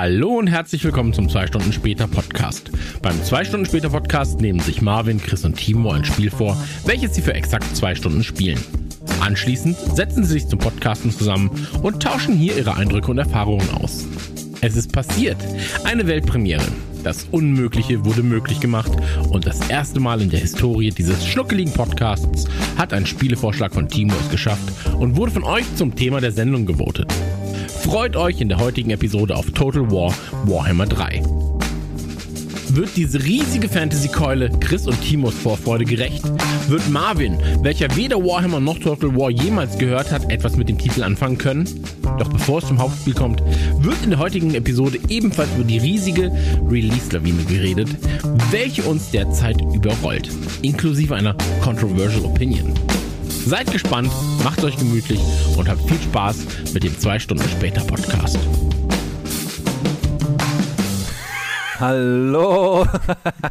Hallo und herzlich willkommen zum 2 Stunden später Podcast. Beim 2 Stunden später Podcast nehmen sich Marvin, Chris und Timo ein Spiel vor, welches sie für exakt zwei Stunden spielen. Anschließend setzen sie sich zum Podcasten zusammen und tauschen hier ihre Eindrücke und Erfahrungen aus. Es ist passiert. Eine Weltpremiere. Das Unmögliche wurde möglich gemacht und das erste Mal in der Historie dieses schnuckeligen Podcasts hat ein Spielevorschlag von Timo es geschafft und wurde von euch zum Thema der Sendung gewotet. Freut euch in der heutigen Episode auf Total War Warhammer 3. Wird diese riesige Fantasy-Keule Chris und Timos Vorfreude gerecht? Wird Marvin, welcher weder Warhammer noch Total War jemals gehört hat, etwas mit dem Titel anfangen können? Doch bevor es zum Hauptspiel kommt, wird in der heutigen Episode ebenfalls über die riesige Release-Lawine geredet, welche uns derzeit überrollt, inklusive einer Controversial Opinion. Seid gespannt, macht euch gemütlich und habt viel Spaß mit dem 2 Stunden später Podcast. Hallo,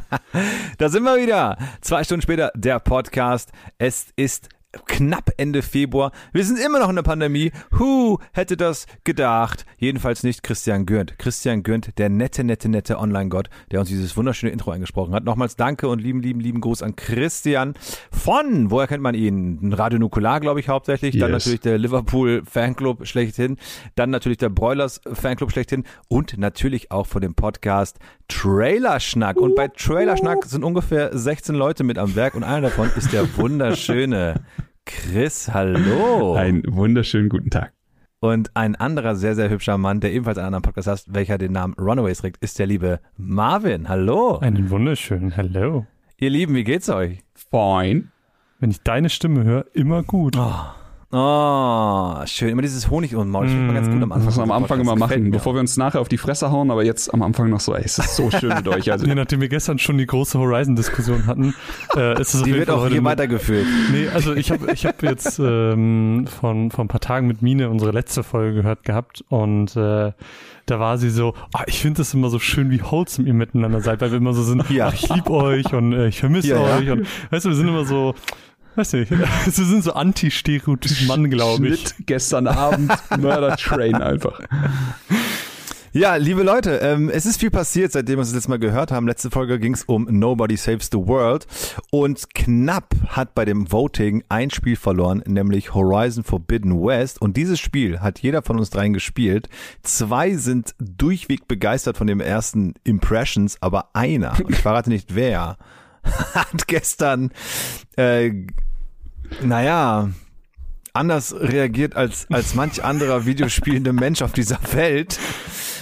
da sind wir wieder. Zwei Stunden später der Podcast. Es ist knapp Ende Februar. Wir sind immer noch in der Pandemie. Who hätte das gedacht? Jedenfalls nicht Christian Gürnt. Christian Gürnt, der nette, nette, nette Online-Gott, der uns dieses wunderschöne Intro eingesprochen hat. Nochmals danke und lieben, lieben, lieben Gruß an Christian von, woher kennt man ihn? Radio Nukular, glaube ich, hauptsächlich. Yes. Dann natürlich der Liverpool Fanclub schlechthin. Dann natürlich der Broilers Fanclub schlechthin. Und natürlich auch von dem Podcast Trailerschnack. Und bei Trailerschnack sind ungefähr 16 Leute mit am Werk und einer davon ist der wunderschöne Chris, hallo. Einen wunderschönen guten Tag. Und ein anderer sehr, sehr hübscher Mann, der ebenfalls einen anderen Podcast hat, welcher den Namen Runaways trägt, ist der liebe Marvin. Hallo. Einen wunderschönen Hallo. Ihr Lieben, wie geht's euch? Fine. Wenn ich deine Stimme höre, immer gut. Oh, Oh, schön. Immer dieses Honig und Maul. Das mm, ganz gut am Anfang. Das am Anfang immer machen, bevor wir uns nachher auf die Fresse hauen, aber jetzt am Anfang noch so, ey, es ist so schön mit euch. Also. nee, nachdem wir gestern schon die große Horizon-Diskussion hatten, äh, ist es Die wird auch hier weitergeführt. Nee, also ich habe ich hab jetzt ähm, von, von ein paar Tagen mit Mine unsere letzte Folge gehört gehabt und äh, da war sie so, oh, ich finde das immer so schön, wie wholesome ihr miteinander seid, weil wir immer so sind, ja. ach, ich liebe euch und äh, ich vermisse ja, euch. Ja. Und weißt du, wir sind immer so, Weiß nicht. Sie sind so anti-stereotyp Mann, glaube ich. Schnitt gestern Abend, Murder Train einfach. Ja, liebe Leute, ähm, es ist viel passiert, seitdem wir uns das letzte Mal gehört haben. Letzte Folge ging es um Nobody Saves the World und knapp hat bei dem Voting ein Spiel verloren, nämlich Horizon Forbidden West. Und dieses Spiel hat jeder von uns dreien gespielt. Zwei sind durchweg begeistert von den ersten Impressions, aber einer, und ich verrate nicht wer, hat gestern äh, naja, anders reagiert als, als manch anderer videospielende Mensch auf dieser Welt.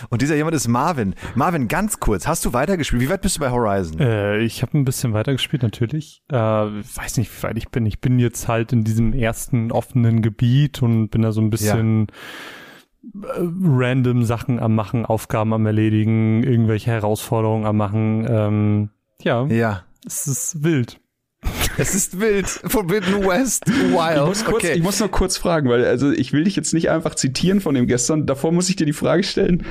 Und dieser jemand ist Marvin. Marvin, ganz kurz, hast du weitergespielt? Wie weit bist du bei Horizon? Äh, ich habe ein bisschen weitergespielt, natürlich. Äh, weiß nicht, wie weit ich bin. Ich bin jetzt halt in diesem ersten offenen Gebiet und bin da so ein bisschen ja. äh, random Sachen am machen, Aufgaben am erledigen, irgendwelche Herausforderungen am machen. Ähm, ja. Ja. Es ist wild. Es ist wild. Forbidden West, wild. Ich muss, kurz, okay. ich muss noch kurz fragen, weil also ich will dich jetzt nicht einfach zitieren von dem gestern. Davor muss ich dir die Frage stellen: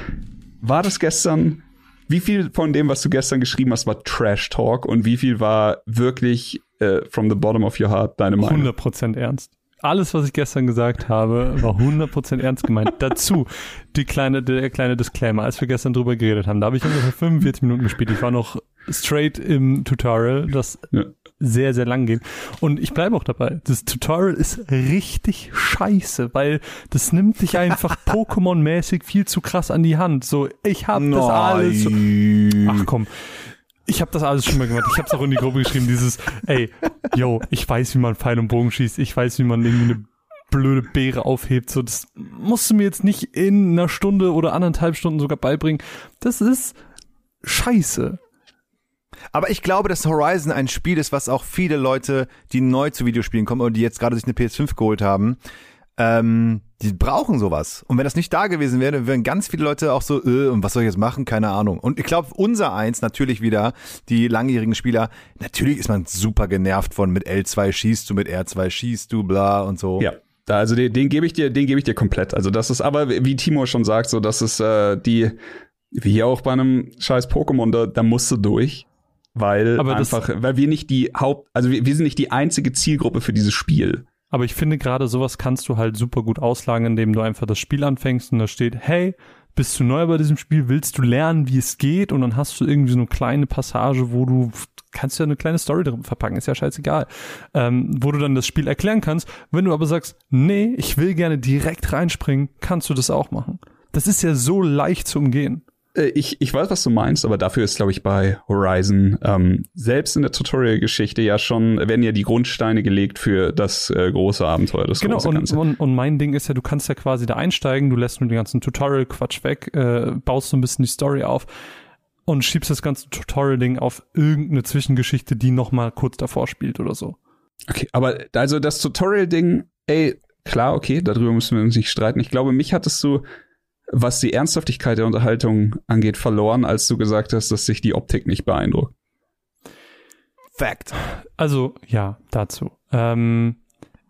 War das gestern? Wie viel von dem, was du gestern geschrieben hast, war Trash Talk und wie viel war wirklich äh, from the bottom of your heart deine Meinung? 100% ernst alles, was ich gestern gesagt habe, war 100% ernst gemeint. Dazu die kleine, der kleine Disclaimer, als wir gestern drüber geredet haben, da habe ich ungefähr 45 Minuten gespielt. Ich war noch straight im Tutorial, das ja. Sehr, sehr lang geht. Und ich bleibe auch dabei. Das Tutorial ist richtig scheiße, weil das nimmt dich einfach Pokémon-mäßig viel zu krass an die Hand. So, ich habe das alles. Ach komm ich habe das alles schon mal gemacht. Ich habe es auch in die Gruppe geschrieben, dieses, ey, yo, ich weiß, wie man Pfeil und Bogen schießt. Ich weiß, wie man irgendwie eine blöde Beere aufhebt. So, das musst du mir jetzt nicht in einer Stunde oder anderthalb Stunden sogar beibringen. Das ist scheiße. Aber ich glaube, dass Horizon ein Spiel ist, was auch viele Leute, die neu zu Videospielen kommen oder die jetzt gerade sich eine PS5 geholt haben, ähm, die brauchen sowas. Und wenn das nicht da gewesen wäre, dann wären ganz viele Leute auch so, äh, und was soll ich jetzt machen? Keine Ahnung. Und ich glaube, unser eins natürlich wieder, die langjährigen Spieler, natürlich ist man super genervt von mit L2 schießt du, mit R2 schießt du, bla und so. Ja. Da, also den, den gebe ich dir, den gebe ich dir komplett. Also das ist aber, wie Timo schon sagt, so das ist äh, die, wie hier auch bei einem scheiß Pokémon, da, da musst du durch. Weil aber einfach, weil wir nicht die Haupt, also wir, wir sind nicht die einzige Zielgruppe für dieses Spiel. Aber ich finde gerade sowas kannst du halt super gut auslagen, indem du einfach das Spiel anfängst und da steht, hey, bist du neu bei diesem Spiel, willst du lernen, wie es geht und dann hast du irgendwie so eine kleine Passage, wo du kannst ja eine kleine Story drin verpacken, ist ja scheißegal, ähm, wo du dann das Spiel erklären kannst. Wenn du aber sagst, nee, ich will gerne direkt reinspringen, kannst du das auch machen. Das ist ja so leicht zu umgehen. Äh, ich, ich weiß, was du meinst, aber dafür ist, glaube ich, bei Horizon ähm, selbst in der Tutorial-Geschichte ja schon, werden ja die Grundsteine gelegt für das äh, große Abenteuer, das genau, große und, Ganze. und, und mein Ding ist ja, du kannst ja quasi da einsteigen, du lässt nur den ganzen Tutorial-Quatsch weg, äh, baust so ein bisschen die Story auf und schiebst das ganze Tutorial-Ding auf irgendeine Zwischengeschichte, die noch mal kurz davor spielt oder so. Okay, aber also das Tutorial-Ding, ey, klar, okay, darüber müssen wir uns nicht streiten. Ich glaube, mich hattest du was die Ernsthaftigkeit der Unterhaltung angeht, verloren, als du gesagt hast, dass sich die Optik nicht beeindruckt. Fact. Also, ja, dazu. Ähm,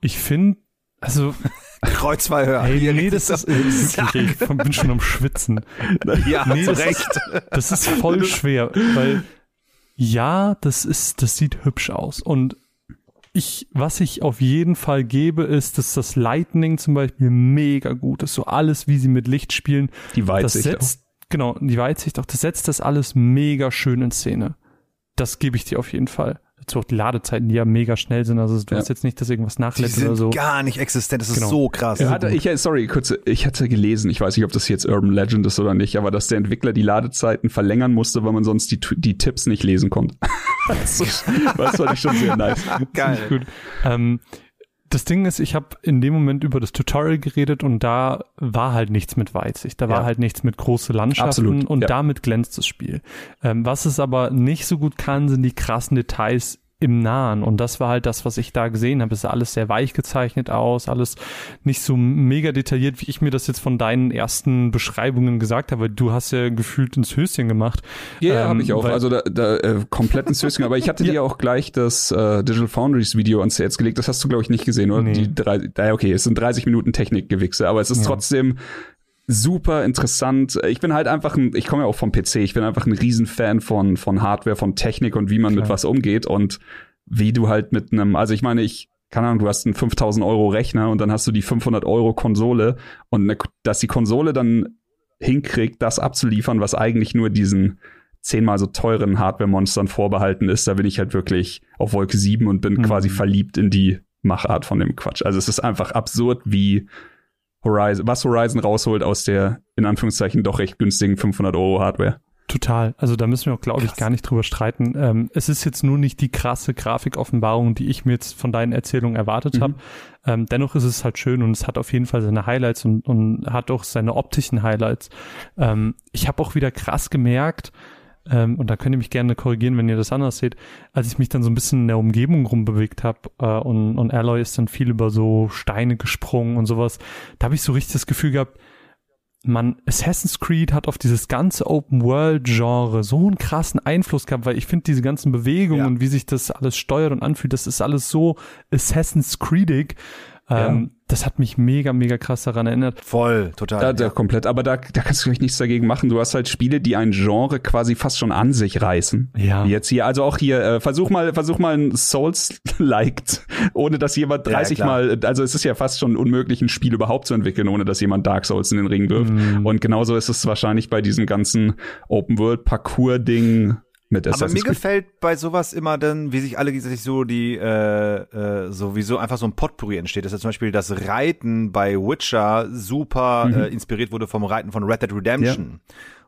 ich finde, also, Kreuzverhör. ey, Hier nee, richtig das ist, wirklich, ich bin schon am Schwitzen. Ja, Nee, zu das Recht. Das ist voll schwer, weil ja, das ist, das sieht hübsch aus. Und ich, was ich auf jeden Fall gebe, ist, dass das Lightning zum Beispiel mega gut ist. So alles, wie sie mit Licht spielen. Die Das Weitsicht. setzt, genau, die Weitsicht auch, das setzt das alles mega schön in Szene. Das gebe ich dir auf jeden Fall. Dazu auch die Ladezeiten, die ja mega schnell sind. Also du Ja. hast jetzt nicht, dass irgendwas Die nachlädt sind oder so. gar nicht existent. Das ist Genau. so krass. Ja, hatte, ich, sorry, kurz, ich hatte gelesen, ich weiß nicht, ob das jetzt Urban Legend ist oder nicht, aber dass der Entwickler die Ladezeiten verlängern musste, weil man sonst die, die Tipps nicht lesen konnte. das, das fand ich schon sehr nice. Geil. Gut. Ähm, das Ding ist, ich habe in dem Moment über das Tutorial geredet und da war halt nichts mit Weitsicht. Da war Ja. halt nichts mit große Landschaften Absolut, und ja. damit glänzt das Spiel. Ähm, was es aber nicht so gut kann, sind die krassen Details im Nahen. Und das war halt das, was ich da gesehen habe. Es sah alles sehr weich gezeichnet aus, alles nicht so mega detailliert, wie ich mir das jetzt von deinen ersten Beschreibungen gesagt habe. Du hast ja gefühlt ins Höschen gemacht. Ja, Ähm, habe ich auch. Also da, da äh, komplett ins Höschen. Aber ich hatte dir auch gleich das äh, Digital Foundries Video ans Herz gelegt. Das hast du, glaube ich, nicht gesehen, oder? Nee. Die drei, da, okay, es sind 30 Minuten Technikgewichse, aber es ist Ja. trotzdem super interessant. Ich bin halt einfach ein, ich komme ja auch vom PC, ich bin einfach ein Riesenfan von, von Hardware, von Technik und wie man mit Klar. was umgeht und wie du halt mit einem, also ich meine, ich, keine Ahnung, du hast einen 5000 Euro Rechner und dann hast du die 500 Euro Konsole und eine, dass die Konsole dann hinkriegt, das abzuliefern, was eigentlich nur diesen zehnmal so teuren Hardware-Monstern vorbehalten ist, da bin ich halt wirklich auf Wolke 7 und bin Mhm. quasi verliebt in die Machart von dem Quatsch. Also es ist einfach absurd, wie Horizon, was Horizon rausholt aus der, in Anführungszeichen, doch recht günstigen 500 Euro Hardware. Total. Also da müssen wir auch, glaube ich, gar nicht drüber streiten. Ähm, es ist jetzt nur nicht die krasse Grafikoffenbarung, die ich mir jetzt von deinen Erzählungen erwartet Mhm. habe. Ähm, dennoch ist es halt schön und es hat auf jeden Fall seine Highlights und, und hat auch seine optischen Highlights. Ähm, ich habe auch wieder krass gemerkt, ähm, und da könnt ihr mich gerne korrigieren, wenn ihr das anders seht, als ich mich dann so ein bisschen in der Umgebung rumbewegt habe äh, und, und Alloy ist dann viel über so Steine gesprungen und sowas, da habe ich so richtig das Gefühl gehabt, man, Assassin's Creed hat auf dieses ganze Open-World-Genre so einen krassen Einfluss gehabt, weil ich finde diese ganzen Bewegungen Ja. und wie sich das alles steuert und anfühlt, das ist alles so Assassin's Creedig. Ähm, Das hat mich mega, mega krass daran erinnert. Voll, total. Da, da ja. komplett. Aber da, da kannst du vielleicht nichts dagegen machen. Du hast halt Spiele, die ein Genre quasi fast schon an sich reißen. Ja. Wie Jetzt hier, also auch hier, äh, versuch mal, versuch mal ein Souls-liked, ohne dass jemand Ja, 30 klar. Mal, also es ist ja fast schon unmöglich, ein Spiel überhaupt zu entwickeln, ohne dass jemand Dark Souls in den Ring wirft. Mhm. Und genauso ist es wahrscheinlich bei diesem ganzen Open-World-Parcours-Ding mit Aber Assassin's mir Creed. gefällt bei sowas immer dann, wie sich alle gegenseitig so die, äh, äh, sowieso einfach so ein Potpourri entsteht. Das ist ja zum Beispiel das Reiten bei Witcher super Mhm. äh, inspiriert wurde vom Reiten von Red Dead Redemption.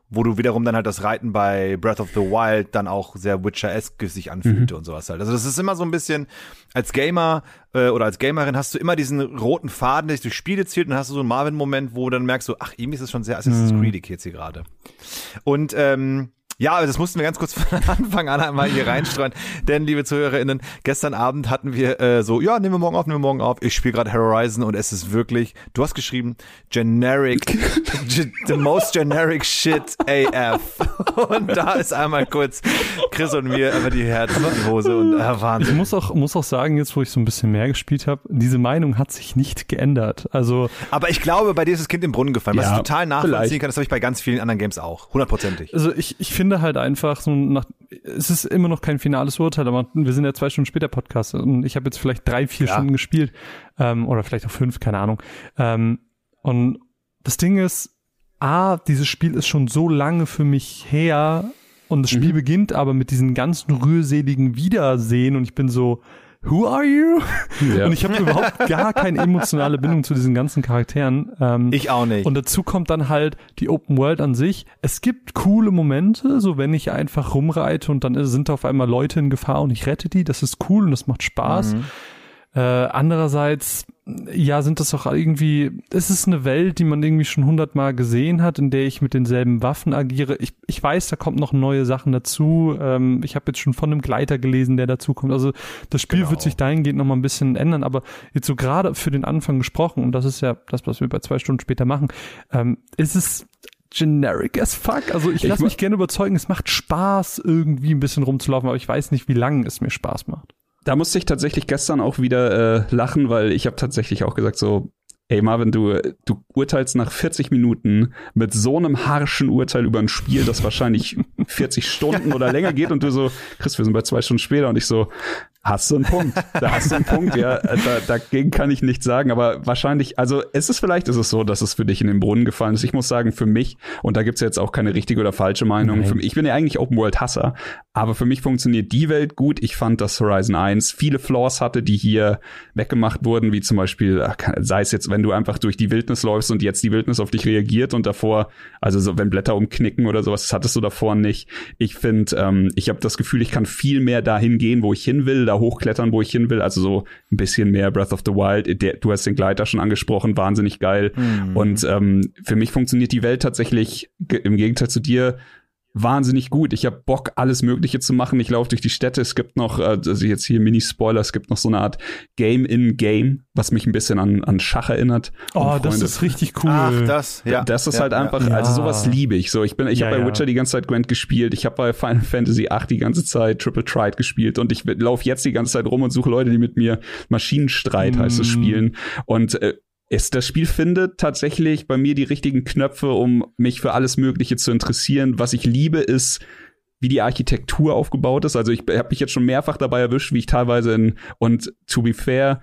Wo du wiederum dann halt das Reiten bei Breath of the Wild dann auch sehr Witcher-esque sich anfühlte Mhm. und sowas halt. Also das ist immer so ein bisschen, als Gamer äh, oder als Gamerin hast du immer diesen roten Faden, der sich durch Spiele zielt und hast du so einen Marvin-Moment, wo du dann merkst, so, ach, irgendwie ist es schon sehr Assassin's Mhm. Creedig jetzt hier gerade. Und ähm, ja, aber das mussten wir ganz kurz von Anfang an einmal hier reinstreuen. Denn, liebe ZuhörerInnen, gestern Abend hatten wir äh, so, ja, nehmen wir morgen auf, nehmen wir morgen auf. Ich spiele gerade Horizon und es ist wirklich, du hast geschrieben, generic, ge- the most generic shit AF. Und da ist einmal kurz Chris und mir einfach die Herzen in die Hose und äh, Ich Wahnsinn. muss auch, muss auch sagen, jetzt wo ich so ein bisschen mehr gespielt habe, diese Meinung hat sich nicht geändert. Also Aber ich glaube, bei dir ist das Kind im Brunnen gefallen. Was Ja, ich total nachvollziehen vielleicht. kann, das habe ich bei ganz vielen anderen Games auch. Hundertprozentig. Also ich, ich finde halt einfach so nach, es ist immer noch kein finales Urteil, aber wir sind ja zwei Stunden später Podcast und ich habe jetzt vielleicht drei, vier Ja. Stunden gespielt ähm, oder vielleicht auch fünf, keine Ahnung. Ähm, und das Ding ist, A, dieses Spiel ist schon so lange für mich her und das Spiel mhm. beginnt aber mit diesen ganzen rührseligen Wiedersehen und ich bin so, Who are you? Ja. Und ich habe überhaupt gar keine emotionale Bindung zu diesen ganzen Charakteren. Ähm, ich auch nicht. Und dazu kommt dann halt die Open World an sich. Es gibt coole Momente, so wenn ich einfach rumreite und dann sind auf einmal Leute in Gefahr und ich rette die. Das ist cool und das macht Spaß. Mhm. Äh, andererseits, ja, sind das auch irgendwie, es ist eine Welt, die man irgendwie schon hundertmal gesehen hat, in der ich mit denselben Waffen agiere. Ich, ich weiß, da kommt noch neue Sachen dazu. Ähm, ich habe jetzt schon von einem Gleiter gelesen, der dazu kommt. Also das Spiel genau. wird sich dahingehend noch mal ein bisschen ändern, aber jetzt so gerade für den Anfang gesprochen, und das ist ja das, was wir bei zwei Stunden später machen, ähm, ist es generic as fuck. Also ich lasse mich gerne überzeugen, es macht Spaß, irgendwie ein bisschen rumzulaufen, aber ich weiß nicht, wie lange es mir Spaß macht da musste ich tatsächlich gestern auch wieder äh, lachen, weil ich habe tatsächlich auch gesagt so, ey Marvin, du, du urteilst nach 40 Minuten mit so einem harschen Urteil über ein Spiel, das wahrscheinlich 40 Stunden oder länger geht und du so, Chris, wir sind bei zwei Stunden später und ich so, Hast du einen Punkt. Da hast du einen Punkt, ja. Da, dagegen kann ich nichts sagen, aber wahrscheinlich, also es ist vielleicht ist es so, dass es für dich in den Brunnen gefallen ist. Ich muss sagen, für mich, und da gibt's jetzt auch keine richtige oder falsche Meinung, mich, ich bin ja eigentlich Open World Hasser, aber für mich funktioniert die Welt gut. Ich fand, dass Horizon 1 viele Flaws hatte, die hier weggemacht wurden, wie zum Beispiel, sei es jetzt, wenn du einfach durch die Wildnis läufst und jetzt die Wildnis auf dich reagiert und davor, also so, wenn Blätter umknicken oder sowas, das hattest du davor nicht. Ich finde, ähm, ich habe das Gefühl, ich kann viel mehr dahin gehen, wo ich hin will. Da hochklettern, wo ich hin will. Also so ein bisschen mehr Breath of the Wild. Der, du hast den Gleiter schon angesprochen, wahnsinnig geil. Mhm. Und ähm, für mich funktioniert die Welt tatsächlich im Gegensatz zu dir wahnsinnig gut. Ich habe Bock, alles Mögliche zu machen. Ich laufe durch die Städte. Es gibt noch, äh, also jetzt hier Mini-Spoiler, es gibt noch so eine Art Game-in-Game, was mich ein bisschen an, an Schach erinnert. Oh, das ist richtig cool. Ach, das, ja. Das ist ja, halt ja, einfach, ja. also sowas liebe ich. So, ich bin, ich ja, habe bei Witcher die ganze Zeit Gwent gespielt. Ich habe bei Final Fantasy 8 die ganze Zeit Triple Trite gespielt und ich laufe jetzt die ganze Zeit rum und suche Leute, die mit mir Maschinenstreit mm. heißt es spielen. Und äh, ist das Spiel findet tatsächlich bei mir die richtigen Knöpfe, um mich für alles Mögliche zu interessieren. Was ich liebe, ist, wie die Architektur aufgebaut ist. Also ich habe mich jetzt schon mehrfach dabei erwischt, wie ich teilweise in und to be fair,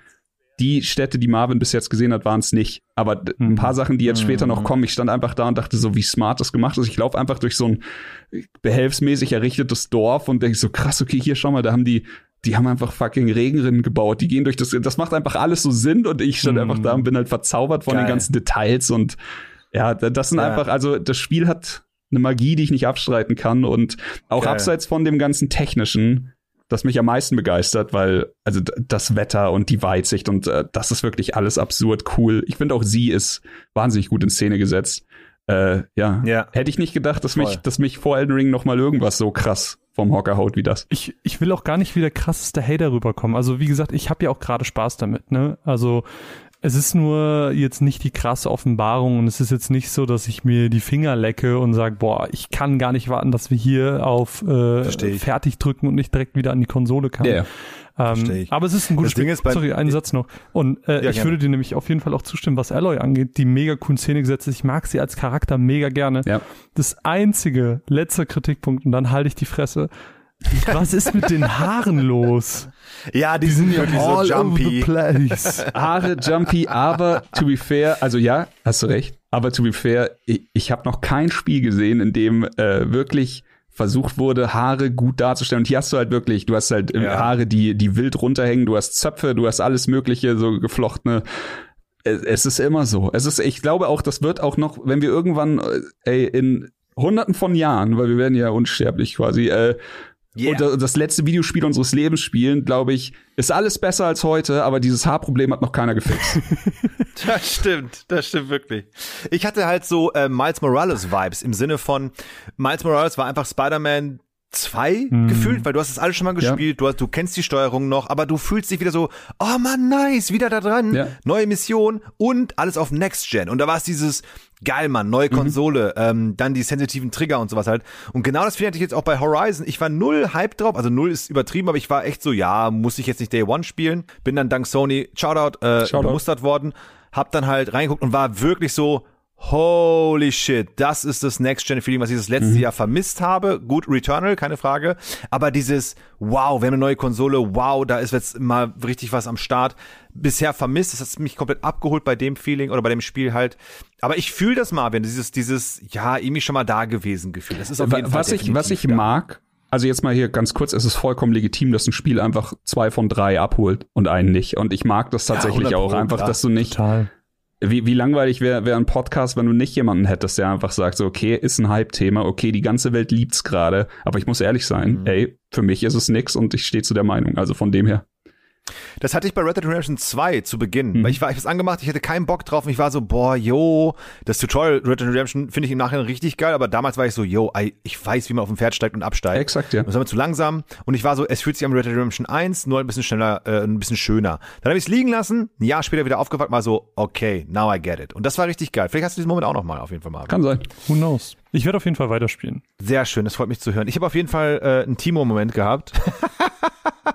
die Städte, die Marvin bis jetzt gesehen hat, waren es nicht. Aber ein mhm. paar Sachen, die jetzt später noch mhm. kommen, ich stand einfach da und dachte so, wie smart das gemacht ist. Ich laufe einfach durch so ein behelfsmäßig errichtetes Dorf und denke so, krass, okay, hier schau mal, da haben die die haben einfach fucking Regenrinnen gebaut. Die gehen durch das, das macht einfach alles so Sinn und ich stand mm. einfach da und bin halt verzaubert von Geil. den ganzen Details und ja, das sind ja. einfach, also das Spiel hat eine Magie, die ich nicht abstreiten kann und auch Geil. abseits von dem ganzen technischen, das mich am meisten begeistert, weil also das Wetter und die Weitsicht und äh, das ist wirklich alles absurd cool. Ich finde auch sie ist wahnsinnig gut in Szene gesetzt. Äh, ja. ja. hätte ich nicht gedacht, dass Voll. mich, dass mich vor Elden Ring noch mal irgendwas so krass vom Hocker haut wie das. Ich, ich will auch gar nicht wie der krasseste Hater rüberkommen. Also wie gesagt, ich habe ja auch gerade Spaß damit. Ne? Also es ist nur jetzt nicht die krasse Offenbarung und es ist jetzt nicht so, dass ich mir die Finger lecke und sage, boah, ich kann gar nicht warten, dass wir hier auf äh, fertig drücken und nicht direkt wieder an die Konsole kommen. Yeah. Ähm, aber es ist ein gutes Spiel. Ist Sorry, einen Satz noch. Und äh, ja, ich gerne. würde dir nämlich auf jeden Fall auch zustimmen, was Alloy angeht, die mega coolen Szene gesetzt ist. Ich mag sie als Charakter mega gerne. Ja. Das einzige, letzte Kritikpunkt, und dann halte ich die Fresse. Was ist mit den Haaren los? Ja, die, die sind ja wirklich so jumpy. Haare jumpy, aber to be fair, also ja, hast du recht. Aber to be fair, ich, ich habe noch kein Spiel gesehen, in dem äh, wirklich versucht wurde, Haare gut darzustellen. Und hier hast du halt wirklich, du hast halt ja. Haare, die, die wild runterhängen, du hast Zöpfe, du hast alles Mögliche, so geflochtene. Es ist immer so. Es ist, ich glaube auch, das wird auch noch, wenn wir irgendwann, äh, ey, in hunderten von Jahren, weil wir werden ja unsterblich quasi, äh, Yeah. Und das letzte Videospiel unseres Lebens spielen, glaube ich, ist alles besser als heute, aber dieses Haarproblem hat noch keiner gefixt. das stimmt, das stimmt wirklich. Ich hatte halt so äh, Miles Morales Vibes im Sinne von Miles Morales war einfach Spider-Man 2 mhm. gefühlt, weil du hast es alles schon mal gespielt, ja. du, hast, du kennst die Steuerung noch, aber du fühlst dich wieder so, oh man, nice, wieder da dran, ja. neue Mission und alles auf Next Gen. Und da war es dieses, geil, Mann, neue mhm. Konsole, mhm. ähm, dann die sensitiven Trigger und sowas halt. Und genau das finde ich jetzt auch bei Horizon. Ich war null Hype drauf, also null ist übertrieben, aber ich war echt so, ja, muss ich jetzt nicht Day One spielen. Bin dann dank Sony, Shoutout, äh, Shoutout. bemustert worden, hab dann halt reingeguckt und war wirklich so, Holy shit, das ist das Next-Gen-Feeling, was ich das letzte Jahr vermisst habe. Gut, Returnal, keine Frage. Aber dieses, wow, wir haben eine neue Konsole, wow, da ist jetzt mal richtig was am Start. Bisher vermisst, das hat mich komplett abgeholt bei dem Feeling oder bei dem Spiel halt. Aber ich fühle das mal, wenn dieses, dieses, ja, irgendwie schon mal da gewesen Gefühl. Das ist auf jeden Fall was ich, was ich da. mag, also jetzt mal hier ganz kurz, es ist vollkommen legitim, dass ein Spiel einfach zwei von drei abholt und einen nicht. Und ich mag das tatsächlich 100 auch einfach, dass du nicht, Total. Wie, wie langweilig wäre wär ein Podcast, wenn du nicht jemanden hättest, der einfach sagt, so, okay, ist ein Hype-Thema, okay, die ganze Welt liebt's gerade, aber ich muss ehrlich sein, Mhm. ey, für mich ist es nix und ich stehe zu der Meinung. Also von dem her. Das hatte ich bei Red Dead Redemption 2 zu Beginn. Mhm. Weil ich war, ich hab's angemacht, ich hatte keinen Bock drauf und ich war so, boah, yo, das Tutorial Red Dead Redemption finde ich im Nachhinein richtig geil, aber damals war ich so, yo, ich weiß, wie man auf dem Pferd steigt und absteigt. Exakt, ja. Das war mir zu langsam und ich war so, es fühlt sich an Red Dead Redemption 1 nur ein bisschen schneller, äh, ein bisschen schöner. Dann habe ich es liegen lassen, ein Jahr später wieder aufgewacht, war so, okay, now I get it. Und das war richtig geil. Vielleicht hast du diesen Moment auch nochmal auf jeden Fall mal. Kann sein. Who knows? Ich werde auf jeden Fall weiterspielen. Sehr schön, das freut mich zu hören. Ich habe auf jeden Fall äh, einen Timo-Moment gehabt.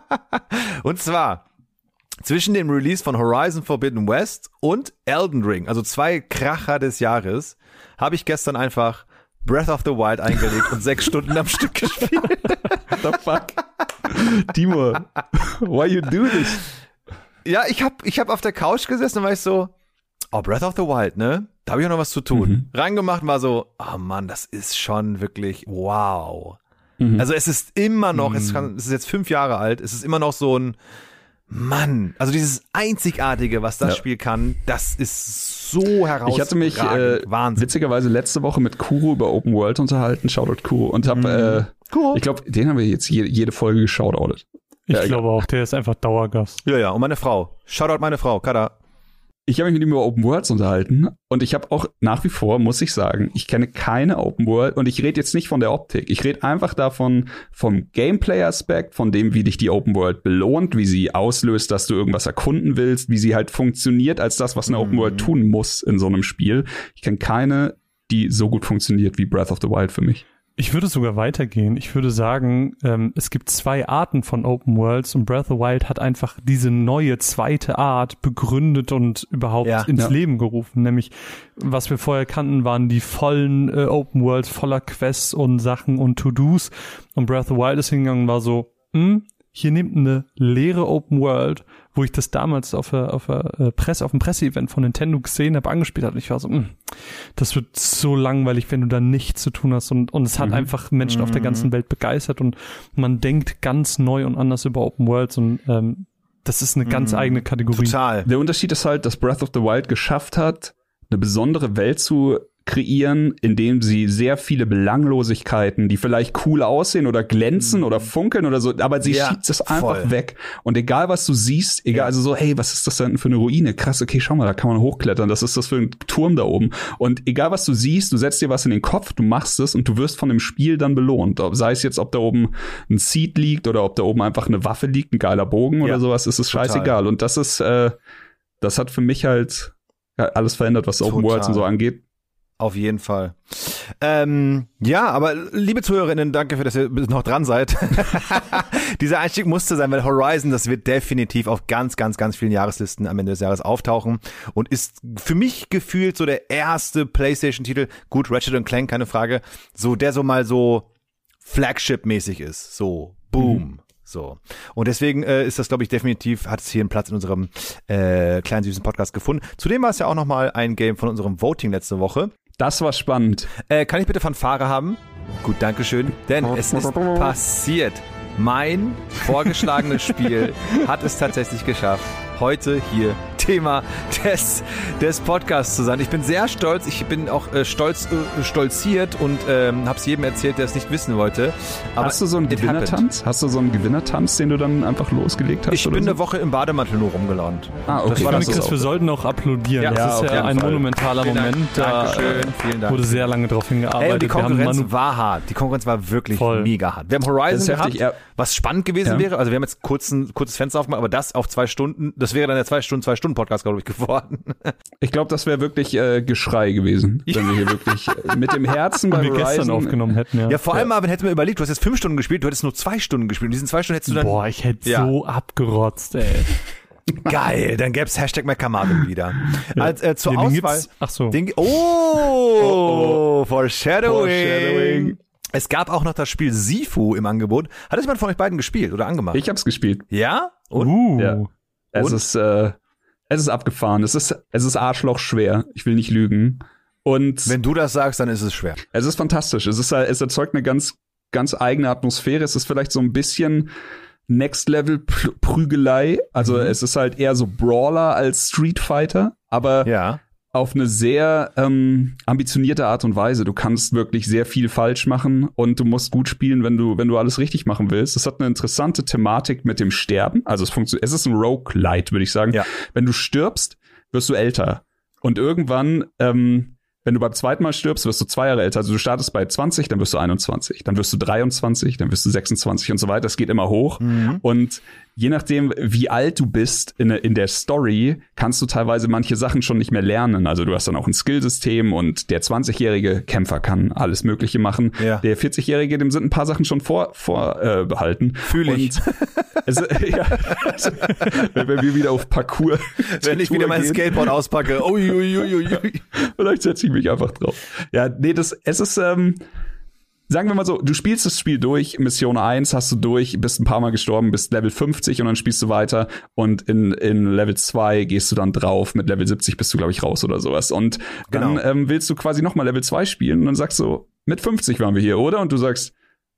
und zwar zwischen dem Release von Horizon Forbidden West und Elden Ring, also zwei Kracher des Jahres, habe ich gestern einfach Breath of the Wild eingelegt und sechs Stunden am Stück gespielt. What the fuck? Timo, why you do this? Ja, ich habe ich hab auf der Couch gesessen und war ich so, oh, Breath of the Wild, ne? Da habe ich auch noch was zu tun. Reingemacht und war so, oh Mann, das ist schon wirklich wow. Also es ist immer noch, es, kann, es ist jetzt fünf Jahre alt, es ist immer noch so ein Mann, also dieses Einzigartige, was das Ja. Spiel kann, das ist so herausragend. Ich hatte mich äh, Wahnsinn. witzigerweise letzte Woche mit Kuro über Open World unterhalten, Shoutout Kuro, und hab, äh, Cool. ich glaube, den haben wir jetzt jede, jede Folge geshoutoutet. Ich Ja, glaube auch, der ist einfach Dauergast. Ja, ja, und meine Frau. Shoutout meine Frau, Kada. Ich habe mich mit ihm über Open Worlds unterhalten und ich habe auch nach wie vor, muss ich sagen, ich kenne keine Open World und ich rede jetzt nicht von der Optik. Ich rede einfach davon, vom Gameplay-Aspekt, von dem, wie dich die Open World belohnt, wie sie auslöst, dass du irgendwas erkunden willst, wie sie halt funktioniert als das, was eine Open World tun muss in so einem Spiel. Ich kenne keine, die so gut funktioniert wie Breath of the Wild für mich. Ich würde sogar weitergehen. Ich würde sagen, ähm, es gibt zwei Arten von Open Worlds und Breath of the Wild hat einfach diese neue zweite Art begründet und überhaupt Ja. ins Ja. Leben gerufen. Nämlich, was wir vorher kannten, waren die vollen äh, Open Worlds voller Quests und Sachen und To-Dos. Und Breath of the Wild ist hingegangen und war so, hm, hier nimmt eine leere Open World, wo ich das damals auf der, auf der äh, Presse, auf dem Presseevent von Nintendo gesehen habe, angespielt habe. Und ich war so, hm, das wird so langweilig, wenn du da nichts zu tun hast. Und, und es hat einfach Menschen auf der ganzen Welt begeistert und man denkt ganz neu und anders über Open Worlds und ähm, das ist eine ganz eigene Kategorie. Total. Der Unterschied ist halt, dass Breath of the Wild geschafft hat, eine besondere Welt zu kreieren, indem sie sehr viele Belanglosigkeiten, die vielleicht cool aussehen oder glänzen oder funkeln oder so, aber sie Ja, schiebt es einfach voll. weg. Und egal was du siehst, egal, Ja. also so, hey, was ist das denn für eine Ruine? Krass, okay, schau mal, da kann man hochklettern. Das ist das für ein Turm da oben. Und egal was du siehst, du setzt dir was in den Kopf, du machst es und du wirst von dem Spiel dann belohnt. Sei es jetzt, ob da oben ein Seed liegt oder ob da oben einfach eine Waffe liegt, ein geiler Bogen Ja, oder sowas, ist es total. scheißegal. Und das ist, äh, das hat für mich halt ja, alles verändert, was Open Total. Worlds und so angeht. Auf jeden Fall. Ähm, ja, aber liebe Zuhörerinnen, danke für, dass ihr noch dran seid. Dieser Einstieg musste sein, weil Horizon, das wird definitiv auf ganz, ganz, ganz vielen Jahreslisten am Ende des Jahres auftauchen und ist für mich gefühlt so der erste PlayStation-Titel, gut, Ratchet Clank, keine Frage, so der so mal so Flagship-mäßig ist. So, boom. So. Und deswegen äh, ist das, glaube ich, definitiv, hat es hier einen Platz in unserem äh, kleinen süßen Podcast gefunden. Zudem war es ja auch nochmal ein Game von unserem Voting letzte Woche. Das war spannend. Äh, kann ich bitte Fanfare haben? Gut, Dankeschön. Denn es ist passiert. Mein vorgeschlagenes Spiel hat es tatsächlich geschafft, heute hier Thema des, des Podcasts zu sein. Ich bin sehr stolz. Ich bin auch äh, stolz, äh, stolziert und ähm, habe es jedem erzählt, der es nicht wissen wollte. Aber Hast du so einen. Gewinnertanz? Hast du so einen Gewinnertanz, den du dann einfach losgelegt hast? Ich oder bin so? eine Woche im Bademantel nur rumgelaunt. Ah, okay. Das war Ich das finde, ist Chris, wir sollten auch applaudieren. Ja, das ist ja ein Fall. monumentaler Vielen Dank. Moment. Da Dankeschön. Vielen Dank. wurde sehr lange drauf hingearbeitet. Ey, die Wir haben Konkurrenz Manu- war hart. Die Konkurrenz war wirklich Voll. mega hart. Wir haben Horizon Das ist gehabt, heftig, ja. Was spannend gewesen Ja. wäre. Also wir haben jetzt kurz ein kurzes Fenster aufgemacht, aber das auf zwei Stunden, das wäre dann der zwei Stunden, zwei Stunden Podcast, glaube ich, geworden. Ich glaube, das wäre wirklich äh, Geschrei gewesen, wenn wir hier wirklich äh, mit dem Herzen bei wir gestern Horizon aufgenommen hätten, ja. Ja, vor allem, Marvin, hätte mir überlegt, du hast jetzt fünf Stunden gespielt, du hättest nur zwei Stunden gespielt. Und diesen zwei Stunden hättest du dann. Boah, ich hätte Ja. so abgerotzt, ey. Geil, dann gäb's Hashtag McCamarvin wieder. Als, äh, zur Den Auswahl. gibt's- ach so. Den, oh, Foreshadowing. Foreshadowing. Es gab auch noch das Spiel Sifu im Angebot. Hat es jemand von euch beiden gespielt oder angemacht? Ich hab's gespielt. Ja? Und? Uh. Ja. Es Und? ist, äh, es ist abgefahren. Es ist, es ist Arschloch schwer. Ich will nicht lügen. Und Wenn du das sagst, dann ist es schwer. es ist fantastisch. Es ist, es erzeugt eine ganz, ganz eigene Atmosphäre. Es ist vielleicht so ein bisschen Next Level Pr- Prügelei. Also Mhm. es ist halt eher so Brawler als Street Fighter, aber Ja. Auf eine sehr ähm, ambitionierte Art und Weise. Du kannst wirklich sehr viel falsch machen und du musst gut spielen, wenn du, wenn du alles richtig machen willst. Es hat eine interessante Thematik mit dem Sterben. Also es funktioniert, es ist ein Roguelite, würde ich sagen. Ja. Wenn du stirbst, wirst du älter. Und irgendwann, ähm, wenn du beim zweiten Mal stirbst, wirst du zwei Jahre älter. Also du startest bei 20, dann wirst du 21, dann wirst du 23, dann wirst du 26 und so weiter. Es geht immer hoch. Und je nachdem, wie alt du bist in, in der Story, kannst du teilweise manche Sachen schon nicht mehr lernen. Also du hast dann auch ein Skillsystem und der 20-jährige Kämpfer kann alles Mögliche machen. Ja. Der 40-jährige, dem sind ein paar Sachen schon vor, vorbehalten. Äh, behalten. Fühl ich. Es, ja, also, wenn wir wieder auf Parcours. Wenn ich wieder mein gehen. Skateboard auspacke. Ui, ui, ui, ui, ui. Vielleicht setze ich mich einfach drauf. Ja, nee, das, es ist, ähm, sagen wir mal so, du spielst das Spiel durch, Mission 1 hast du durch, bist ein paar Mal gestorben, bist Level 50 und dann spielst du weiter und in, in Level 2 gehst du dann drauf, mit Level 70 bist du, glaube ich, raus oder sowas. Und dann Genau. ähm, willst du quasi nochmal Level 2 spielen und dann sagst du, mit 50 waren wir hier, oder? Und du sagst,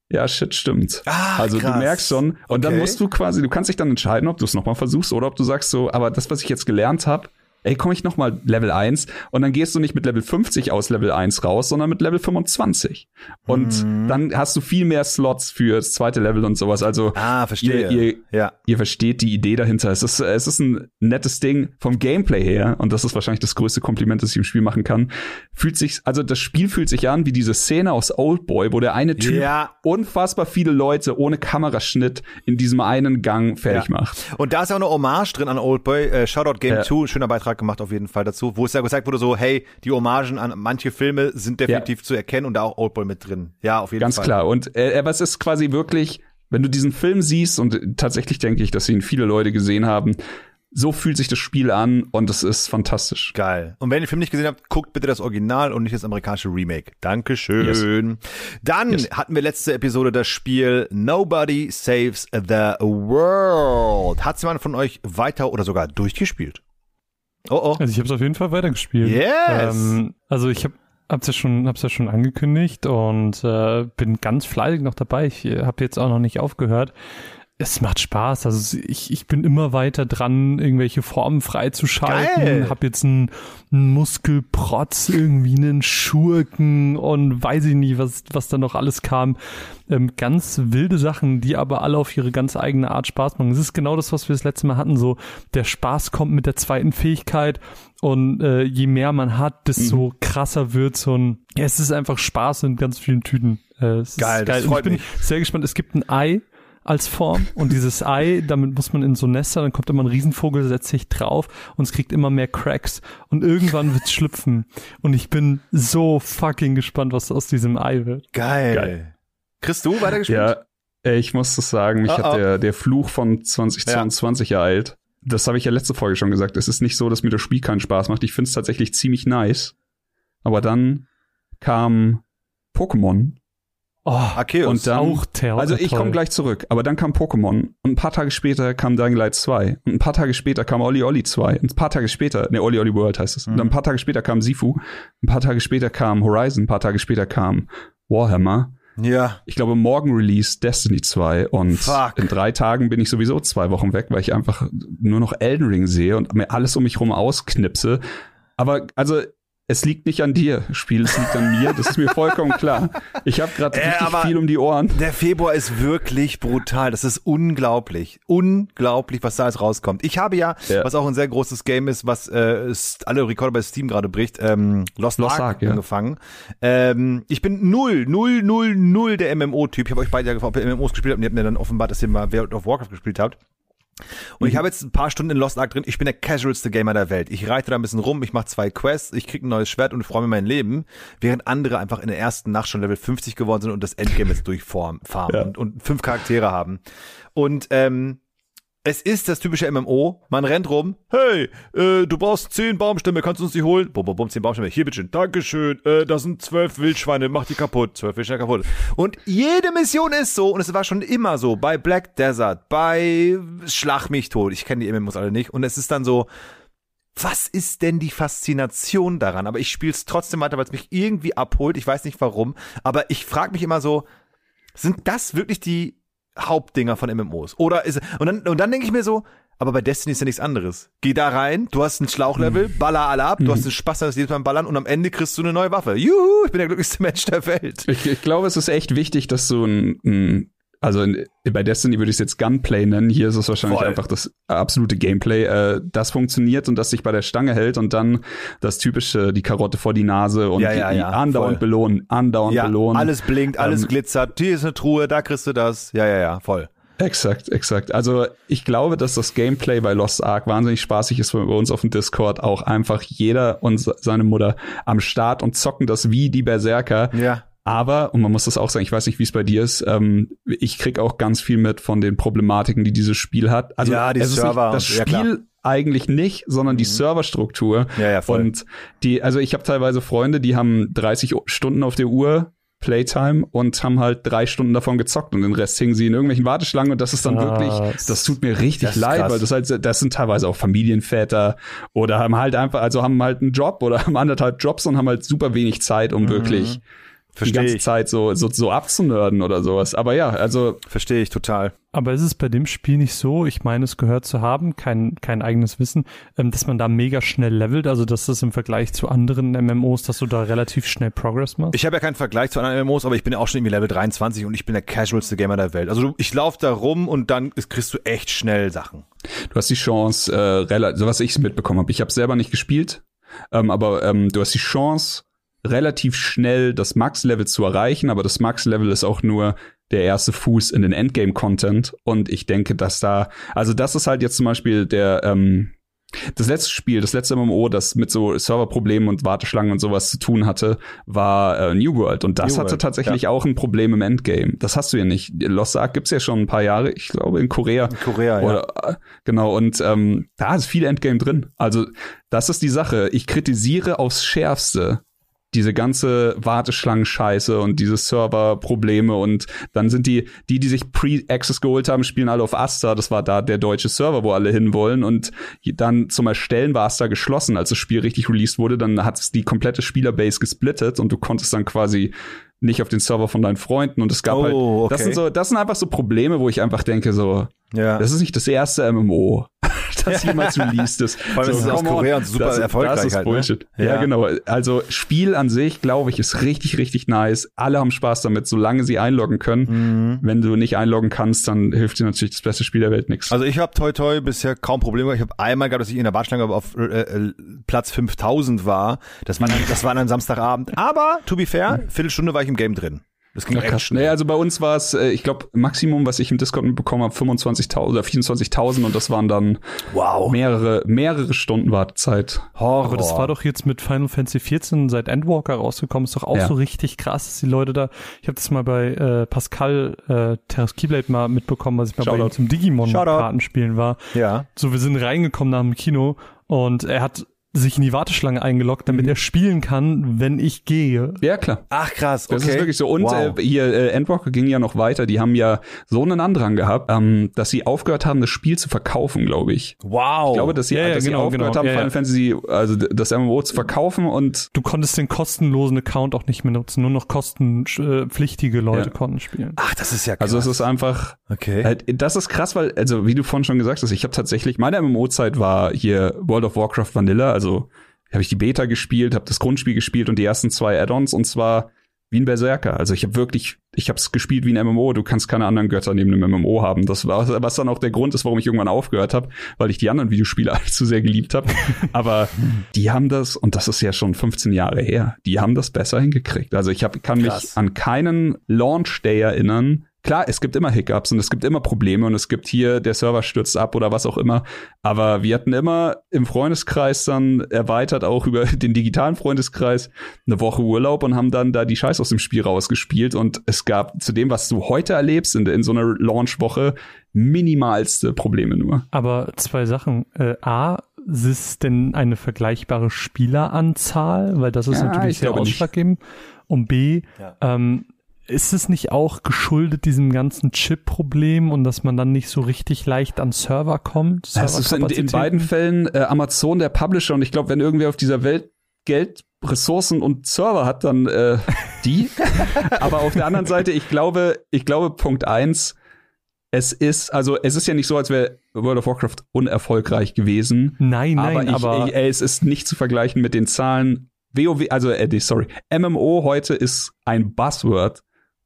ja, shit, stimmt. Ach, also krass. du merkst schon, und dann Okay. musst du quasi, du kannst dich dann entscheiden, ob du es nochmal versuchst oder ob du sagst so, aber das, was ich jetzt gelernt habe, ey, komme ich nochmal Level 1 und dann gehst du nicht mit Level 50 aus Level 1 raus, sondern mit Level 25. Und Mhm. dann hast du viel mehr Slots für das zweite Level und sowas. Also Ah, verstehe. Ihr, ihr, ja. ihr versteht die Idee dahinter. Es ist, es ist ein nettes Ding vom Gameplay her, und das ist wahrscheinlich das größte Kompliment, das ich im Spiel machen kann. Fühlt sich, also das Spiel fühlt sich an wie diese Szene aus Oldboy, wo der eine Typ Ja. unfassbar viele Leute ohne Kameraschnitt in diesem einen Gang fertig Ja. macht. Und da ist ja auch eine Hommage drin an Oldboy. Äh, Shoutout Game Ja. 2, schöner Beitrag gemacht auf jeden Fall dazu, wo es ja gesagt wurde so, hey, die Hommagen an manche Filme sind definitiv zu erkennen und da auch Oldboy mit drin. Ja, auf jeden Ganz Fall. klar. Und äh, aber es ist quasi wirklich, wenn du diesen Film siehst, und tatsächlich denke ich, dass ihn viele Leute gesehen haben, so fühlt sich das Spiel an und es ist fantastisch. Geil. Und wenn ihr den Film nicht gesehen habt, guckt bitte das Original und nicht das amerikanische Remake. Dankeschön. Dann Yes. hatten wir letzte Episode das Spiel Nobody Saves the World. Hat jemand von euch weiter oder sogar durchgespielt? Oh oh. Also ich habe es auf jeden Fall weitergespielt. Yes. Ähm, also ich habe hab's ja schon hab's ja schon angekündigt und äh, bin ganz fleißig noch dabei. Ich äh, habe jetzt auch noch nicht aufgehört. Es macht Spaß. Also ich, ich bin immer weiter dran, irgendwelche Formen freizuschalten. Geil. Hab jetzt einen, einen Muskelprotz, irgendwie einen Schurken und weiß ich nicht, was, was da noch alles kam. Ähm, ganz wilde Sachen, die aber alle auf ihre ganz eigene Art Spaß machen. Es ist genau das, was wir das letzte Mal hatten. So, der Spaß kommt mit der zweiten Fähigkeit und äh, je mehr man hat, desto krasser wird's und ja, es ist einfach Spaß in ganz vielen Tüten. Äh, es Geil, geil. Ich bin mich. sehr gespannt. Es gibt ein Ei als Form und dieses Ei, damit muss man in so Nester, dann kommt immer ein Riesenvogel, setzt sich drauf und es kriegt immer mehr Cracks und irgendwann wird's schlüpfen und ich bin so fucking gespannt, was aus diesem Ei wird. Geil. Geil. Chris, du weitergespielt? Ja, ich muss das sagen, mich Oh, hat oh. der, der Fluch von 2022 ereilt. Das habe ich ja letzte Folge schon gesagt. Es ist nicht so, dass mir das Spiel keinen Spaß macht. Ich finde es tatsächlich ziemlich nice. Aber dann kam Pokémon. Oh, Arceus. Und dann- auch Ter Also ich komme gleich zurück. Aber dann kam Pokémon. Und ein paar Tage später kam Dying Light 2. Und ein paar Tage später kam Oli Oli 2. Und ein paar Tage später, ne, Oli Oli World heißt es. Und dann ein paar Tage später kam Sifu. Ein paar Tage später kam Horizon. Ein paar Tage später kam Warhammer. ja. Ich glaube, morgen Release Destiny 2 und Fuck. in drei Tagen bin ich sowieso zwei Wochen weg, weil ich einfach nur noch Elden Ring sehe und mir alles um mich rum ausknipse. Aber also es liegt nicht an dir, Spiel, es liegt an mir, das ist mir vollkommen klar. Ich habe gerade Äh, richtig viel um die Ohren. Der Februar ist wirklich brutal. Das ist unglaublich. Unglaublich, was da alles rauskommt. Ich habe ja, Ja. was auch ein sehr großes Game ist, was äh, alle Rekorde bei Steam gerade bricht, ähm, Lost, Lost Ark, Ark, ja. angefangen. Ähm, ich bin null, null, null, null der MMO-Typ. Ich habe euch beide ja gefragt, ob ihr MMOs gespielt habt und ihr habt mir dann offenbart, dass ihr mal World of Warcraft gespielt habt. Und ich habe jetzt ein paar Stunden in Lost Ark drin. Ich bin der casualste Gamer der Welt. Ich reite da ein bisschen rum, ich mache zwei Quests, ich krieg ein neues Schwert und freue mir mein Leben, während andere einfach in der ersten Nacht schon Level 50 geworden sind und das Endgame jetzt durchfarmen farmen Ja. und, und fünf Charaktere haben. Und ähm, es ist das typische MMO. Man rennt rum. Hey, äh, du brauchst zehn Baumstämme, kannst du uns die holen? Bum, bum, bum, zehn Baumstämme. Hier, bitteschön. Dankeschön. Äh, da sind zwölf Wildschweine, mach die kaputt. Zwölf Wildschweine kaputt. Und jede Mission ist so, und es war schon immer so, bei Black Desert, bei Schlag mich tot. Ich kenne die MMOs alle nicht. Und es ist dann so, was ist denn die Faszination daran? Aber ich spiele es trotzdem weiter, weil es mich irgendwie abholt. Ich weiß nicht warum. Aber ich frage mich immer so, sind das wirklich die Hauptdinger von MMOs. Oder ist und dann und dann denke ich mir so, aber bei Destiny ist ja nichts anderes. Geh da rein, du hast ein Schlauchlevel, mhm. baller alle ab, du mhm. hast einen Spaß das jedes Mal Ballern und am Ende kriegst du eine neue Waffe. Juhu, ich bin der glücklichste Mensch der Welt. Ich, ich glaube, es ist echt wichtig, dass du ein, ein also in, bei Destiny würde ich es jetzt Gunplay nennen. Hier ist es wahrscheinlich Voll. einfach das absolute Gameplay. Äh, das funktioniert und das sich bei der Stange hält und dann das typische, die Karotte vor die Nase und ja, ja, die, ja, andauernd voll. belohnen, andauernd ja, belohnen. Alles blinkt, alles ähm, glitzert. Hier ist eine Truhe, da kriegst du das. Ja, ja, ja, voll. Exakt, exakt. Also ich glaube, dass das Gameplay bei Lost Ark wahnsinnig spaßig ist bei uns auf dem Discord. Auch einfach jeder und seine Mutter am Start und zocken das wie die Berserker. Ja. Aber, und man muss das auch sagen, ich weiß nicht, wie es bei dir ist, ähm, ich krieg auch ganz viel mit von den Problematiken, die dieses Spiel hat. Also ja, die Server. das Spiel ja, eigentlich nicht, sondern die mhm. Serverstruktur. Ja, ja, voll. Und die, also ich habe teilweise Freunde, die haben 30 Stunden auf der Uhr Playtime und haben halt drei Stunden davon gezockt und den Rest hingen sie in irgendwelchen Warteschlangen und das ist dann ah, wirklich, das tut mir richtig leid, krass. weil das halt, das sind teilweise auch Familienväter oder haben halt einfach, also haben halt einen Job oder haben anderthalb Jobs und haben halt super wenig Zeit, um mhm. wirklich Versteh die ganze ich. Zeit so, so, so abzunörden oder sowas. Aber ja, also. Verstehe ich total. Aber ist es bei dem Spiel nicht so, ich meine es gehört zu haben, kein, kein eigenes Wissen, ähm, dass man da mega schnell levelt, also dass das im Vergleich zu anderen MMOs, dass du da relativ schnell Progress machst? Ich habe ja keinen Vergleich zu anderen MMOs, aber ich bin ja auch schon irgendwie Level 23 und ich bin der casualste Gamer der Welt. Also ich laufe da rum und dann kriegst du echt schnell Sachen. Du hast die Chance, äh, relativ, so was ich mitbekommen habe. Ich habe selber nicht gespielt, ähm, aber ähm, du hast die Chance, relativ schnell das Max-Level zu erreichen, aber das Max-Level ist auch nur der erste Fuß in den Endgame-Content. Und ich denke, dass da, also das ist halt jetzt zum Beispiel der, ähm, das letzte Spiel, das letzte MMO, das mit so Serverproblemen und Warteschlangen und sowas zu tun hatte, war äh, New World. Und das New hatte World, tatsächlich ja. auch ein Problem im Endgame. Das hast du ja nicht. Lost Ark gibt's ja schon ein paar Jahre, ich glaube in Korea. In Korea, Oder, ja. Äh, genau, und ähm, da ist viel Endgame drin. Also das ist die Sache. Ich kritisiere aufs Schärfste diese ganze Warteschlangen-Scheiße und diese Server-Probleme und dann sind die, die, die sich Pre-Access geholt haben, spielen alle auf Asta. Das war da der deutsche Server, wo alle hinwollen und dann zum Erstellen war Asta geschlossen. Als das Spiel richtig released wurde, dann hat es die komplette Spielerbase gesplittet und du konntest dann quasi nicht auf den Server von deinen Freunden und es gab halt, oh, okay. das sind so, das sind einfach so Probleme, wo ich einfach denke so, ja. das ist nicht das erste MMO das jemals released ist. Vor allem so, ist es aus Korea und super das, erfolgreich. Das ist halt, ne? Bullshit. Ne? Ja. ja. genau. Also Spiel an sich, glaube ich, ist richtig, richtig nice. Alle haben Spaß damit, solange sie einloggen können. Mhm. Wenn du nicht einloggen kannst, dann hilft dir natürlich das beste Spiel der Welt nichts. Also ich habe toi toi bisher kaum Probleme. Ich habe einmal gehabt, dass ich in der Warteschlange auf äh, äh, Platz 5000 war. Das war, dann, das war dann Samstagabend. Aber, to be fair, Viertelstunde war ich im Game drin. Das ging ja, echt schnell. also bei uns war es, äh, ich glaube, Maximum, was ich im Discord mitbekommen habe, 25.000 oder 24.000 und das waren dann wow. mehrere, mehrere Stunden Wartezeit. Horror. Aber das war doch jetzt mit Final Fantasy 14 seit Endwalker rausgekommen, ist doch auch ja. so richtig krass, dass die Leute da, ich habe das mal bei äh, Pascal äh, Terras Keyblade mal mitbekommen, als ich mal Shoutout. bei ihm zum Digimon-Kartenspielen war. Ja. So, wir sind reingekommen nach dem Kino und er hat sich in die Warteschlange eingeloggt, damit mhm. er spielen kann, wenn ich gehe. Ja, klar. Ach krass, okay. Das ist wirklich so. Und wow. äh, hier, äh, Endwalker ging ja noch weiter. Die haben ja so einen Andrang gehabt, ähm, dass sie aufgehört haben, das Spiel zu verkaufen, glaube ich. Wow. Ich glaube, dass sie, ja, ja, dass genau, sie aufgehört genau. haben, ja, Final Fantasy, also das MMO zu verkaufen und Du konntest den kostenlosen Account auch nicht mehr nutzen. Nur noch kostenpflichtige Leute konnten spielen. Ach, das ist ja krass. Also es ist einfach, okay. Halt, das ist krass, weil, also wie du vorhin schon gesagt hast, ich habe tatsächlich, meine MMO-Zeit war hier World of Warcraft Vanilla, also habe ich die Beta gespielt, habe das Grundspiel gespielt und die ersten zwei Add-ons und zwar wie ein Berserker. Also ich habe wirklich, ich habe es gespielt wie ein MMO. Du kannst keine anderen Götter neben einem MMO haben. Das war, was dann auch der Grund ist, warum ich irgendwann aufgehört habe, weil ich die anderen Videospiele allzu sehr geliebt habe. Aber die haben das, und das ist ja schon 15 Jahre her, die haben das besser hingekriegt. Also ich hab, kann Krass. mich an keinen Launch Day erinnern, klar, es gibt immer Hiccups und es gibt immer Probleme und es gibt hier, der Server stürzt ab oder was auch immer. Aber wir hatten immer im Freundeskreis dann erweitert auch über den digitalen Freundeskreis eine Woche Urlaub und haben dann da die Scheiß aus dem Spiel rausgespielt. Und es gab zu dem, was du heute erlebst in, in so einer Launchwoche, minimalste Probleme nur. Aber zwei Sachen. Äh, A, ist es denn eine vergleichbare Spieleranzahl? Weil das ist Ja, natürlich ich sehr nicht. ausschlaggebend. Und B, Ja. ähm, ist es nicht auch geschuldet diesem ganzen Chip-Problem und dass man dann nicht so richtig leicht an Server kommt? Es ist in, in beiden Fällen äh, Amazon der Publisher und ich glaube, wenn irgendwer auf dieser Welt Geld, Ressourcen und Server hat, dann äh, die. Aber auf der anderen Seite, ich glaube, ich glaube, Punkt eins, es ist, also es ist ja nicht so, als wäre World of Warcraft unerfolgreich gewesen. Nein, nein, aber, aber, ich, ich, ey, es ist nicht zu vergleichen mit den Zahlen. WoW, also äh, sorry, MMO heute ist ein Buzzword,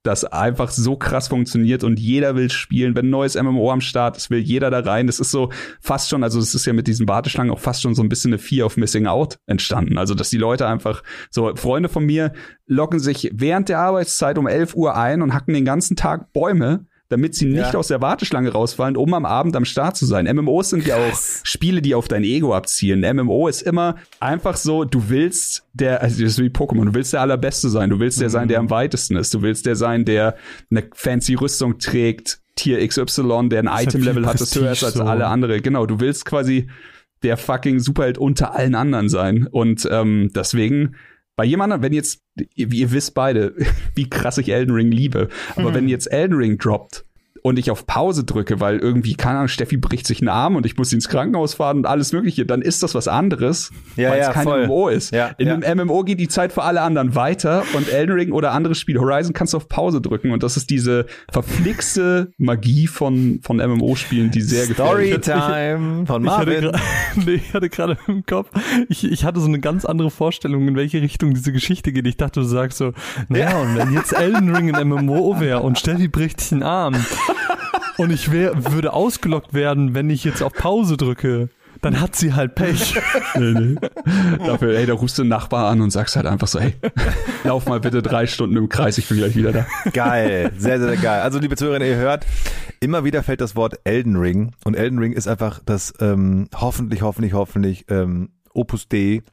das einfach so krass funktioniert und jeder will spielen. Wenn ein neues MMO am Start ist, will jeder da rein. Das ist so fast schon, also es ist ja mit diesen Warteschlangen auch fast schon so ein bisschen eine Fear of Missing Out entstanden. Also dass die Leute einfach so Freunde von mir loggen sich während der Arbeitszeit um 11 Uhr ein und hacken den ganzen Tag Bäume damit sie nicht Ja. aus der Warteschlange rausfallen, um am Abend am Start zu sein. MMOs sind ja auch Krass. Spiele, die auf dein Ego abzielen. MMO ist immer einfach so, du willst der, also das ist wie Pokémon, du willst der Allerbeste sein, du willst der sein, der am weitesten ist, du willst der sein, der eine fancy Rüstung trägt, Tier XY, der ein ja Item-Level hat, das höher ist als so. alle andere. Genau, du willst quasi der fucking Superheld unter allen anderen sein. Und ähm, deswegen, bei jemandem, wenn jetzt, ihr, ihr wisst beide, wie krass ich Elden Ring liebe, aber wenn jetzt Elden Ring droppt und ich auf Pause drücke, weil irgendwie, keine Ahnung, Steffi bricht sich einen Arm und ich muss sie ins Krankenhaus fahren und alles mögliche, dann ist das was anderes, Ja, weil ja, es kein voll. MMO ist. Ja, In ja. einem MMO geht die Zeit für alle anderen weiter und Elden Ring oder andere Spiele, Horizon kannst du auf Pause drücken und das ist diese verflixte Magie von, von MMO-Spielen, die sehr ist. Storytime von Ich hatte, Marvin. gra- nee, ich hatte gerade im Kopf, ich, ich hatte so eine ganz andere Vorstellung, in welche Richtung diese Geschichte geht. Ich dachte, du sagst so, naja, und wenn jetzt Elden Ring ein MMO wäre und Steffi bricht sich einen Arm und ich wär, würde ausgelockt werden, wenn ich jetzt auf Pause drücke, dann hat sie halt Pech. nee, nee. Dafür, hey, da rufst du einen Nachbar an und sagst halt einfach so, hey, lauf mal bitte drei Stunden im Kreis, ich bin gleich wieder da. Geil, sehr, sehr geil. Also, liebe Zuhörer, ihr hört, immer wieder fällt das Wort Elden Ring. Und Elden Ring ist einfach das ähm, hoffentlich, hoffentlich, hoffentlich ähm, Opus D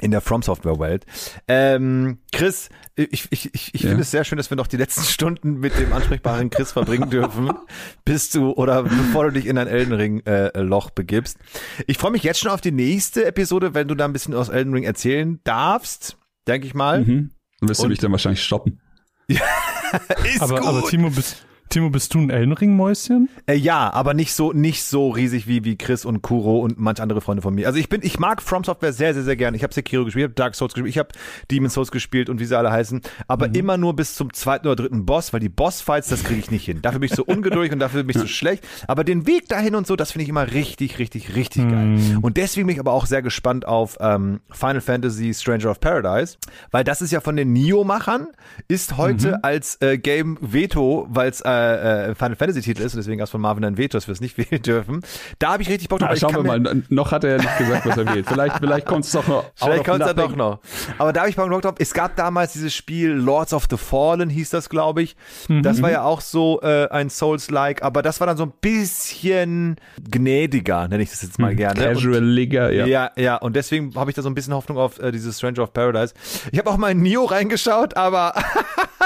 in der From Software Welt. Ähm, Chris, ich, ich, ich, ich Ja. finde es sehr schön, dass wir noch die letzten Stunden mit dem ansprechbaren Chris verbringen dürfen, bis du oder bevor du dich in ein Elden Ring äh, Loch begibst. Ich freue mich jetzt schon auf die nächste Episode, wenn du da ein bisschen aus Elden Ring erzählen darfst, denke ich mal. Mhm. Dann wirst du mich dann wahrscheinlich stoppen. Ist Aber, gut. aber Timo, bist, Timo, bist du ein Elden Ring Mäuschen? Äh, ja, aber nicht so nicht so riesig wie wie Chris und Kuro und manch andere Freunde von mir. Also ich bin ich mag From Software sehr sehr sehr gerne. Ich habe Sekiro gespielt, ich hab Dark Souls gespielt, ich habe Demon's Souls gespielt und wie sie alle heißen, aber Mhm. immer nur bis zum zweiten oder dritten Boss, weil die Bossfights, das kriege ich nicht hin. Dafür bin ich so ungeduldig und dafür bin ich so schlecht, aber den Weg dahin und so, das finde ich immer richtig richtig richtig geil. Mhm. Und deswegen bin ich aber auch sehr gespannt auf ähm, Final Fantasy Stranger of Paradise, weil das ist ja von den Nio-Machern, ist heute Mhm. als äh, Game Veto, weil es äh, äh, Final Fantasy Titel ist und deswegen gab es von Marvin ein Veto, dass wir es nicht wählen dürfen. Da habe ich richtig Bock drauf. Ja, weil ich schauen wir mal, noch hat er nicht gesagt, was er wählt. Vielleicht, vielleicht kommt es doch noch. Vielleicht kommt es ja doch noch. Aber da habe ich Bock drauf. Es gab damals dieses Spiel Lords of the Fallen, hieß das, glaube ich. Das war ja auch so äh, ein Souls-like, aber das war dann so ein bisschen gnädiger, nenne ich das jetzt mal gerne. Und- Casual Liga, ja. Ja, ja, und deswegen habe ich da so ein bisschen Hoffnung auf äh, dieses Stranger of Paradise. Ich habe auch mal in Nio reingeschaut, aber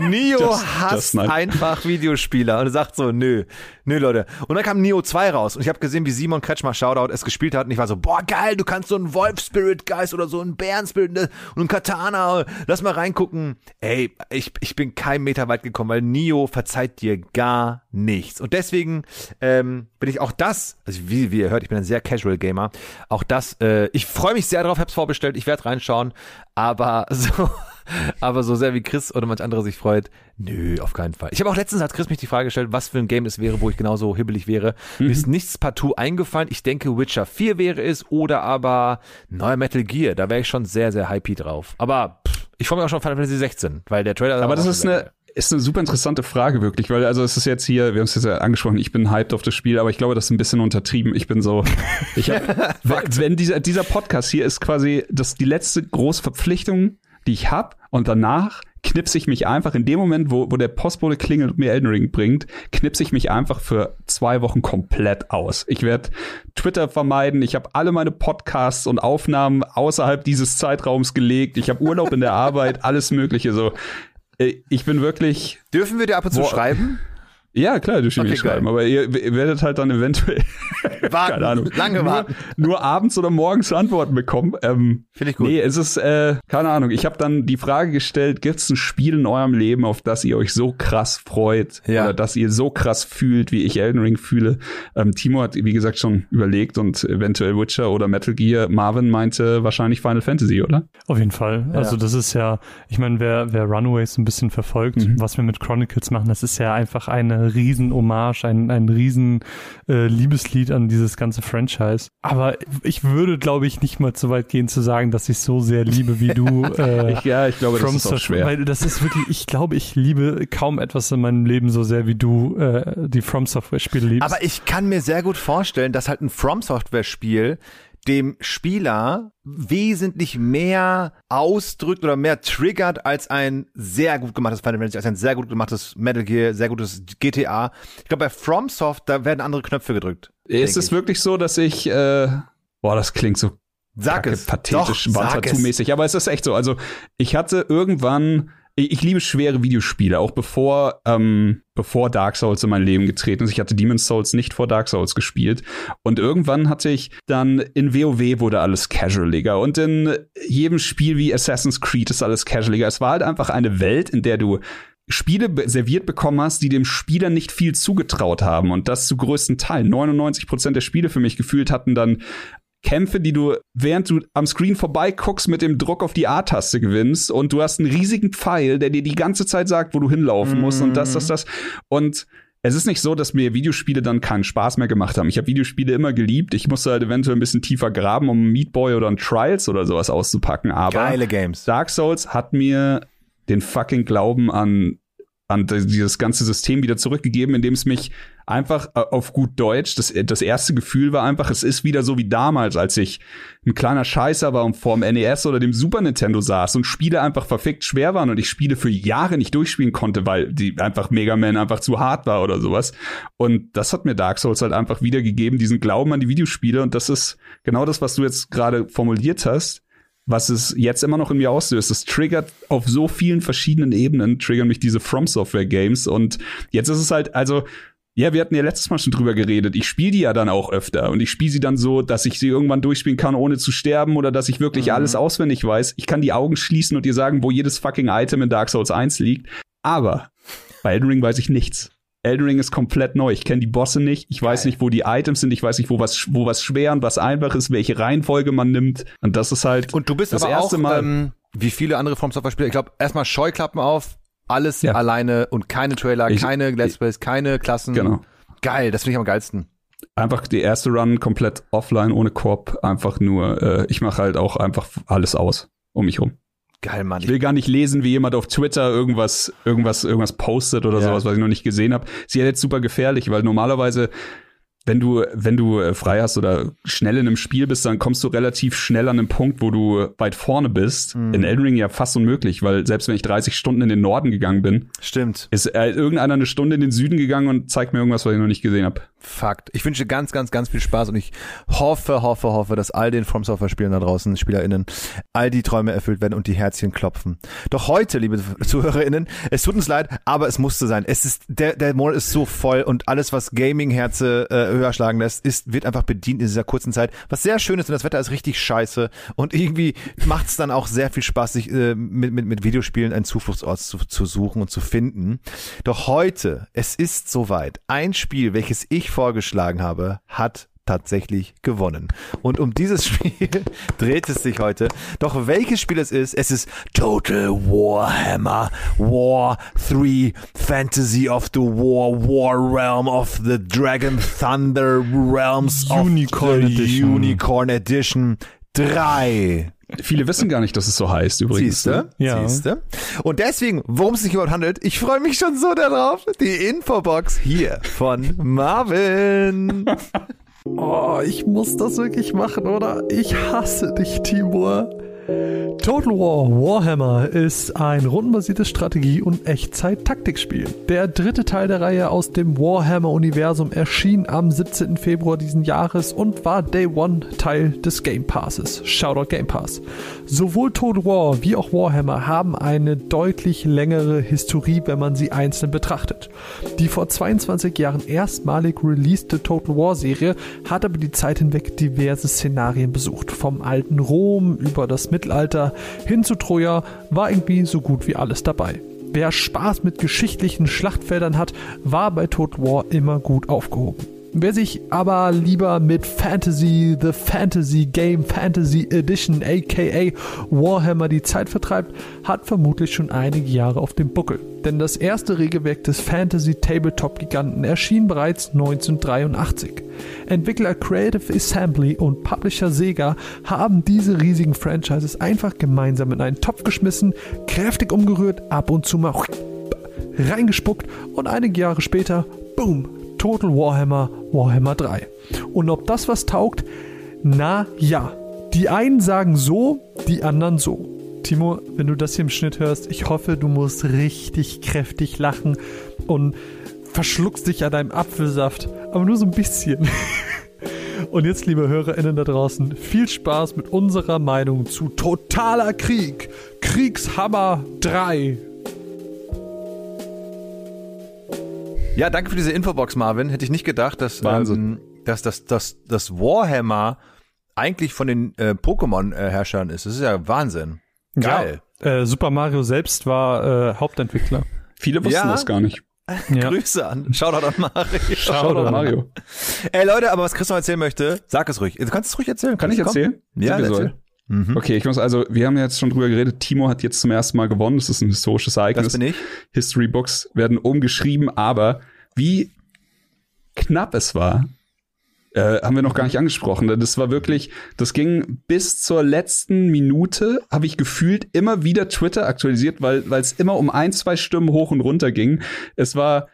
Nio Just- hasst nein. einfach Videospieler und sagt so, nö, nö Leute. Und dann kam Nio 2 raus und ich habe gesehen, wie Simon Kretschmer Shoutout es gespielt hat und ich war so, boah geil, du kannst so einen Wolf-Spirit-Geist oder so einen Bären-Spirit und einen Katana, lass mal reingucken. Ey, ich, ich bin kein Meter weit gekommen, weil Nio verzeiht dir gar nichts. Und deswegen ähm, bin ich auch das, also wie, wie ihr hört, ich bin ein sehr Casual Gamer, auch das, äh, ich freue mich sehr drauf, hab's vorbestellt, ich werde reinschauen, aber so, aber so sehr wie Chris oder manch andere sich freut, nö, auf keinen Fall. Ich habe auch letztens hat Chris mich die Frage gestellt, was für ein Game es wäre, wo ich genauso hibbelig wäre. Mir ist nichts partout eingefallen. Ich denke, Witcher 4 wäre es oder aber neuer Metal Gear. Da wäre ich schon sehr, sehr hypey drauf. Aber pff, ich freue mich auch schon auf Final Fantasy 16, weil der Trailer. Aber das ist eine, ist eine super interessante Frage, wirklich, weil also es ist jetzt hier, wir haben es jetzt ja angesprochen, ich bin hyped auf das Spiel, aber ich glaube, das ist ein bisschen untertrieben. Ich bin so, ich hab, wenn dieser, dieser Podcast hier ist quasi das die letzte große Verpflichtung, die ich habe und danach knipse ich mich einfach in dem Moment, wo, wo der Postbote klingelt und mir Elden Ring bringt, knipse ich mich einfach für zwei Wochen komplett aus. Ich werde Twitter vermeiden. Ich habe alle meine Podcasts und Aufnahmen außerhalb dieses Zeitraums gelegt. Ich habe Urlaub in der Arbeit, alles Mögliche. So, äh, ich bin wirklich. Dürfen wir dir ab und zu Boah. schreiben? Ja, klar, du Okay, okay, schreiben, aber ihr, ihr werdet halt dann eventuell Warten, keine Ahnung, lange nur, warten. nur abends oder morgens Antworten bekommen. Ähm, Finde ich gut. Nee, es ist, äh, keine Ahnung, ich habe dann die Frage gestellt, gibt es ein Spiel in eurem Leben, auf das ihr euch so krass freut Ja. oder das ihr so krass fühlt, wie ich Elden Ring fühle? Ähm, Timo hat, wie gesagt, schon überlegt und eventuell Witcher oder Metal Gear. Marvin meinte wahrscheinlich Final Fantasy, oder? Auf jeden Fall. Also das ist ja, ich meine, wer, wer Runaways ein bisschen verfolgt, Mhm. was wir mit Chronicles machen, das ist ja einfach eine riesen Hommage, ein, ein riesen äh, Liebeslied an dieses ganze Franchise. Aber ich würde, glaube ich, nicht mal so weit gehen zu sagen, dass ich so sehr liebe wie du. Äh, Ich, ja, ich glaube, das From ist auch Software, schwer. Weil das ist wirklich, ich glaube, ich liebe kaum etwas in meinem Leben so sehr, wie du äh, die From Software Spiele liebst. Aber ich kann mir sehr gut vorstellen, dass halt ein From Software Spiel dem Spieler wesentlich mehr ausdrückt oder mehr triggert als ein sehr gut gemachtes Final Fantasy, als ein sehr gut gemachtes Metal Gear, sehr gutes GTA. Ich glaube, bei FromSoft, da werden andere Knöpfe gedrückt. Ist es wirklich so, dass ich, äh, boah, das klingt so Sag kacke, es. pathetisch, Doch, sag es. Banzatu-mäßig. Aber es ist echt so. Also ich hatte irgendwann, ich, ich liebe schwere Videospiele, auch bevor, ähm, bevor Dark Souls in mein Leben getreten ist. Ich hatte Demon's Souls nicht vor Dark Souls gespielt. Und irgendwann hatte ich dann in WoW wurde alles casualiger. Und in jedem Spiel wie Assassin's Creed ist alles casualiger. Es war halt einfach eine Welt, in der du Spiele serviert bekommen hast, die dem Spieler nicht viel zugetraut haben. Und das zu größten Teilen. 99 Prozent der Spiele für mich gefühlt hatten dann Kämpfe, die du, während du am Screen vorbeiguckst, mit dem Druck auf die A-Taste gewinnst und du hast einen riesigen Pfeil, der dir die ganze Zeit sagt, wo du hinlaufen musst und das, das, das. Und es ist nicht so, dass mir Videospiele dann keinen Spaß mehr gemacht haben. Ich habe Videospiele immer geliebt. Ich musste halt eventuell ein bisschen tiefer graben, um Meat Boy oder ein Trials oder sowas auszupacken. Aber Geile Games. Dark Souls hat mir den fucking Glauben an, an dieses ganze System wieder zurückgegeben, indem es mich einfach äh, auf gut Deutsch, das, das erste Gefühl war einfach, es ist wieder so wie damals, als ich ein kleiner Scheißer war und vorm NES oder dem Super Nintendo saß und Spiele einfach verfickt schwer waren und ich Spiele für Jahre nicht durchspielen konnte, weil die einfach Mega Man einfach zu hart war oder sowas. Und das hat mir Dark Souls halt einfach wiedergegeben, diesen Glauben an die Videospiele und das ist genau das, was du jetzt gerade formuliert hast was es jetzt immer noch in mir auslöst. Es triggert auf so vielen verschiedenen Ebenen, triggern mich diese From Software Games. Und jetzt ist es halt, also, ja, wir hatten ja letztes Mal schon drüber geredet. Ich spiele die ja dann auch öfter. Und ich spiele sie dann so, dass ich sie irgendwann durchspielen kann, ohne zu sterben oder dass ich wirklich alles auswendig weiß. Ich kann die Augen schließen und dir sagen, wo jedes fucking Item in Dark Souls 1 liegt. Aber bei Elden Ring weiß ich nichts. Elden Ring ist komplett neu. Ich kenne die Bosse nicht. Ich weiß nicht, wo die Items sind. Ich weiß nicht, wo was, wo was schwer und was einfach ist, welche Reihenfolge man nimmt. Und das ist halt Und du bist das aber erste auch, Mal. Ähm, wie viele andere From Software Spieler, ich glaube, erstmal Scheuklappen auf, alles Ja. alleine und keine Trailer, Ich- keine Let's Plays, keine Klassen. Genau. Geil, das finde ich am geilsten. Einfach die erste Run komplett offline, ohne Koop. Einfach nur, äh, ich mache halt auch einfach alles aus um mich rum. Geil, Mann. Ich will gar nicht lesen, wie jemand auf Twitter irgendwas, irgendwas, irgendwas postet oder Ja. sowas, was ich noch nicht gesehen habe. Sie ist jetzt super gefährlich, weil normalerweise, wenn du, wenn du äh, frei hast oder schnell in einem Spiel bist, dann kommst du relativ schnell an einen Punkt, wo du weit vorne bist. Mhm. In Elden Ring ja fast unmöglich, weil selbst wenn ich 30 Stunden in den Norden gegangen bin, Stimmt. ist äh, irgendeiner eine Stunde in den Süden gegangen und zeigt mir irgendwas, was ich noch nicht gesehen habe. Fakt. Ich wünsche ganz, ganz, ganz viel Spaß und ich hoffe, hoffe, hoffe, dass all den From Software Spielern da draußen, SpielerInnen, all die Träume erfüllt werden und die Herzchen klopfen. Doch heute, liebe ZuhörerInnen, es tut uns leid, aber es musste sein. Es ist, der, der Monat ist so voll und alles, was Gaming-Herze äh, höher schlagen lässt, ist, wird einfach bedient in dieser kurzen Zeit. Was sehr schön ist und das Wetter ist richtig scheiße und irgendwie macht es dann auch sehr viel Spaß, sich äh, mit, mit, mit Videospielen einen Zufluchtsort zu, zu suchen und zu finden. Doch heute, es ist soweit. Ein Spiel, welches ich vorgeschlagen habe, hat tatsächlich gewonnen. Und um dieses Spiel dreht es sich heute. Doch welches Spiel es ist, es ist Total Warhammer War 3 Fantasy of the War War Realm of the Dragon Thunder Realms Unicorn of the Edition. Unicorn Edition 3. Viele wissen gar nicht, dass es so heißt übrigens. Siehste? Ja. Siehste? Und deswegen, worum es sich überhaupt handelt, ich freue mich schon so darauf. Die Infobox hier von Marvin. Oh, ich muss das wirklich machen, oder? Ich hasse dich, Timur. Total War Warhammer ist ein rundenbasiertes Strategie- und Echtzeit-Taktikspiel. Der dritte Teil der Reihe aus dem Warhammer-Universum erschien am 17. Februar diesen Jahres und war Day One Teil des Game Passes. Shoutout Game Pass. Sowohl Total War wie auch Warhammer haben eine deutlich längere Historie, wenn man sie einzeln betrachtet. Die vor 22 Jahren erstmalig releaste Total War Serie hat aber die Zeit hinweg diverse Szenarien besucht. Vom alten Rom über das Mittelalter hin zu Troja war irgendwie so gut wie alles dabei. Wer Spaß mit geschichtlichen Schlachtfeldern hat, war bei Total War immer gut aufgehoben. Wer sich aber lieber mit Fantasy, The Fantasy Game Fantasy Edition aka Warhammer die Zeit vertreibt, hat vermutlich schon einige Jahre auf dem Buckel. Denn das erste Regelwerk des Fantasy Tabletop Giganten erschien bereits 1983. Entwickler Creative Assembly und Publisher Sega haben diese riesigen Franchises einfach gemeinsam in einen Topf geschmissen, kräftig umgerührt, ab und zu mal reingespuckt und einige Jahre später, boom, Total Warhammer Warhammer 3. Und ob das was taugt? Na ja. Die einen sagen so, die anderen so. Timo, wenn du das hier im Schnitt hörst, ich hoffe, du musst richtig kräftig lachen und verschluckst dich an deinem Apfelsaft, aber nur so ein bisschen. Und jetzt, liebe HörerInnen da draußen, viel Spaß mit unserer Meinung zu Totaler Krieg. Kriegshammer 3. Ja, danke für diese Infobox, Marvin. Hätte ich nicht gedacht, dass, ähm, dass, dass, dass, dass Warhammer eigentlich von den äh, Pokémon-Herrschern ist. Das ist ja Wahnsinn. Geil. Ja, äh, Super Mario selbst war äh, Hauptentwickler. Viele wussten Ja. das gar nicht. Ja. Grüße an. Shoutout an Mario. Shoutout Mario. Ey Leute, aber was Chris noch erzählen möchte, sag es ruhig. Du kannst es ruhig erzählen. Kann ich Komm. erzählen? Ja, Sind wir erzähl. Mhm. Okay, ich muss also, wir haben jetzt schon drüber geredet, Timo hat jetzt zum ersten Mal gewonnen, das ist ein historisches Ereignis. Das bin ich. History Books werden umgeschrieben, aber wie knapp es war, äh, haben wir noch gar nicht angesprochen. Das war wirklich, das ging bis zur letzten Minute, habe ich gefühlt immer wieder Twitter aktualisiert, weil weil es immer um ein, zwei Stimmen hoch und runter ging. Es war,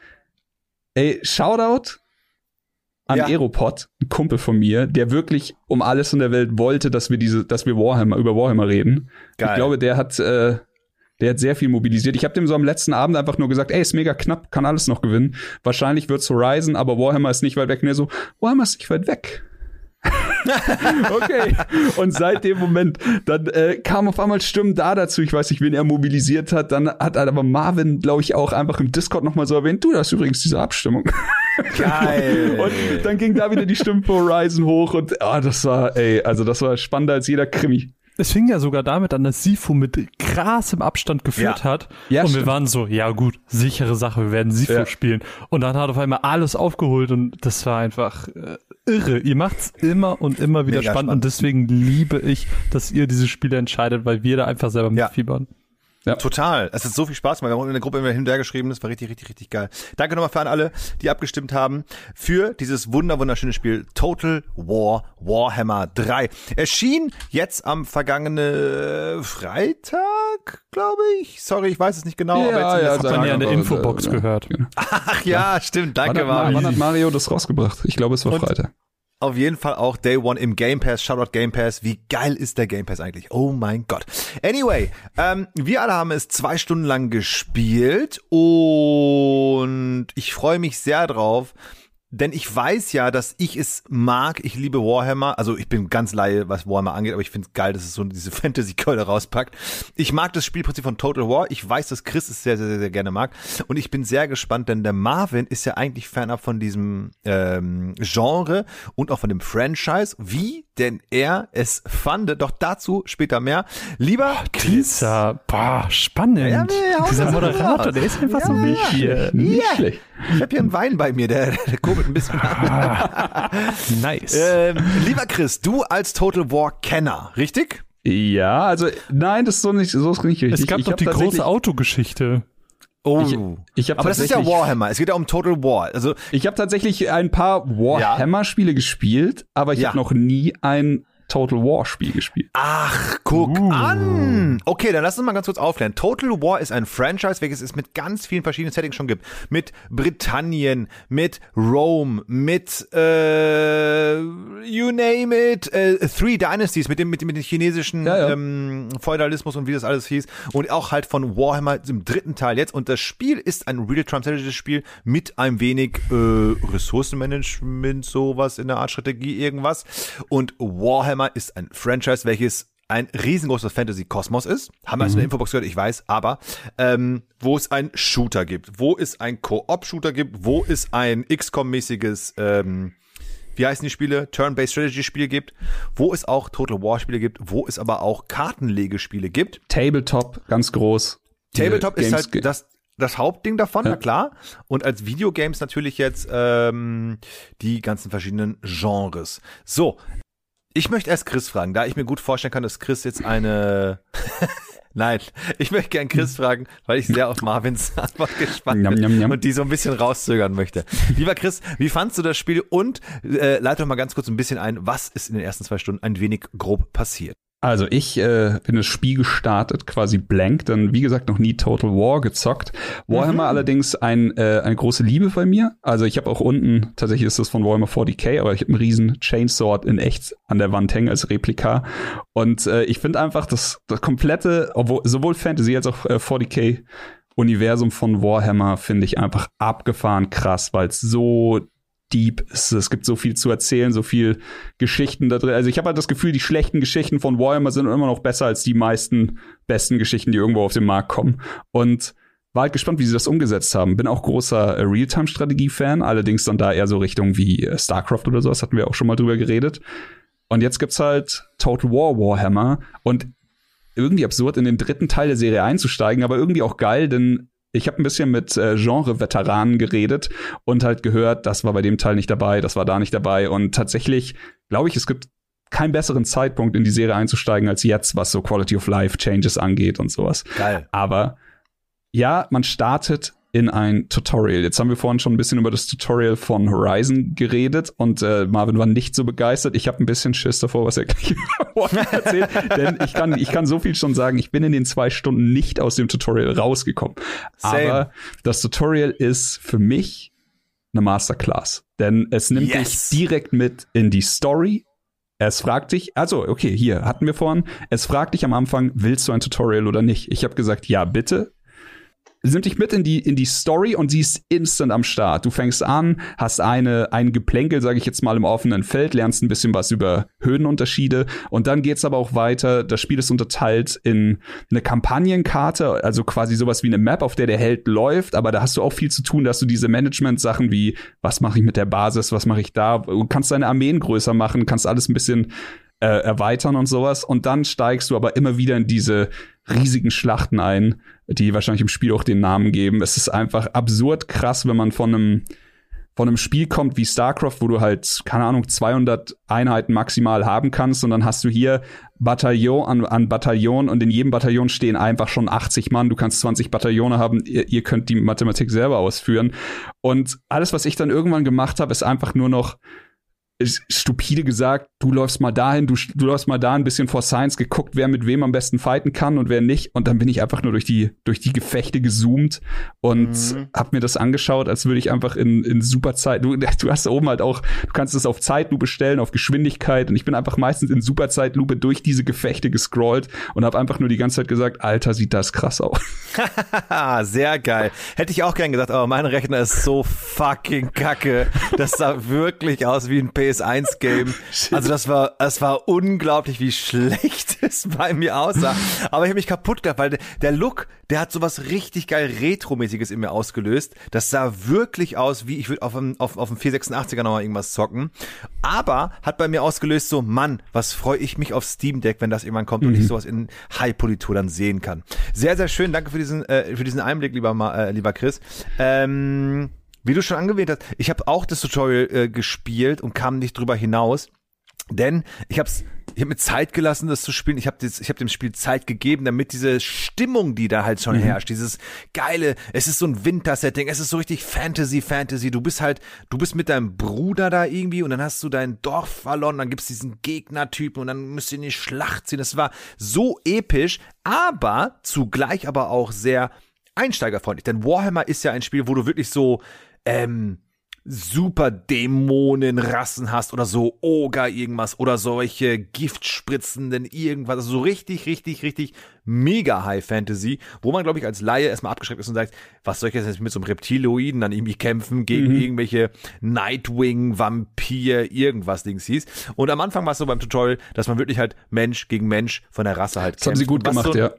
ey, Shoutout an Ja. Aeropod, ein Kumpel von mir, der wirklich um alles in der Welt wollte, dass wir diese, dass wir Warhammer über Warhammer reden. Geil. Ich glaube, der hat, äh, der hat sehr viel mobilisiert. Ich habe dem so am letzten Abend einfach nur gesagt, ey, ist mega knapp, kann alles noch gewinnen. Wahrscheinlich wird's Horizon, aber Warhammer ist nicht weit weg. Und er so, Warhammer ist nicht weit weg. okay. Und seit dem Moment, dann äh, kam auf einmal Stimmen da dazu. Ich weiß nicht, wen er mobilisiert hat. Dann hat aber Marvin, glaube ich, auch einfach im Discord noch mal so erwähnt, du, das ist übrigens diese Abstimmung. Geil. Und dann ging da wieder die Stimmen für Horizon hoch und ah, das war, ey, also das war spannender als jeder Krimi. Es fing ja sogar damit an, dass Sifu mit krassem Abstand geführt Ja. hat. Ja, und wir stimmt. waren so, ja gut, sichere Sache, wir werden Sifu Ja. spielen. Und dann hat auf einmal alles aufgeholt und das war einfach äh, irre. Ihr macht's immer und immer wieder spannend, spannend. und deswegen liebe ich, dass ihr diese Spiele entscheidet, weil wir da einfach selber Ja. Mitfiebern. Total. Es hat so viel Spaß gemacht. Wir haben in der Gruppe immer hin und her geschrieben. Das war richtig, richtig, richtig geil. Danke nochmal für an alle, die abgestimmt haben für dieses wunder, wunderschöne Spiel Total War Warhammer 3. Erschien jetzt am vergangenen Freitag, glaube ich. Sorry, ich weiß es nicht genau. aber jetzt Hat man ja in der Infobox gehört. Ach ja, stimmt. Wann Danke, hat, wann Marvin. hat Mario das rausgebracht? Ich glaube, es war Und- Freitag. Auf jeden Fall auch Day One im Game Pass. Shoutout Game Pass. Wie geil ist der Game Pass eigentlich? Oh mein Gott. Anyway, ähm, wir alle haben es zwei Stunden lang gespielt und ich freue mich sehr drauf. Denn ich weiß ja, dass ich es mag. Ich liebe Warhammer. Also ich bin ganz laie, was Warhammer angeht, aber ich finde es geil, dass es so diese Fantasy-Keule rauspackt. Ich mag das Spielprinzip von Total War. Ich weiß, dass Chris es sehr, sehr, sehr, sehr gerne mag. Und ich bin sehr gespannt, denn der Marvin ist ja eigentlich fernab von diesem ähm, Genre und auch von dem Franchise. Wie denn er es fand. Doch dazu später mehr. Lieber Chris. Dieser, boah, spannend. Ja, hauen Dieser Moderator, der ist einfach so Ja, nicht hier. Nicht Ja. schlecht. Ich habe hier einen Wein bei mir, der, der kurbelt ein bisschen. Nice. Ähm, lieber Chris, du als Total War Kenner, richtig? Ja, also nein, das ist so nicht, so ist nicht richtig. es gab ich doch die große Autogeschichte. Oh. Ich- ich hab Aber das ist ja Warhammer. Es geht ja um Total War. Also Ich habe tatsächlich ein paar Warhammer-Spiele gespielt, aber ich Ja. habe noch nie ein Total War Spiel gespielt. Ach, guck an. Okay, dann lass uns mal ganz kurz aufklären. Total War ist ein Franchise, welches es mit ganz vielen verschiedenen Settings schon gibt. Mit Britannien, mit Rome, mit äh, you name it, äh, Three Dynasties, mit dem, mit dem, mit dem chinesischen Ja, ja. Ähm, Feudalismus und wie das alles hieß. Und auch halt von Warhammer im dritten Teil jetzt. Und das Spiel ist ein Real-Time-Strategy-Spiel mit ein wenig äh, Ressourcenmanagement, sowas in der Art Strategie, irgendwas. Und Warhammer ist ein Franchise, welches ein riesengroßer Fantasy-Kosmos ist. Haben wir also in der Infobox gehört, ich weiß, aber ähm, wo es einen Shooter gibt, wo es ein Koop-Shooter gibt, wo es ein XCOM-mäßiges ähm, wie heißen die Spiele, Turn-Based Strategy-Spiele gibt, wo es auch Total War-Spiele gibt, wo es aber auch Kartenlegespiele gibt. Tabletop, ganz groß. Tabletop ist Games- halt das, das Hauptding davon, Ja. na klar. Und als Videogames natürlich jetzt ähm, die ganzen verschiedenen Genres. So, ich möchte erst Chris fragen, da ich mir gut vorstellen kann, dass Chris jetzt eine Nein, ich möchte gern Chris fragen, weil ich sehr auf Marvins Antwort gespannt bin njam, njam. und die so ein bisschen rauszögern möchte. Lieber Chris, wie fandst du das Spiel und äh, leite doch mal ganz kurz ein bisschen ein, was ist in den ersten zwei Stunden ein wenig grob passiert? Also ich äh, bin das Spiel gestartet, quasi blank, dann wie gesagt noch nie Total War gezockt. Warhammer allerdings ein, äh, eine große Liebe bei mir. Also ich habe auch unten, tatsächlich ist das von Warhammer 40k, aber ich habe einen riesen Chainsword in echt an der Wand hängen als Replika. Und äh, ich finde einfach das, das komplette, obwohl, sowohl Fantasy als auch äh, 40k Universum von Warhammer finde ich einfach abgefahren krass, weil es so deep ist. Es gibt so viel zu erzählen, so viel Geschichten da drin. Also ich habe halt das Gefühl, die schlechten Geschichten von Warhammer sind immer noch besser als die meisten besten Geschichten, die irgendwo auf den Markt kommen. Und war halt gespannt, wie sie das umgesetzt haben. Bin auch großer äh, Realtime-Strategie-Fan, allerdings dann da eher so Richtung wie äh, StarCraft oder so. Das hatten wir auch schon mal drüber geredet. Und jetzt gibt's halt Total War Warhammer und irgendwie absurd, in den dritten Teil der Serie einzusteigen, aber irgendwie auch geil, denn ich habe ein bisschen mit äh, Genre-Veteranen geredet und halt gehört, das war bei dem Teil nicht dabei, das war da nicht dabei. Und tatsächlich glaube ich, es gibt keinen besseren Zeitpunkt in die Serie einzusteigen als jetzt, was so Quality of Life Changes angeht und sowas. Geil. Aber ja, man startet in ein Tutorial. Jetzt haben wir vorhin schon ein bisschen über das Tutorial von Horizon geredet und äh, Marvin war nicht so begeistert. Ich habe ein bisschen Schiss davor, was er gleich erzählt, denn ich kann, ich kann so viel schon sagen. Ich bin in den zwei Stunden nicht aus dem Tutorial rausgekommen. Same. Aber das Tutorial ist für mich eine Masterclass, denn es nimmt Yes. dich direkt mit in die Story. Es fragt dich, also okay, hier hatten wir vorhin, es fragt dich am Anfang, willst du ein Tutorial oder nicht? Ich habe gesagt, ja, bitte. Es nimmt dich mit in die, in die Story und sie ist instant am Start. Du fängst an, hast eine, ein Geplänkel, sage ich jetzt mal, im offenen Feld, lernst ein bisschen was über Höhenunterschiede und dann geht's aber auch weiter. Das Spiel ist unterteilt in eine Kampagnenkarte, also quasi sowas wie eine Map, auf der der Held läuft, aber da hast du auch viel zu tun, da hast du diese Management-Sachen wie, was mache ich mit der Basis, was mache ich da, du kannst deine Armeen größer machen, kannst alles ein bisschen äh, erweitern und sowas. Und dann steigst du aber immer wieder in diese riesigen Schlachten ein, die wahrscheinlich im Spiel auch den Namen geben. Es ist einfach absurd krass, wenn man von einem von einem Spiel kommt wie StarCraft, wo du halt, keine Ahnung, 200 Einheiten maximal haben kannst und dann hast du hier Bataillon an, an Bataillon und in jedem Bataillon stehen einfach schon 80 Mann. Du kannst 20 Bataillone haben, ihr, ihr könnt die Mathematik selber ausführen. Und alles, was ich dann irgendwann gemacht habe, ist einfach nur noch stupide gesagt, du läufst mal dahin, du, du läufst mal da ein bisschen vor Science geguckt, wer mit wem am besten fighten kann und wer nicht. Und dann bin ich einfach nur durch die, durch die Gefechte gezoomt und Mhm. hab mir das angeschaut, als würde ich einfach in, in Superzeit, du, du hast da oben halt auch, du kannst es auf Zeitlupe stellen, auf Geschwindigkeit und ich bin einfach meistens in Superzeitlupe durch diese Gefechte gescrollt und habe einfach nur die ganze Zeit gesagt, Alter, sieht das krass aus. Sehr geil. Hätte ich auch gern gesagt, aber mein Rechner ist so fucking kacke. Das sah wirklich aus wie ein PS1-Game. Also das war, das war unglaublich, wie schlecht es bei mir aussah. Aber ich habe mich kaputt gemacht, weil der, Look, der hat sowas richtig geil Retro-mäßiges in mir ausgelöst. Das sah wirklich aus, wie ich würde auf dem, auf, auf dem 486er nochmal irgendwas zocken. Aber hat bei mir ausgelöst so, Mann, was freue ich mich auf Steam Deck, wenn das irgendwann kommt und ich sowas in High-Politur dann sehen kann. Sehr, sehr schön. Danke für diesen, äh, für diesen Einblick, lieber, äh, lieber Chris. Ähm, wie du schon angewähnt hast, ich habe auch das Tutorial äh, gespielt und kam nicht drüber hinaus. Denn ich habe es ich habe mir Zeit gelassen, das zu spielen. Ich habe ich hab dem Spiel Zeit gegeben, damit diese Stimmung, die da halt schon mhm. herrscht, dieses geile, es ist so ein Wintersetting, es ist so richtig Fantasy, Fantasy. Du bist halt, du bist mit deinem Bruder da irgendwie und dann hast du dein Dorf verloren, dann gibt's diesen Gegnertypen und dann müsst ihr in die Schlacht ziehen. Das war so episch, aber zugleich aber auch sehr einsteigerfreundlich. Denn Warhammer ist ja ein Spiel, wo du wirklich so ähm, super Dämonenrassen hast oder so Oger irgendwas oder solche Giftspritzenden irgendwas, also so richtig, richtig, richtig mega High Fantasy, wo man, glaube ich, als Laie erstmal abgeschreckt ist und sagt, was soll ich jetzt mit so einem Reptiloiden dann irgendwie kämpfen gegen mhm. irgendwelche Nightwing, Vampir, irgendwas Dings hieß. Und am Anfang war es so beim Tutorial, dass man wirklich halt Mensch gegen Mensch von der Rasse halt Das kämpft. haben sie gut gemacht, so, ja.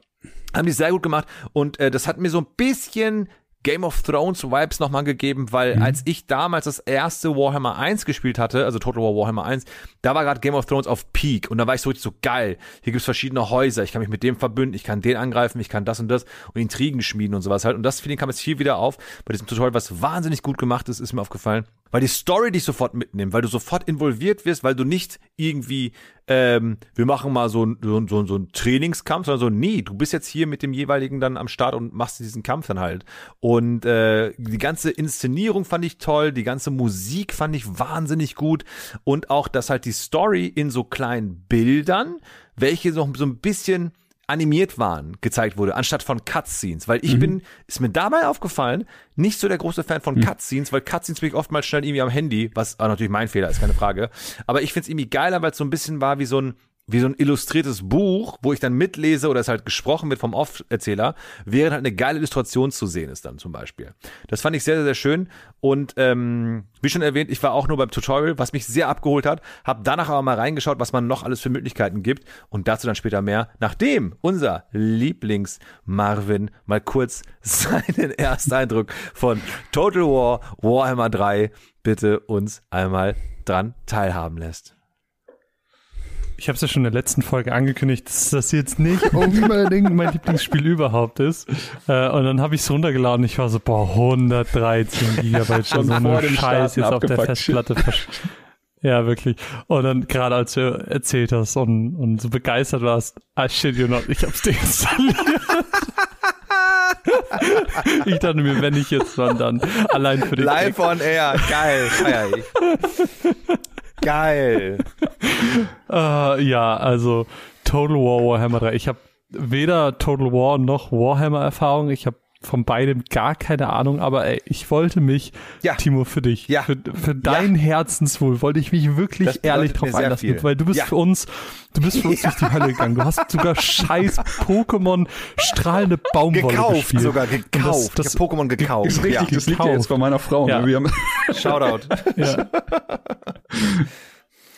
Haben die sehr gut gemacht und äh, das hat mir so ein bisschen Game of Thrones Vibes nochmal gegeben, weil mhm. als ich damals das erste Warhammer 1 gespielt hatte, also Total War Warhammer 1, da war gerade Game of Thrones auf Peak und da war ich so richtig so geil. Hier gibt's verschiedene Häuser, ich kann mich mit dem verbünden, ich kann den angreifen, ich kann das und das und Intrigen schmieden und sowas halt. Und das Feeling kam jetzt hier wieder auf bei diesem Tutorial, was wahnsinnig gut gemacht ist, ist mir aufgefallen weil die Story dich sofort mitnimmt, weil du sofort involviert wirst, weil du nicht irgendwie, ähm, wir machen mal so, so, so, so einen Trainingskampf, sondern so, nee, du bist jetzt hier mit dem jeweiligen dann am Start und machst diesen Kampf dann halt. Und äh, die ganze Inszenierung fand ich toll, die ganze Musik fand ich wahnsinnig gut und auch, dass halt die Story in so kleinen Bildern, welche noch so ein bisschen animiert waren, gezeigt wurde, anstatt von Cutscenes. Weil ich mhm. bin, ist mir dabei aufgefallen, nicht so der große Fan von mhm. Cutscenes, weil Cutscenes bin ich oftmals schnell irgendwie am Handy, was auch natürlich mein Fehler ist, keine Frage. Aber ich find's irgendwie geiler, weil es so ein bisschen war wie so ein wie so ein illustriertes Buch, wo ich dann mitlese oder es halt gesprochen wird vom Off-Erzähler, während halt eine geile Illustration zu sehen ist dann zum Beispiel. Das fand ich sehr, sehr, sehr schön. Und ähm, wie schon erwähnt, ich war auch nur beim Tutorial, was mich sehr abgeholt hat, habe danach aber mal reingeschaut, was man noch alles für Möglichkeiten gibt. Und dazu dann später mehr, nachdem unser Lieblings-Marvin mal kurz seinen Ersteindruck von Total War Warhammer 3 bitte uns einmal dran teilhaben lässt ich habe es ja schon in der letzten Folge angekündigt, dass das jetzt nicht unbedingt mein Lieblingsspiel überhaupt ist. Äh, und dann habe ich es runtergeladen. Ich war so, boah, 113 Gigabyte schon so eine Scheiß jetzt auf der Festplatte. Ja, wirklich. Und dann gerade als du erzählt hast und, und so begeistert warst, I shit you not, ich hab's deinstalliert. ich dachte mir, wenn ich jetzt dann, dann allein für dich. Live on air, geil, feier ich. Geil. uh, ja, also Total War Warhammer 3. Ich habe weder Total War noch Warhammer Erfahrung. Ich habe von beidem gar keine Ahnung, aber ey, ich wollte mich, ja. Timo, für dich, ja. für, für dein ja. Herzenswohl, wollte ich mich wirklich ehrlich drauf einlassen, viel. weil du bist für uns, du bist für uns durch die Hölle gegangen. Du hast sogar scheiß Pokémon strahlende Baumwolle gekauft, gespielt. sogar gekauft. Das, das Pokémon gekauft. Ist richtig, das liegt ja jetzt von meiner Frau. Ne? Wir haben Shoutout. Ja.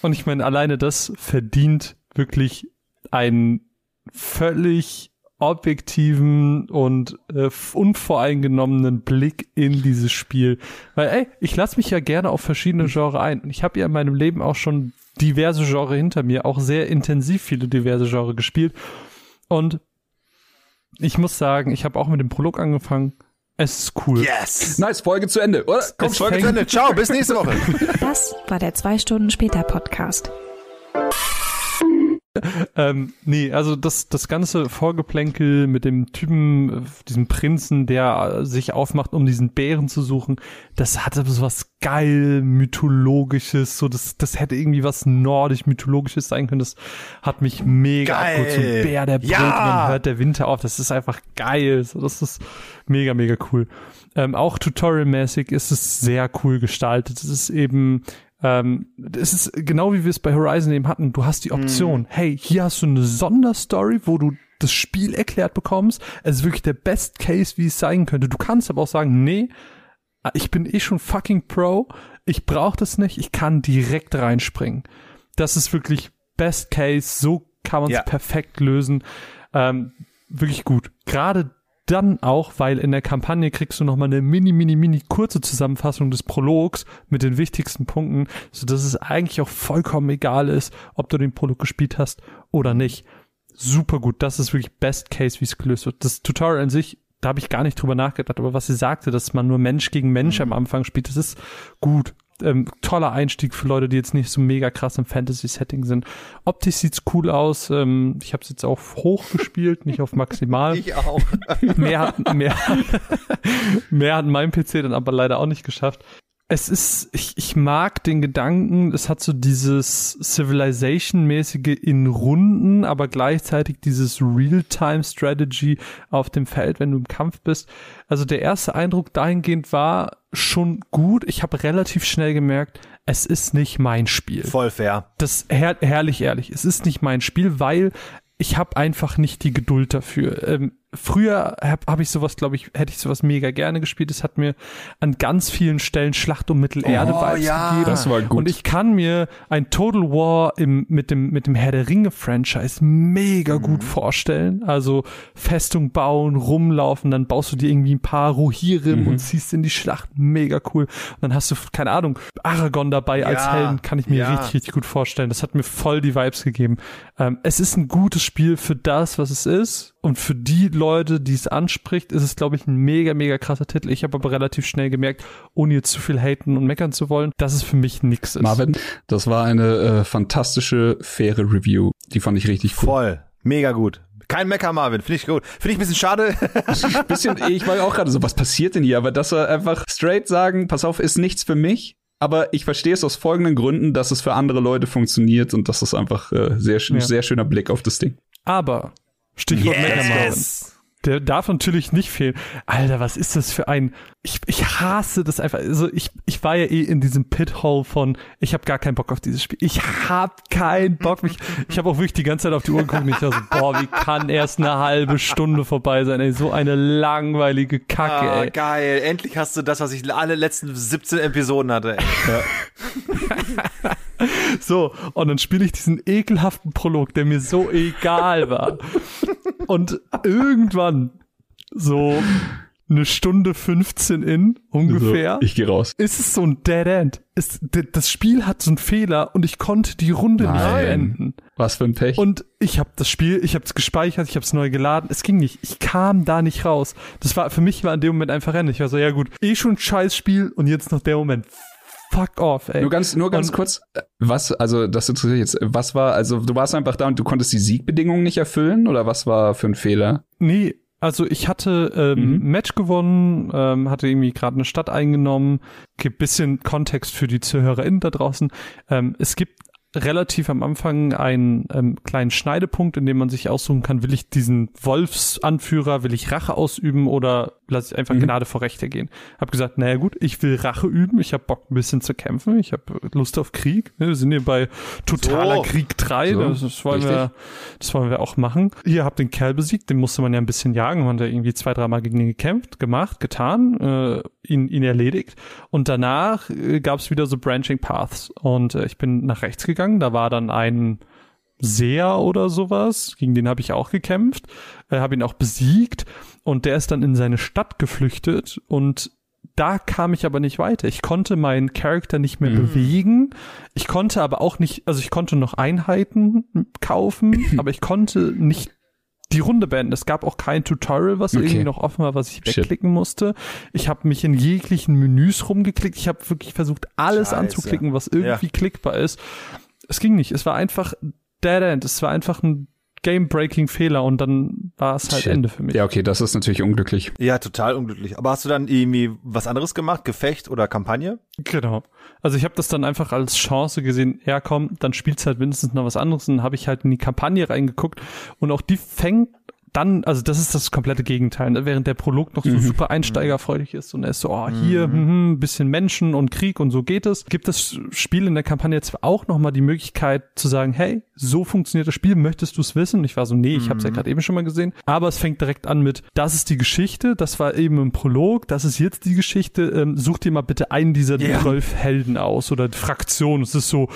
Und ich meine, alleine das verdient wirklich einen völlig objektiven und äh, unvoreingenommenen Blick in dieses Spiel. Weil, ey, ich lasse mich ja gerne auf verschiedene Genre ein. Und ich habe ja in meinem Leben auch schon diverse Genre hinter mir, auch sehr intensiv viele diverse Genre gespielt. Und ich muss sagen, ich habe auch mit dem Prolog angefangen. Es ist cool. Yes! Nice, Folge zu Ende, oder? Komm, Folge zu Ende. Ciao, bis nächste Woche. Das war der zwei Stunden später Podcast. ähm, nee, also das, das ganze Vorgeplänkel mit dem Typen, diesem Prinzen, der sich aufmacht, um diesen Bären zu suchen, das hatte so was geil mythologisches, so das, das hätte irgendwie was nordisch-mythologisches sein können. Das hat mich mega geil. abgeholt. So ein Bär, der brüllt ja. und dann hört der Winter auf. Das ist einfach geil. So, das ist mega, mega cool. Ähm, auch tutorialmäßig ist es sehr cool gestaltet. Es ist eben ähm, es ist genau wie wir es bei Horizon eben hatten. Du hast die Option, mm. hey, hier hast du eine Sonderstory, wo du das Spiel erklärt bekommst. Es ist wirklich der Best Case, wie es sein könnte. Du kannst aber auch sagen, nee, ich bin eh schon fucking Pro. Ich brauche das nicht. Ich kann direkt reinspringen. Das ist wirklich Best Case. So kann man es ja. perfekt lösen. Ähm, wirklich gut. Gerade dann auch, weil in der Kampagne kriegst du nochmal eine mini, mini, mini kurze Zusammenfassung des Prologs mit den wichtigsten Punkten, so dass es eigentlich auch vollkommen egal ist, ob du den Prolog gespielt hast oder nicht. Super gut. Das ist wirklich Best Case, wie es gelöst wird. Das Tutorial an sich, da habe ich gar nicht drüber nachgedacht, aber was sie sagte, dass man nur Mensch gegen Mensch mhm. am Anfang spielt, das ist gut. Ähm, toller Einstieg für Leute, die jetzt nicht so mega krass im Fantasy-Setting sind. Optisch sieht's cool aus. Ähm, ich habe es jetzt auf hoch gespielt, nicht auf maximal. Ich auch. Mehr hat, mehr, mehr hat mein PC dann aber leider auch nicht geschafft. Es ist, ich, ich mag den Gedanken, es hat so dieses Civilization-mäßige in Runden, aber gleichzeitig dieses Real-Time-Strategy auf dem Feld, wenn du im Kampf bist. Also der erste Eindruck dahingehend war schon gut. Ich habe relativ schnell gemerkt, es ist nicht mein Spiel. Voll fair. Das her herrlich ehrlich, es ist nicht mein Spiel, weil ich habe einfach nicht die Geduld dafür. Ähm, früher habe hab ich sowas, glaube ich, hätte ich sowas mega gerne gespielt. Es hat mir an ganz vielen Stellen Schlacht um Mittelerde Oh, Vibes ja. gegeben. Das war gut. Und ich kann mir ein Total War im, mit dem, mit dem Herr der Ringe Franchise mega gut vorstellen. Also Festung bauen, rumlaufen, dann baust du dir irgendwie ein paar Rohirrim und ziehst in die Schlacht. Mega cool. Und dann hast du, keine Ahnung, Aragorn dabei als Ja, Helden, kann ich mir ja. richtig, richtig gut vorstellen. Das hat mir voll die Vibes gegeben. Ähm, es ist ein gutes Spiel für das, was es ist. Und für die Leute, die es anspricht, ist es, glaube ich, ein mega, mega krasser Titel. Ich habe aber relativ schnell gemerkt, ohne jetzt zu viel haten und meckern zu wollen, dass es für mich nix ist. Marvin, das war eine äh, fantastische, faire Review. Die fand ich richtig cool. Voll. Mega gut. Kein Mecker, Marvin. Finde ich gut. Finde ich ein bisschen schade. Bisschen, ich war auch gerade so, was passiert denn hier? Aber dass wir einfach straight sagen, pass auf, ist nichts für mich. Aber ich verstehe es aus folgenden Gründen, dass es für andere Leute funktioniert und das ist einfach äh, sehr, Ja. sehr schöner Blick auf das Ding. Aber, Stichwort yes. Der darf natürlich nicht fehlen. Alter, was ist das für ein. Ich, ich hasse das einfach. Also ich, ich war ja eh in diesem Pithole von, ich habe gar keinen Bock auf dieses Spiel. Ich hab keinen Bock. Mich, ich habe auch wirklich die ganze Zeit auf die Uhr geguckt und ich dachte so, boah, wie kann erst eine halbe Stunde vorbei sein, ey. So eine langweilige Kacke, Ah, ey. geil. Endlich hast du das, was ich alle letzten 17 Episoden hatte. Ey. So, und dann spiele ich diesen ekelhaften Prolog, der mir so egal war. Und irgendwann, so eine Stunde 15 in, ungefähr, So, ich gehe raus. ist es so ein Dead End. Ist, das Spiel hat so einen Fehler und ich konnte die Runde nicht Nein. beenden. Was für ein Pech. Und ich habe das Spiel, ich habe es gespeichert, ich habe es neu geladen. Es ging nicht. Ich kam da nicht raus. Das war für mich war in dem Moment einfach Rennen. Ich war so, ja gut, eh schon ein scheiß Spiel und jetzt noch der Moment. Fuck off, ey. nur ganz, nur ganz Und- kurz, äh, was, also das interessiert jetzt, was war, also du warst einfach da und du konntest die Siegbedingungen nicht erfüllen oder was war für ein Fehler? Nee, also ich hatte ähm, Mhm. Match gewonnen, ähm, hatte irgendwie gerade eine Stadt eingenommen. Gibt bisschen Kontext für die ZuhörerInnen da draußen. Ähm, es gibt relativ am Anfang einen ähm, kleinen Schneidepunkt, in dem man sich aussuchen kann, will ich diesen Wolfsanführer, will ich Rache ausüben oder lasse ich einfach Mhm. Gnade vor Rechte gehen. Hab gesagt, naja gut, ich will Rache üben, ich habe Bock ein bisschen zu kämpfen, ich habe Lust auf Krieg. Ne, Wir sind hier bei totaler So. Krieg 3, So, das, das wollen richtig. wir das wollen wir auch machen. Ihr habt den Kerl besiegt, den musste man ja ein bisschen jagen. Man hat ja irgendwie zwei, dreimal gegen ihn gekämpft, gemacht, getan, äh, ihn, ihn erledigt. Und danach äh, gab es wieder so Branching Paths. Und äh, ich bin nach rechts gegangen. Da war dann ein Seher oder sowas. Gegen den habe ich auch gekämpft, äh, habe ihn auch besiegt. Und der ist dann in seine Stadt geflüchtet und da kam ich aber nicht weiter. Ich konnte meinen Charakter nicht mehr bewegen. Ich konnte aber auch nicht, also ich konnte noch Einheiten kaufen, aber ich konnte nicht die Runde beenden. Es gab auch kein Tutorial, was Okay. irgendwie noch offen war, was ich Shit. wegklicken musste. Ich habe mich in jeglichen Menüs rumgeklickt. Ich habe wirklich versucht, alles Scheiße. anzuklicken, was irgendwie klickbar ist. Es ging nicht. Es war einfach Dead End. Es war einfach ein Game-Breaking-Fehler und dann war es halt Shit. Ende für mich. Ja, okay, das ist natürlich unglücklich. Ja, total unglücklich. Aber hast du dann irgendwie was anderes gemacht? Gefecht oder Kampagne? Genau. Also ich habe das dann einfach als Chance gesehen, ja komm, dann spielst halt mindestens noch was anderes. Und dann habe ich halt in die Kampagne reingeguckt und auch die fängt dann, also das ist das komplette Gegenteil. Ne? Während der Prolog noch so super einsteigerfreudig ist und er ist so, oh, hier, mhm. ein bisschen Menschen und Krieg und so geht es, gibt das Spiel in der Kampagne zwar auch nochmal die Möglichkeit zu sagen, hey, so funktioniert das Spiel, möchtest du es wissen? Und ich war so, nee, ich habe es ja gerade eben schon mal gesehen. Aber es fängt direkt an mit, das ist die Geschichte, das war eben im Prolog, das ist jetzt die Geschichte, ähm, such dir mal bitte einen dieser zwölf Helden aus oder Fraktionen. Es ist so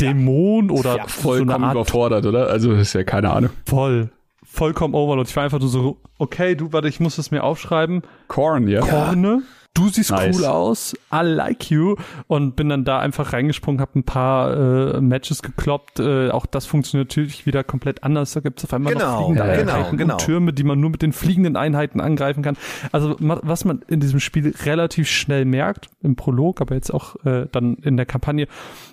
Dämon oder Ja, so Vollkommen Art überfordert, oder? Also ist ja keine Ahnung. voll. Vollkommen Overload. Ich war einfach nur so, okay, du, warte, ich muss das mir aufschreiben. Korn, ja. Korne, du siehst Nice. cool aus, I like you und bin dann da einfach reingesprungen, habe ein paar äh, Matches gekloppt. Äh, auch das funktioniert natürlich wieder komplett anders. Da gibt's auf einmal Genau, noch fliegende ja, genau, Einheiten genau. und Türme, die man nur mit den fliegenden Einheiten angreifen kann. Also was man in diesem Spiel relativ schnell merkt, im Prolog, aber jetzt auch äh, dann in der Kampagne,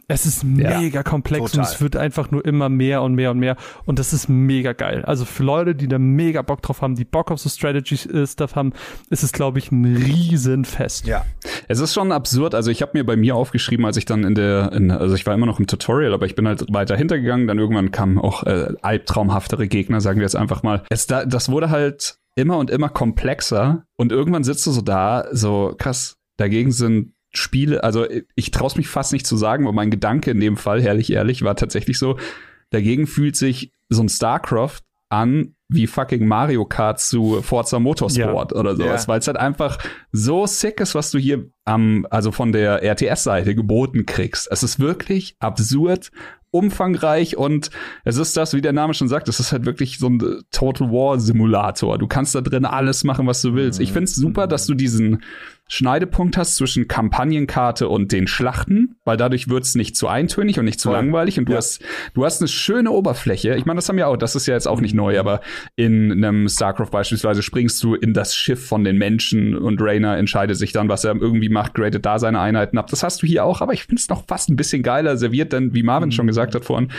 es ist mega komplex total. und es wird einfach nur immer mehr und mehr und mehr und das ist mega geil. Also für Leute, die da mega Bock drauf haben, die Bock auf so Strategy-Stuff haben, ist es, glaube ich, ein Riesenfest. Ja. Es ist schon absurd. Also ich habe mir bei mir aufgeschrieben, als ich dann in der, in, also ich war immer noch im Tutorial, aber ich bin halt weiter hintergegangen. Dann irgendwann kamen auch äh, albtraumhaftere Gegner, sagen wir jetzt einfach mal. Es, da, das wurde halt immer und immer komplexer und irgendwann sitzt du so da, so krass. Dagegen sind Spiele, also ich traue mich fast nicht zu sagen, weil mein Gedanke in dem Fall, herrlich ehrlich, war tatsächlich so. Dagegen fühlt sich so ein StarCraft an wie fucking Mario Kart zu Forza Motorsport oder sowas, Ja. weil es halt einfach so sick ist, was du hier am, also von der RTS-Seite geboten kriegst. Es ist wirklich absurd, umfangreich und es ist das, wie der Name schon sagt, es ist halt wirklich so ein Total War Simulator. Du kannst da drin alles machen, was du willst. Ich find's super, dass du diesen Schneidepunkt hast zwischen Kampagnenkarte und den Schlachten, weil dadurch wird's nicht zu eintönig und nicht zu Voll. langweilig und du Ja. hast du hast eine schöne Oberfläche. Ich meine, das haben ja auch, das ist ja jetzt auch nicht neu, aber in einem StarCraft beispielsweise springst du in das Schiff von den Menschen und Rainer entscheidet sich dann, was er irgendwie macht, gradet da seine Einheiten ab. Das hast du hier auch, aber ich finde es noch fast ein bisschen geiler serviert, denn wie Marvin schon gesagt hat vorhin,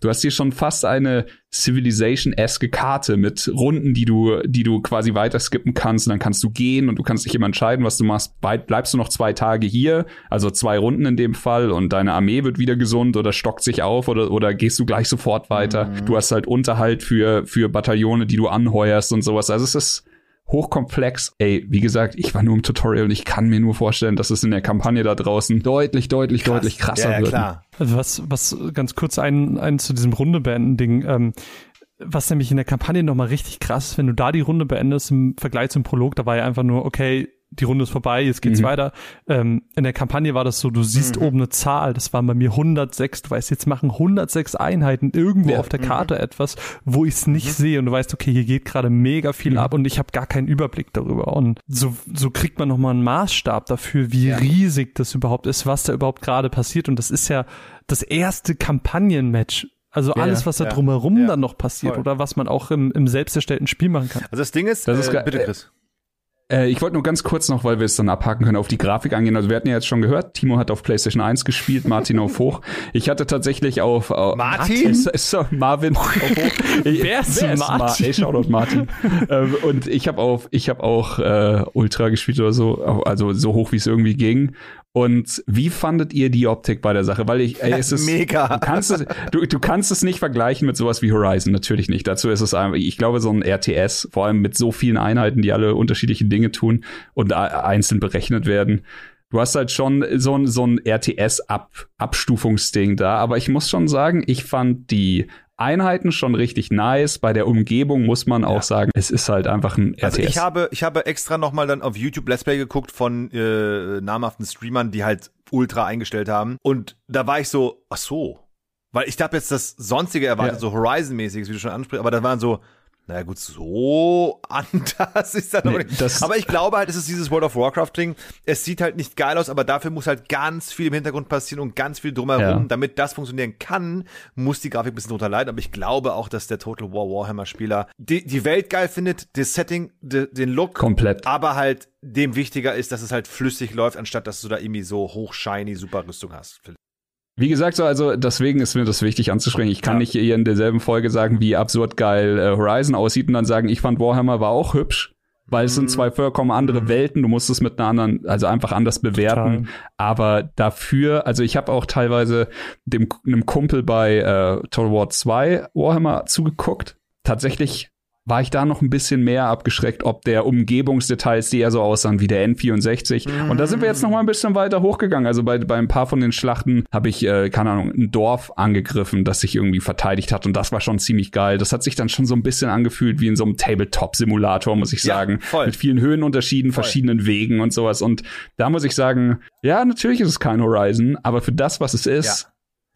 du hast hier schon fast eine Civilization-eske Karte mit Runden, die du, die du quasi weiter skippen kannst und dann kannst du gehen und du kannst dich immer entscheiden, was du machst. Bleibst du noch zwei Tage hier, also zwei Runden in dem Fall und deine Armee wird wieder gesund oder stockt sich auf oder, oder gehst du gleich sofort weiter. Du hast halt Unterhalt für, für Bataillone, die du anheuerst und sowas. Also es ist hochkomplex. Ey, wie gesagt, ich war nur im Tutorial und ich kann mir nur vorstellen, dass es in der Kampagne da draußen deutlich, deutlich, deutlich krasser ja, ja, wird. klar. Also was, was ganz kurz ein, ein zu diesem Runde beenden Ding, ähm, was nämlich in der Kampagne nochmal richtig krass ist, wenn du da die Runde beendest im Vergleich zum Prolog, da war ja einfach nur, okay, die Runde ist vorbei, jetzt geht's Mhm. weiter. Ähm, in der Kampagne war das so, du siehst oben eine Zahl, das waren bei mir 106, du weißt, jetzt machen 106 Einheiten irgendwo Ja. auf der Karte etwas, wo ich es nicht sehe und du weißt, okay, hier geht gerade mega viel ab und ich habe gar keinen Überblick darüber und so, so kriegt man nochmal einen Maßstab dafür, wie riesig das überhaupt ist, was da überhaupt gerade passiert und das ist ja das erste Kampagnenmatch also Ja, alles, was da ja, drumherum ja, dann noch passiert voll. oder was man auch im, im selbst erstellten Spiel machen kann. Also das Ding ist, Das ist äh, ge- bitte Chris. Äh, ich wollte nur ganz kurz noch, weil wir es dann abhaken können, auf die Grafik angehen. Also wir hatten ja jetzt schon gehört, Timo hat auf PlayStation 1 gespielt, Martin auf hoch. Ich hatte tatsächlich auf auf- Martin? Ist, ist, Marvin auf hoch. Ich, Wer ist Martin? Ma Ey, Shoutout Martin. ähm, und ich habe auf ich habe auch äh, Ultra gespielt oder so, also so hoch wie es irgendwie ging. Und wie fandet ihr die Optik bei der Sache? Weil ich, ey, es ist Mega. Du kannst es, du, du kannst es nicht vergleichen mit sowas wie Horizon, natürlich nicht. Dazu ist es einfach, ich glaube, so ein RTS, vor allem mit so vielen Einheiten, die alle unterschiedliche Dinge tun und einzeln berechnet werden. Du hast halt schon so ein, so ein RTS-Abstufungsding da, aber ich muss schon sagen, ich fand die Einheiten schon richtig nice. Bei der Umgebung muss man auch sagen, es ist halt einfach ein RTS. Also ich habe, ich habe extra nochmal dann auf YouTube Let's Play geguckt von äh, namhaften Streamern, die halt ultra eingestellt haben. Und da war ich so, ach so. Weil ich habe jetzt das sonstige erwartet, Ja. so Horizon-mäßiges, wie du schon ansprichst, aber da waren so, naja gut, so anders ist das Nee, nicht. das- aber ich glaube halt, es ist dieses World of Warcraft-Ding. Es sieht halt nicht geil aus, aber dafür muss halt ganz viel im Hintergrund passieren und ganz viel drumherum. Ja. Damit das funktionieren kann, muss die Grafik ein bisschen drunter leiden. Aber ich glaube auch, dass der Total War Warhammer-Spieler die, die Welt geil findet, das Setting, de, den Look. Komplett. Aber halt dem wichtiger ist, dass es halt flüssig läuft, anstatt dass du da irgendwie so hoch shiny super Rüstung hast. Wie gesagt, so, also deswegen ist mir das wichtig anzusprechen. Ich kann nicht hier in derselben Folge sagen, wie absurd geil äh, Horizon aussieht und dann sagen, ich fand Warhammer war auch hübsch, weil es sind zwei vollkommen andere Welten. Du musst es mit einer anderen, also einfach anders bewerten. Aber dafür, also ich habe auch teilweise dem einem Kumpel bei äh, Total War 2 Warhammer zugeguckt. Tatsächlich war ich da noch ein bisschen mehr abgeschreckt, ob der Umgebungsdetails, die eher so aussahen wie der N64. Und da sind wir jetzt noch mal ein bisschen weiter hochgegangen. Also bei, bei ein paar von den Schlachten habe ich, äh, keine Ahnung, ein Dorf angegriffen, das sich irgendwie verteidigt hat. Und das war schon ziemlich geil. Das hat sich dann schon so ein bisschen angefühlt wie in so einem Tabletop-Simulator, muss ich Ja, sagen. voll. Mit vielen Höhenunterschieden, verschiedenen Wegen und sowas. Und da muss ich sagen, ja, natürlich ist es kein Horizon, aber für das, was es ist, ist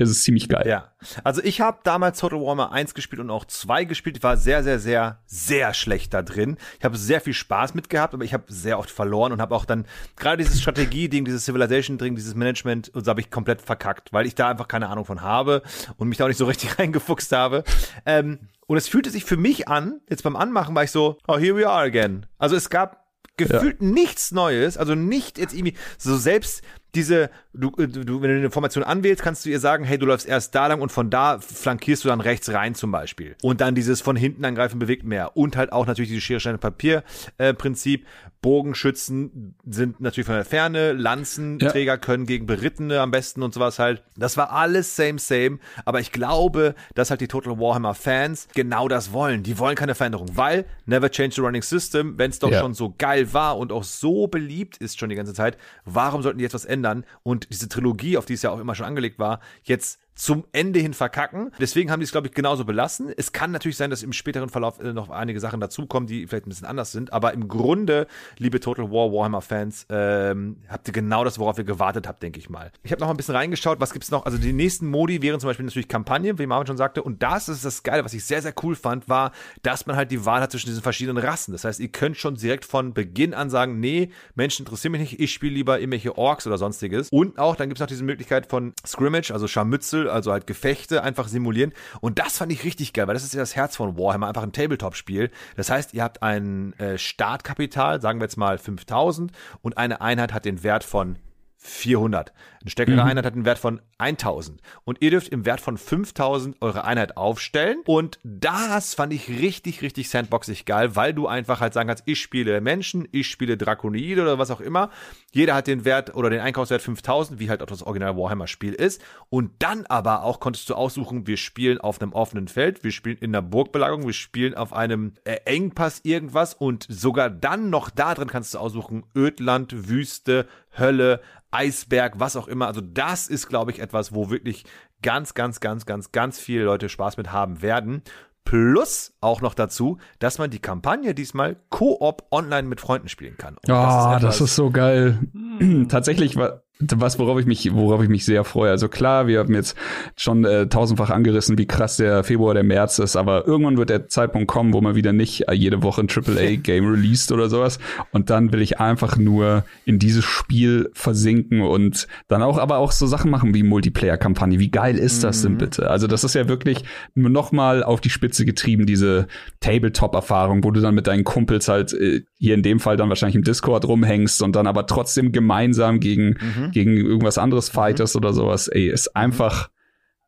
es ziemlich geil. Ja. Also ich habe damals Total Warhammer 1 gespielt und auch 2 gespielt. Ich war sehr, sehr, sehr, sehr schlecht da drin. Ich habe sehr viel Spaß mit gehabt, aber ich habe sehr oft verloren und habe auch dann gerade dieses Strategie-Ding, dieses Civilization-Ding, dieses Management, und so habe ich komplett verkackt, weil ich da einfach keine Ahnung von habe und mich da auch nicht so richtig reingefuchst habe. Ähm, und es fühlte sich für mich an, jetzt beim Anmachen war ich so, oh, here we are again. Also es gab gefühlt ja. nichts Neues, also nicht jetzt irgendwie so selbst diese, du, du, wenn du eine Formation anwählst, kannst du ihr sagen, hey, du läufst erst da lang und von da flankierst du dann rechts rein zum Beispiel. Und dann dieses von hinten angreifen bewegt mehr. Und halt auch natürlich dieses Schere, Steine, Papier äh, Prinzip. Bogenschützen sind natürlich von der Ferne, Lanzenträger ja. können gegen Berittene am besten und sowas halt. Das war alles same, same. Aber ich glaube, dass halt die Total Warhammer Fans genau das wollen. Die wollen keine Veränderung, weil never change the running system, wenn es doch ja. schon so geil war und auch so beliebt ist schon die ganze Zeit, warum sollten die jetzt was ändern? Und diese Trilogie, auf die es ja auch immer schon angelegt war, jetzt zum Ende hin verkacken. Deswegen haben die es, glaube ich, genauso belassen. Es kann natürlich sein, dass im späteren Verlauf äh, noch einige Sachen dazukommen, die vielleicht ein bisschen anders sind. Aber im Grunde, liebe Total War Warhammer-Fans, ähm, habt ihr genau das, worauf ihr gewartet habt, denke ich mal. Ich habe noch ein bisschen reingeschaut, was gibt's noch? Also die nächsten Modi wären zum Beispiel natürlich Kampagne, wie Marvin schon sagte. Und das ist das Geile, was ich sehr, sehr cool fand, war, dass man halt die Wahl hat zwischen diesen verschiedenen Rassen. Das heißt, ihr könnt schon direkt von Beginn an sagen, nee, Menschen interessieren mich nicht, ich spiele lieber irgendwelche Orks oder sonstiges. Und auch, dann gibt's noch diese Möglichkeit von Scrimmage, also Scharmützel, also halt Gefechte einfach simulieren. Und das fand ich richtig geil, weil das ist ja das Herz von Warhammer, einfach ein Tabletop-Spiel. Das heißt, ihr habt ein äh, Startkapital, sagen wir jetzt mal 5000 und eine Einheit hat den Wert von 400. Eine stärkere mhm. Einheit hat einen Wert von 1000. Und ihr dürft im Wert von 5000 eure Einheit aufstellen. Und das fand ich richtig, richtig sandboxig geil, weil du einfach halt sagen kannst, ich spiele Menschen, ich spiele Drakonide oder was auch immer. Jeder hat den Wert oder den Einkaufswert 5000, wie halt auch das Original Warhammer Spiel ist. Und dann aber auch konntest du aussuchen, wir spielen auf einem offenen Feld, wir spielen in einer Burgbelagerung, wir spielen auf einem äh, Engpass irgendwas und sogar dann noch da drin kannst du aussuchen, Ödland, Wüste, Hölle, Eisberg, was auch immer. Also das ist, glaube ich, etwas, wo wirklich ganz, ganz, ganz, ganz, ganz viele Leute Spaß mit haben werden. Plus auch noch dazu, dass man die Kampagne diesmal Koop online mit Freunden spielen kann. Und oh, das, ist das ist so geil. Tatsächlich war was, worauf ich mich, worauf ich mich sehr freue. Also klar, wir haben jetzt schon äh, tausendfach angerissen, wie krass der Februar, der März ist, aber irgendwann wird der Zeitpunkt kommen, wo man wieder nicht äh, jede Woche ein AAA-Game released oder sowas. Und dann will ich einfach nur in dieses Spiel versinken und dann auch, aber auch so Sachen machen wie Multiplayer-Kampagne. Wie geil ist das denn mhm. bitte? Also das ist ja wirklich nur noch mal auf die Spitze getrieben, diese Tabletop-Erfahrung, wo du dann mit deinen Kumpels halt äh, hier in dem Fall dann wahrscheinlich im Discord rumhängst und dann aber trotzdem gemeinsam gegen mhm Mhm. gegen irgendwas anderes fightest mhm. oder sowas, ey, ist einfach,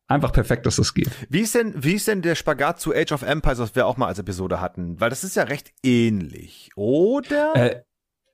einfach perfekt, dass das geht. Wie ist denn, wie ist denn der Spagat zu Age of Empires, was wir auch mal als Episode hatten? Weil das ist ja recht ähnlich, oder? Äh,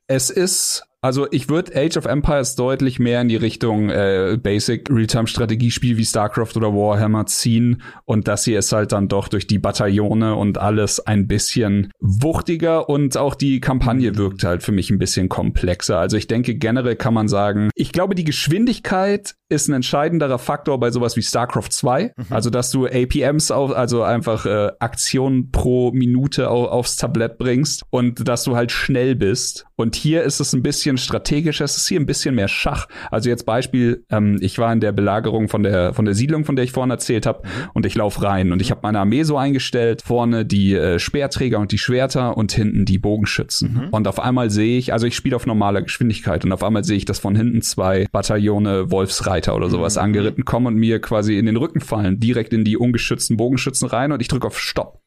es ist also ich würde Age of Empires deutlich mehr in die Richtung äh, Basic Real-Time-Strategiespiel wie StarCraft oder Warhammer ziehen und das hier ist halt dann doch durch die Bataillone und alles ein bisschen wuchtiger und auch die Kampagne wirkt halt für mich ein bisschen komplexer. Also ich denke generell kann man sagen, ich glaube die Geschwindigkeit ist ein entscheidenderer Faktor bei sowas wie StarCraft 2, mhm. also dass du APMs auf, also einfach äh, Aktionen pro Minute auf, aufs Tablett bringst und dass du halt schnell bist. Und hier ist es ein bisschen strategischer, es ist hier ein bisschen mehr Schach. Also jetzt Beispiel, ähm, ich war in der Belagerung von der von der Siedlung, von der ich vorhin erzählt habe, mhm. und ich laufe rein und ich habe meine Armee so eingestellt, vorne die äh, Speerträger und die Schwerter und hinten die Bogenschützen. Mhm. Und auf einmal sehe ich, also ich spiele auf normaler Geschwindigkeit und auf einmal sehe ich, dass von hinten zwei Bataillone Wolfsreiter oder sowas mhm. angeritten kommen und mir quasi in den Rücken fallen, direkt in die ungeschützten Bogenschützen rein und ich drücke auf Stopp.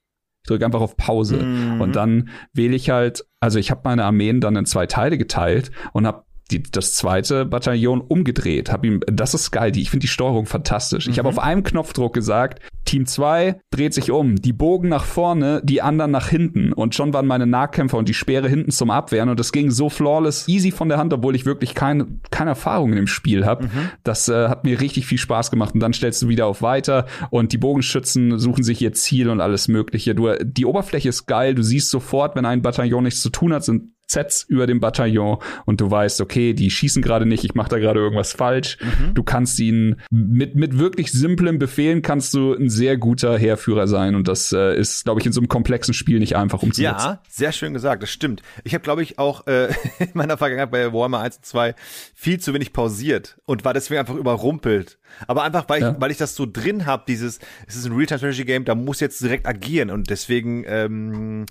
Ich drücke einfach auf Pause. Mhm. Und dann wähle ich halt, also ich habe meine Armeen dann in zwei Teile geteilt und habe die, das zweite Bataillon umgedreht. Hab ihm, das ist geil. Die, ich finde die Steuerung fantastisch. Mhm. Ich habe auf einem Knopfdruck gesagt, Team 2 dreht sich um, die Bogen nach vorne, die anderen nach hinten. Und schon waren meine Nahkämpfer und die Speere hinten zum Abwehren. Und das ging so flawless, easy von der Hand, obwohl ich wirklich keine, keine Erfahrung in dem Spiel habe. Mhm. Das äh, hat mir richtig viel Spaß gemacht. Und dann stellst du wieder auf weiter und die Bogenschützen suchen sich ihr Ziel und alles Mögliche. Du, die Oberfläche ist geil. Du siehst sofort, wenn ein Bataillon nichts zu tun hat, sind Zs über dem Bataillon und du weißt, okay, die schießen gerade nicht, ich mache da gerade irgendwas falsch. Mhm. Du kannst ihnen mit, mit wirklich simplen Befehlen kannst du ein sehr guter Heerführer sein und das äh, ist, glaube ich, in so einem komplexen Spiel nicht einfach umzusetzen. Ja, sehr schön gesagt, das stimmt. Ich habe, glaube ich, auch äh, in meiner Vergangenheit bei Warhammer 1 und 2 viel zu wenig pausiert und war deswegen einfach überrumpelt. Aber einfach, weil ich, Ja. weil ich das so drin habe, dieses, es ist ein Real-Time-Strategy-Game, da muss jetzt direkt agieren und deswegen ähm,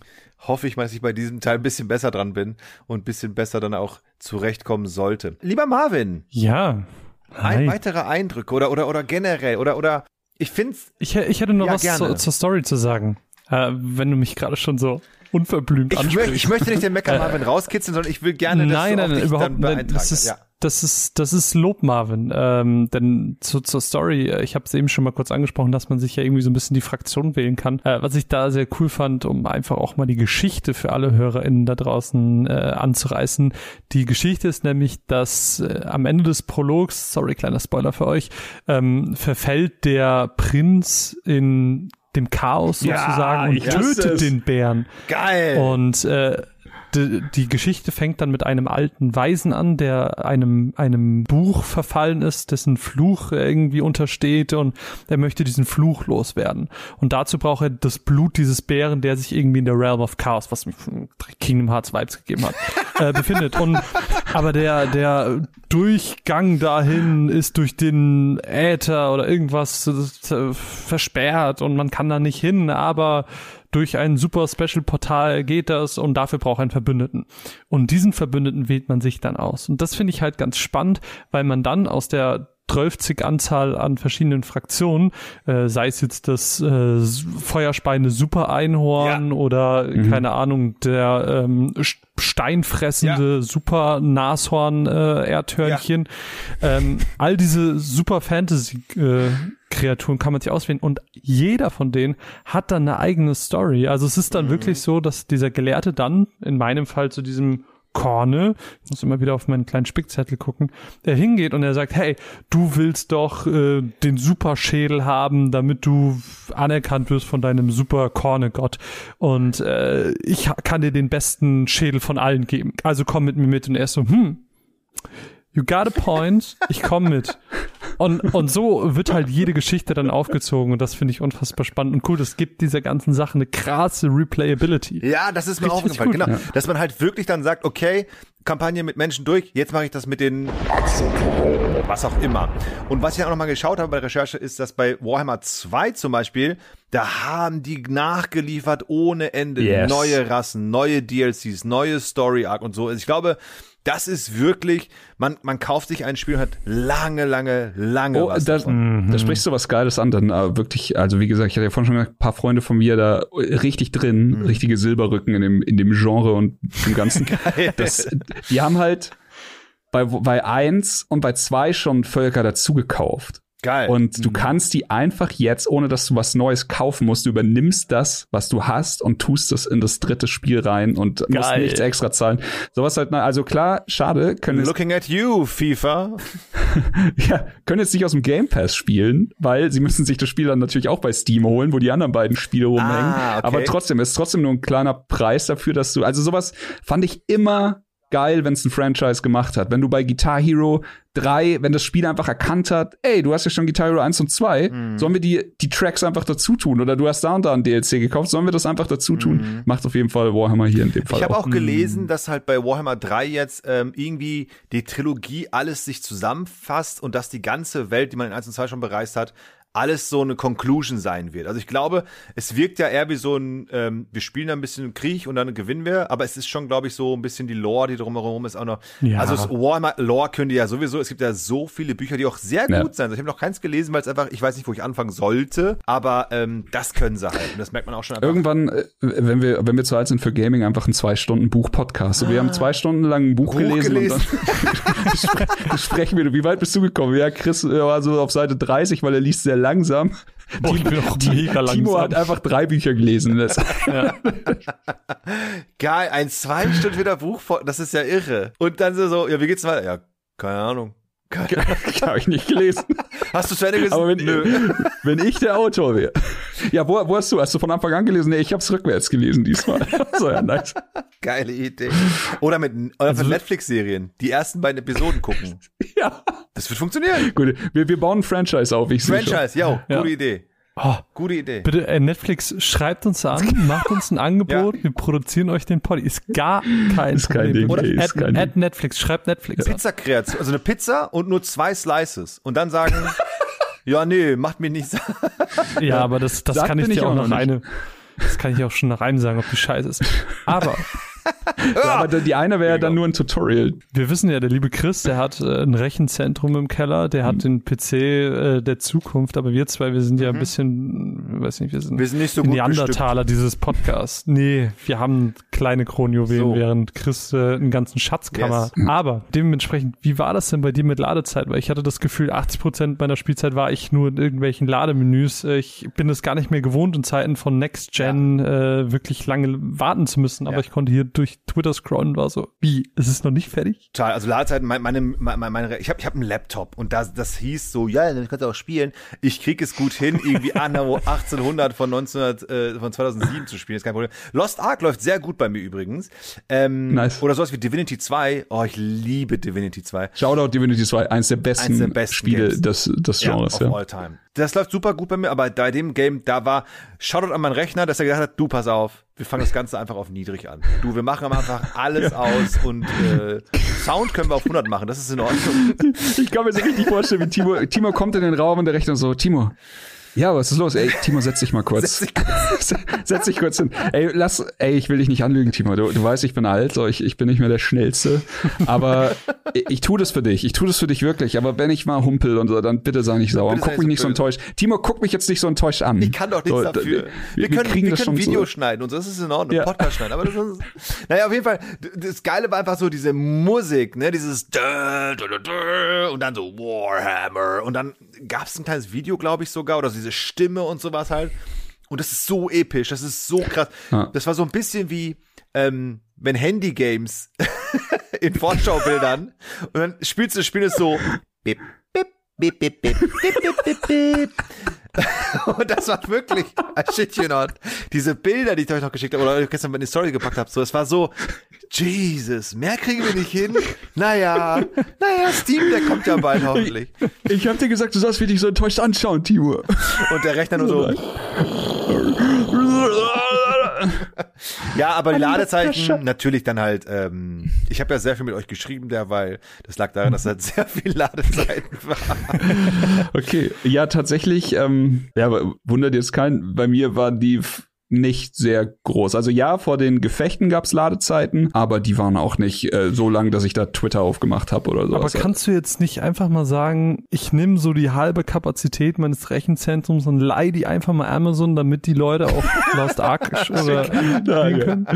hoffe ich mal, dass ich bei diesem Teil ein bisschen besser dran bin und ein bisschen besser dann auch zurechtkommen sollte. Lieber Marvin, Ja. ein Hi. weitere Eindrücke oder, oder, oder generell oder, oder, ich find's, Ich, ich hätte noch Ja, was zu, zur Story zu sagen. Äh, wenn du mich gerade schon so unverblümt ich, ansprichst. möchte, ich möchte nicht den Mecker Marvin rauskitzeln, sondern ich will gerne, dass nein, du nein, dich überhaupt dann Das ist, ja. das ist, das ist Lob, Marvin. Ähm, denn zu, zur Story, äh, ich habe es eben schon mal kurz angesprochen, dass man sich ja irgendwie so ein bisschen die Fraktion wählen kann. Äh, was ich da sehr cool fand, um einfach auch mal die Geschichte für alle HörerInnen da draußen äh, anzureißen. Die Geschichte ist nämlich, dass äh, am Ende des Prologs, sorry, kleiner Spoiler für euch, ähm, verfällt der Prinz in dem Chaos Ja, sozusagen und ich wusste tötet den Bären. Geil. Und äh, die, Geschichte fängt dann mit einem alten Weisen an, der einem, einem Buch verfallen ist, dessen Fluch irgendwie untersteht und er möchte diesen Fluch loswerden. Und dazu braucht er das Blut dieses Bären, der sich irgendwie in der Realm of Chaos, was Kingdom Hearts Vibes gegeben hat, äh, befindet. Und aber der, der Durchgang dahin ist durch den Äther oder irgendwas äh, versperrt und man kann da nicht hin, aber durch ein super Special Portal geht das und dafür braucht einen Verbündeten. Und diesen Verbündeten wählt man sich dann aus. Und das finde ich halt ganz spannend, weil man dann aus der 12 Anzahl an verschiedenen Fraktionen, äh, sei es jetzt das äh, feuerspeiende Super-Einhorn oder keine Ahnung, der ähm, st- steinfressende Super-Nashorn-Erdhörnchen, ähm, all diese Super-Fantasy-Kreaturen kann man sich auswählen und jeder von denen hat dann eine eigene Story. Also es ist dann wirklich so, dass dieser Gelehrte dann, in meinem Fall zu diesem Korne, ich muss immer wieder auf meinen kleinen Spickzettel gucken, er hingeht und er sagt, hey, du willst doch äh, den Superschädel haben, damit du anerkannt wirst von deinem super Korne-Gott. Und äh, ich kann dir den besten Schädel von allen geben. Also komm mit mir mit. Und er ist so, hm, you got a point, ich komme mit. Und, und so wird halt jede Geschichte dann aufgezogen und das finde ich unfassbar spannend und cool. Das gibt dieser ganzen Sache eine krasse Replayability. Ja, das ist mir Richtig, auch aufgefallen. richtig Genau. Dass man halt wirklich dann sagt, okay, Kampagne mit Menschen durch, jetzt mache ich das mit den was auch immer. Und was ich auch noch mal geschaut habe bei der Recherche, ist, dass bei Warhammer 2 zum Beispiel, da haben die nachgeliefert ohne Ende. Yes. Neue Rassen, neue DLCs, neue Story Arc und so. Also ich glaube, das ist wirklich, man, man kauft sich ein Spiel und hat lange, lange, lange Oh, was da, davon. da sprichst du was Geiles an, denn äh, wirklich, also wie gesagt, ich hatte ja vorhin schon gesagt, ein paar Freunde von mir da richtig drin, richtige Silberrücken in dem, in dem Genre und dem Ganzen. das, die haben halt bei, bei eins und bei zwei schon Völker dazu gekauft. Geil. Und du kannst die einfach jetzt, ohne dass du was Neues kaufen musst, du übernimmst das, was du hast und tust es in das dritte Spiel rein und musst Geil. nichts extra zahlen. Sowas halt, also klar, schade, können jetzt, Looking at you, FIFA. ja, können jetzt nicht aus dem Game Pass spielen, weil sie müssen sich das Spiel dann natürlich auch bei Steam holen, wo die anderen beiden Spiele rumhängen. Ah, okay. Aber trotzdem, es ist trotzdem nur ein kleiner Preis dafür, dass du, also sowas fand ich immer geil, wenn es ein Franchise gemacht hat. Wenn du bei Guitar Hero 3, wenn das Spiel einfach erkannt hat, ey, du hast ja schon Guitar Hero 1 und 2, Mhm. sollen wir die, die Tracks einfach dazu tun? Oder du hast da und da ein DLC gekauft, sollen wir das einfach dazu tun? Macht auf jeden Fall Warhammer hier in dem Fall Mhm. Ich habe auch. auch gelesen, dass halt bei Warhammer 3 jetzt ähm, irgendwie die Trilogie alles sich zusammenfasst und dass die ganze Welt, die man in 1 und 2 schon bereist hat, alles so eine Conclusion sein wird. Also ich glaube, es wirkt ja eher wie so ein, ähm, wir spielen da ein bisschen Krieg und dann gewinnen wir, aber es ist schon, glaube ich, so ein bisschen die Lore, die drumherum ist auch noch. Ja. Also das Warhammer Lore könnt ihr ja sowieso, es gibt ja so viele Bücher, die auch sehr Ja. gut sein. Ich habe noch keins gelesen, weil es einfach, ich weiß nicht, wo ich anfangen sollte, aber ähm, das können sie halt. Und das merkt man auch schon einfach. Irgendwann, äh, wenn wir, wenn wir zu alt sind für Gaming, einfach ein zwei Stunden Buch-Podcast. So, wir haben zwei Stunden lang ein Buch, Buch gelesen, gelesen. und dann spre- sprechen wir. Wie weit bist du gekommen? Ja, Chris äh, war so auf Seite 30, weil er liest sehr langsam. Ich bin auch mega Timo langsam. hat einfach drei Bücher gelesen. Das, Geil, ein zwei Stunden wieder Buch, vor- das ist ja irre. Und dann so, so ja, wie geht's weiter? Ja, keine Ahnung. Habe ich nicht gelesen. Hast du zu Ende gelesen? Aber wenn, Nö. wenn ich der Autor wäre. Ja, wo, wo hast du? Hast du von Anfang an gelesen? Nee, ich habe es rückwärts gelesen diesmal. so, ja, nice. Geile Idee. Oder mit, oder Also- Netflix-Serien. Die ersten beiden Episoden gucken. Ja. Das wird funktionieren. Gut, wir, wir bauen ein Franchise auf. Ich. Franchise, yo, Ja. gute Idee. Oh, Gute Idee. bitte, äh, Netflix, schreibt uns an, macht uns ein Angebot, wir produzieren euch den Poddy. Ist gar kein Ist kein Problem. Ding, Oder ist add, kein Ding. add Netflix, schreibt Netflix an. Pizza-Kreation, also eine Pizza und nur zwei Slices. Und dann sagen, ja, nee, macht mir nicht sa- Ja, aber das, das Sagt kann ich dir auch noch nicht. eine, das kann ich auch schon nach einem sagen, ob die scheiße ist. Aber Ja, aber die eine wäre ja dann nur ein Tutorial. wir wissen ja, der liebe Chris, der hat äh, ein Rechenzentrum im Keller, der Mhm. hat den PC äh, der Zukunft, aber wir zwei, wir sind ja ein bisschen, weiß nicht, wir sind, Wir sind nicht so gut Neandertaler dieses Podcasts. Nee, wir haben kleine Kronjuwelen, So. während Chris äh, einen ganzen Schatzkammer. Yes. Aber dementsprechend, wie war das denn bei dir mit Ladezeit? Weil ich hatte das Gefühl, 80 Prozent meiner Spielzeit war ich nur in irgendwelchen Lademenüs. Äh, Ich bin es gar nicht mehr gewohnt, in Zeiten von Next Gen äh, wirklich lange warten zu müssen. Aber Ja. ich konnte hier durch Twitter scrollen war so, wie, ist es noch nicht fertig? Total. Also Ladezeiten, meine, meine, meine, meine ich habe ich hab einen Laptop und das, das hieß so, ja, dann kannst du auch spielen. Ich krieg es gut hin, irgendwie Anno 1800 von 1900, äh, von 2007 zu spielen, ist kein Problem. Lost Ark läuft sehr gut bei mir übrigens. Ähm, Nice. Oder sowas wie Divinity 2. Oh, ich liebe Divinity 2. Shoutout Divinity 2, eins der besten, Eins der besten Spiele Games. des, des Genres. of Ja, all time. Das läuft super gut bei mir, aber bei dem Game, da war, Shoutout an meinen Rechner, dass er gesagt hat, du, pass auf, wir fangen das Ganze einfach auf niedrig an. Du, wir machen einfach alles aus und äh, Sound können wir auf 100 machen, das ist in Ordnung. Ich kann mir so richtig vorstellen, wie Timo, Timo kommt in den Raum und der Rechner so, Timo, ja, was ist los? Ey, Timo, setz dich mal kurz. setz dich kurz hin. Ey, lass, ey, ich will dich nicht anlügen, Timo. Du, du weißt, ich bin alt, so, ich, ich bin nicht mehr der Schnellste. Aber ich, ich tu das für dich. Ich tu das für dich wirklich. Aber wenn ich mal humpel und so, dann bitte sei nicht sauer. Sei guck mich nicht nicht so so enttäuscht. Timo, guck mich jetzt nicht so enttäuscht an. Ich kann doch nichts So, da- dafür. Wir, können, kriegen wir können Video so. schneiden und so, das ist in Ordnung. Ja. Podcast schneiden. Aber das ist, naja, auf jeden Fall, das Geile war einfach so diese Musik, ne, dieses und dann so Warhammer und dann gab es ein kleines Video, glaube ich sogar, oder so diese Stimme und sowas halt. Und das ist so episch, das ist so krass. Ja. Das war so ein bisschen wie, ähm, wenn Handy-Games in Vorschaubildern und dann spielst du das Spiel ist so bip, bip, bip, bip, bip, bip, bip, bip, bip. Und das war wirklich, I shit you not, diese Bilder, die ich euch noch geschickt habe, oder gestern in die Story gepackt habe, so, es war so, Jesus, mehr kriegen wir nicht hin. Naja, naja, Steam, der kommt ja bald hoffentlich. Ich hab dir gesagt, du sollst mich nicht so enttäuscht anschauen, Timo. Und der Rechner nur so, ja, aber die Ladezeiten natürlich dann halt, ähm, ich habe ja sehr viel mit euch geschrieben derweil. Das lag daran, dass halt sehr viel Ladezeiten waren. Okay, ja, tatsächlich, ähm, ja, aber wundert jetzt keinen, bei mir waren die nicht sehr groß. Also ja, vor den Gefechten gab's Ladezeiten, aber die waren auch nicht äh, so lang, dass ich da Twitter aufgemacht habe oder so. Aber kannst du jetzt nicht einfach mal sagen, ich nehme so die halbe Kapazität meines Rechenzentrums und leih die einfach mal Amazon, damit die Leute auch Lost Ark oder spielen können?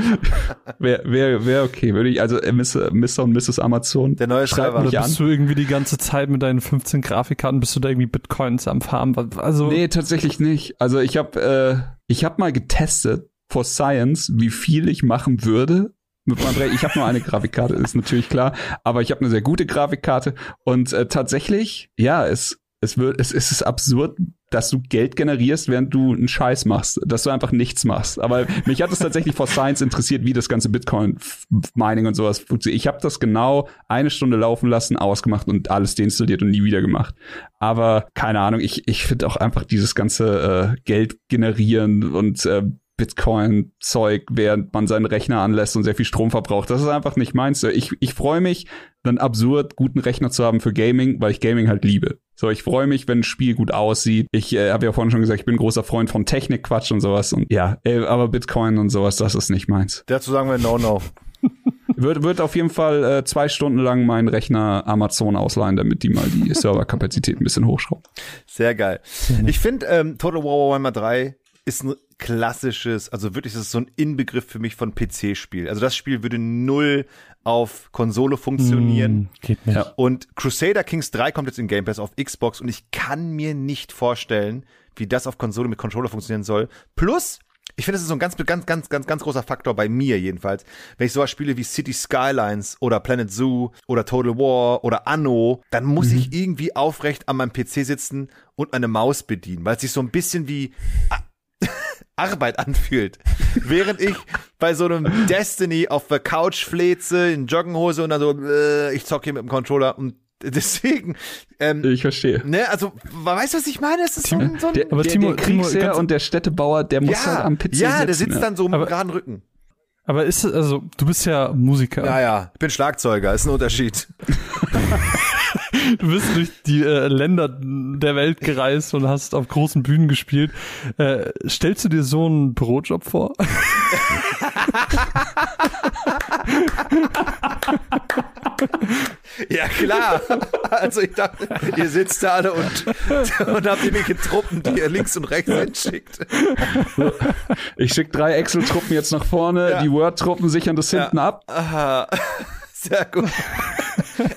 Wäre wär, wär okay, würde ich, also äh, Mr. Mr. und Mrs. Amazon. Der neue mich Oder an. bist du irgendwie die ganze Zeit mit deinen 15 Grafikkarten, bist du da irgendwie Bitcoins am Farmen? Also, Nee, tatsächlich nicht. Also ich habe äh, ich habe mal getestet for Science, wie viel ich machen würde. Mit meinem. Ich habe nur eine Grafikkarte, ist natürlich klar, aber ich habe eine sehr gute Grafikkarte und äh, tatsächlich, ja, es es wird es, es ist absurd, dass du Geld generierst, während du einen Scheiß machst, dass du einfach nichts machst. Aber mich hat es tatsächlich for Science interessiert, wie das ganze Bitcoin F- Mining und sowas funktioniert. Ich habe das genau eine Stunde laufen lassen, ausgemacht und alles deinstalliert und nie wieder gemacht. Aber keine Ahnung, ich, ich finde auch einfach dieses ganze äh, Geld generieren und äh, Bitcoin-Zeug, während man seinen Rechner anlässt und sehr viel Strom verbraucht. Das ist einfach nicht meins. Ich, ich freue mich, einen absurd guten Rechner zu haben für Gaming, weil ich Gaming halt liebe. So, ich freue mich, wenn ein Spiel gut aussieht. Ich äh, habe ja vorhin schon gesagt, ich bin ein großer Freund von Technikquatsch und sowas. Und ja, äh, aber Bitcoin und sowas, das ist nicht meins. Dazu sagen wir no, no. Wird, wird auf jeden Fall äh, zwei Stunden lang meinen Rechner Amazon ausleihen, damit die mal die Serverkapazität ein bisschen hochschrauben. Sehr geil. Ich finde, ähm, Total War Warhammer 3 ist ein klassisches, also wirklich, das ist so ein Inbegriff für mich von PC-Spiel. Also das Spiel würde null auf Konsole funktionieren. Hm, geht nicht. Ja. Und Crusader Kings 3 kommt jetzt in Game Pass auf Xbox und ich kann mir nicht vorstellen, wie das auf Konsole mit Controller funktionieren soll. Plus, ich finde, das ist so ein ganz, ganz, ganz, ganz, ganz großer Faktor bei mir jedenfalls. Wenn ich sowas spiele wie City Skylines oder Planet Zoo oder Total War oder Anno, dann muss ich irgendwie aufrecht an meinem PC sitzen und meine Maus bedienen, weil es sich so ein bisschen wie Arbeit anfühlt. Während ich bei so einem Destiny auf der Couch fleze, in Joggenhose und dann so, äh, ich zocke hier mit dem Controller und deswegen, ähm, Ich verstehe. ne, also, weißt du, was ich meine? Es ist so ein, so ein Der, Aber der, Timo- der Timo, Kriegsherr und der Städtebauer, der muss halt ja, am PC ja, sitzen. der sitzt dann so mit Aber- geraden Rücken. Aber ist es, also, du bist ja Musiker. Ja, ja, ich bin Schlagzeuger, ist ein Unterschied. Du bist durch die äh, Länder der Welt gereist und hast auf großen Bühnen gespielt. Äh, stellst du dir so einen Bürojob vor? Ja, klar. Also ich dachte, ihr sitzt da alle und, und habt irgendwelche Truppen, die ihr links und rechts hinschickt. Ich schicke drei Excel-Truppen jetzt nach vorne, Ja. die Word-Truppen sichern das hinten ab. Aha. Sehr gut.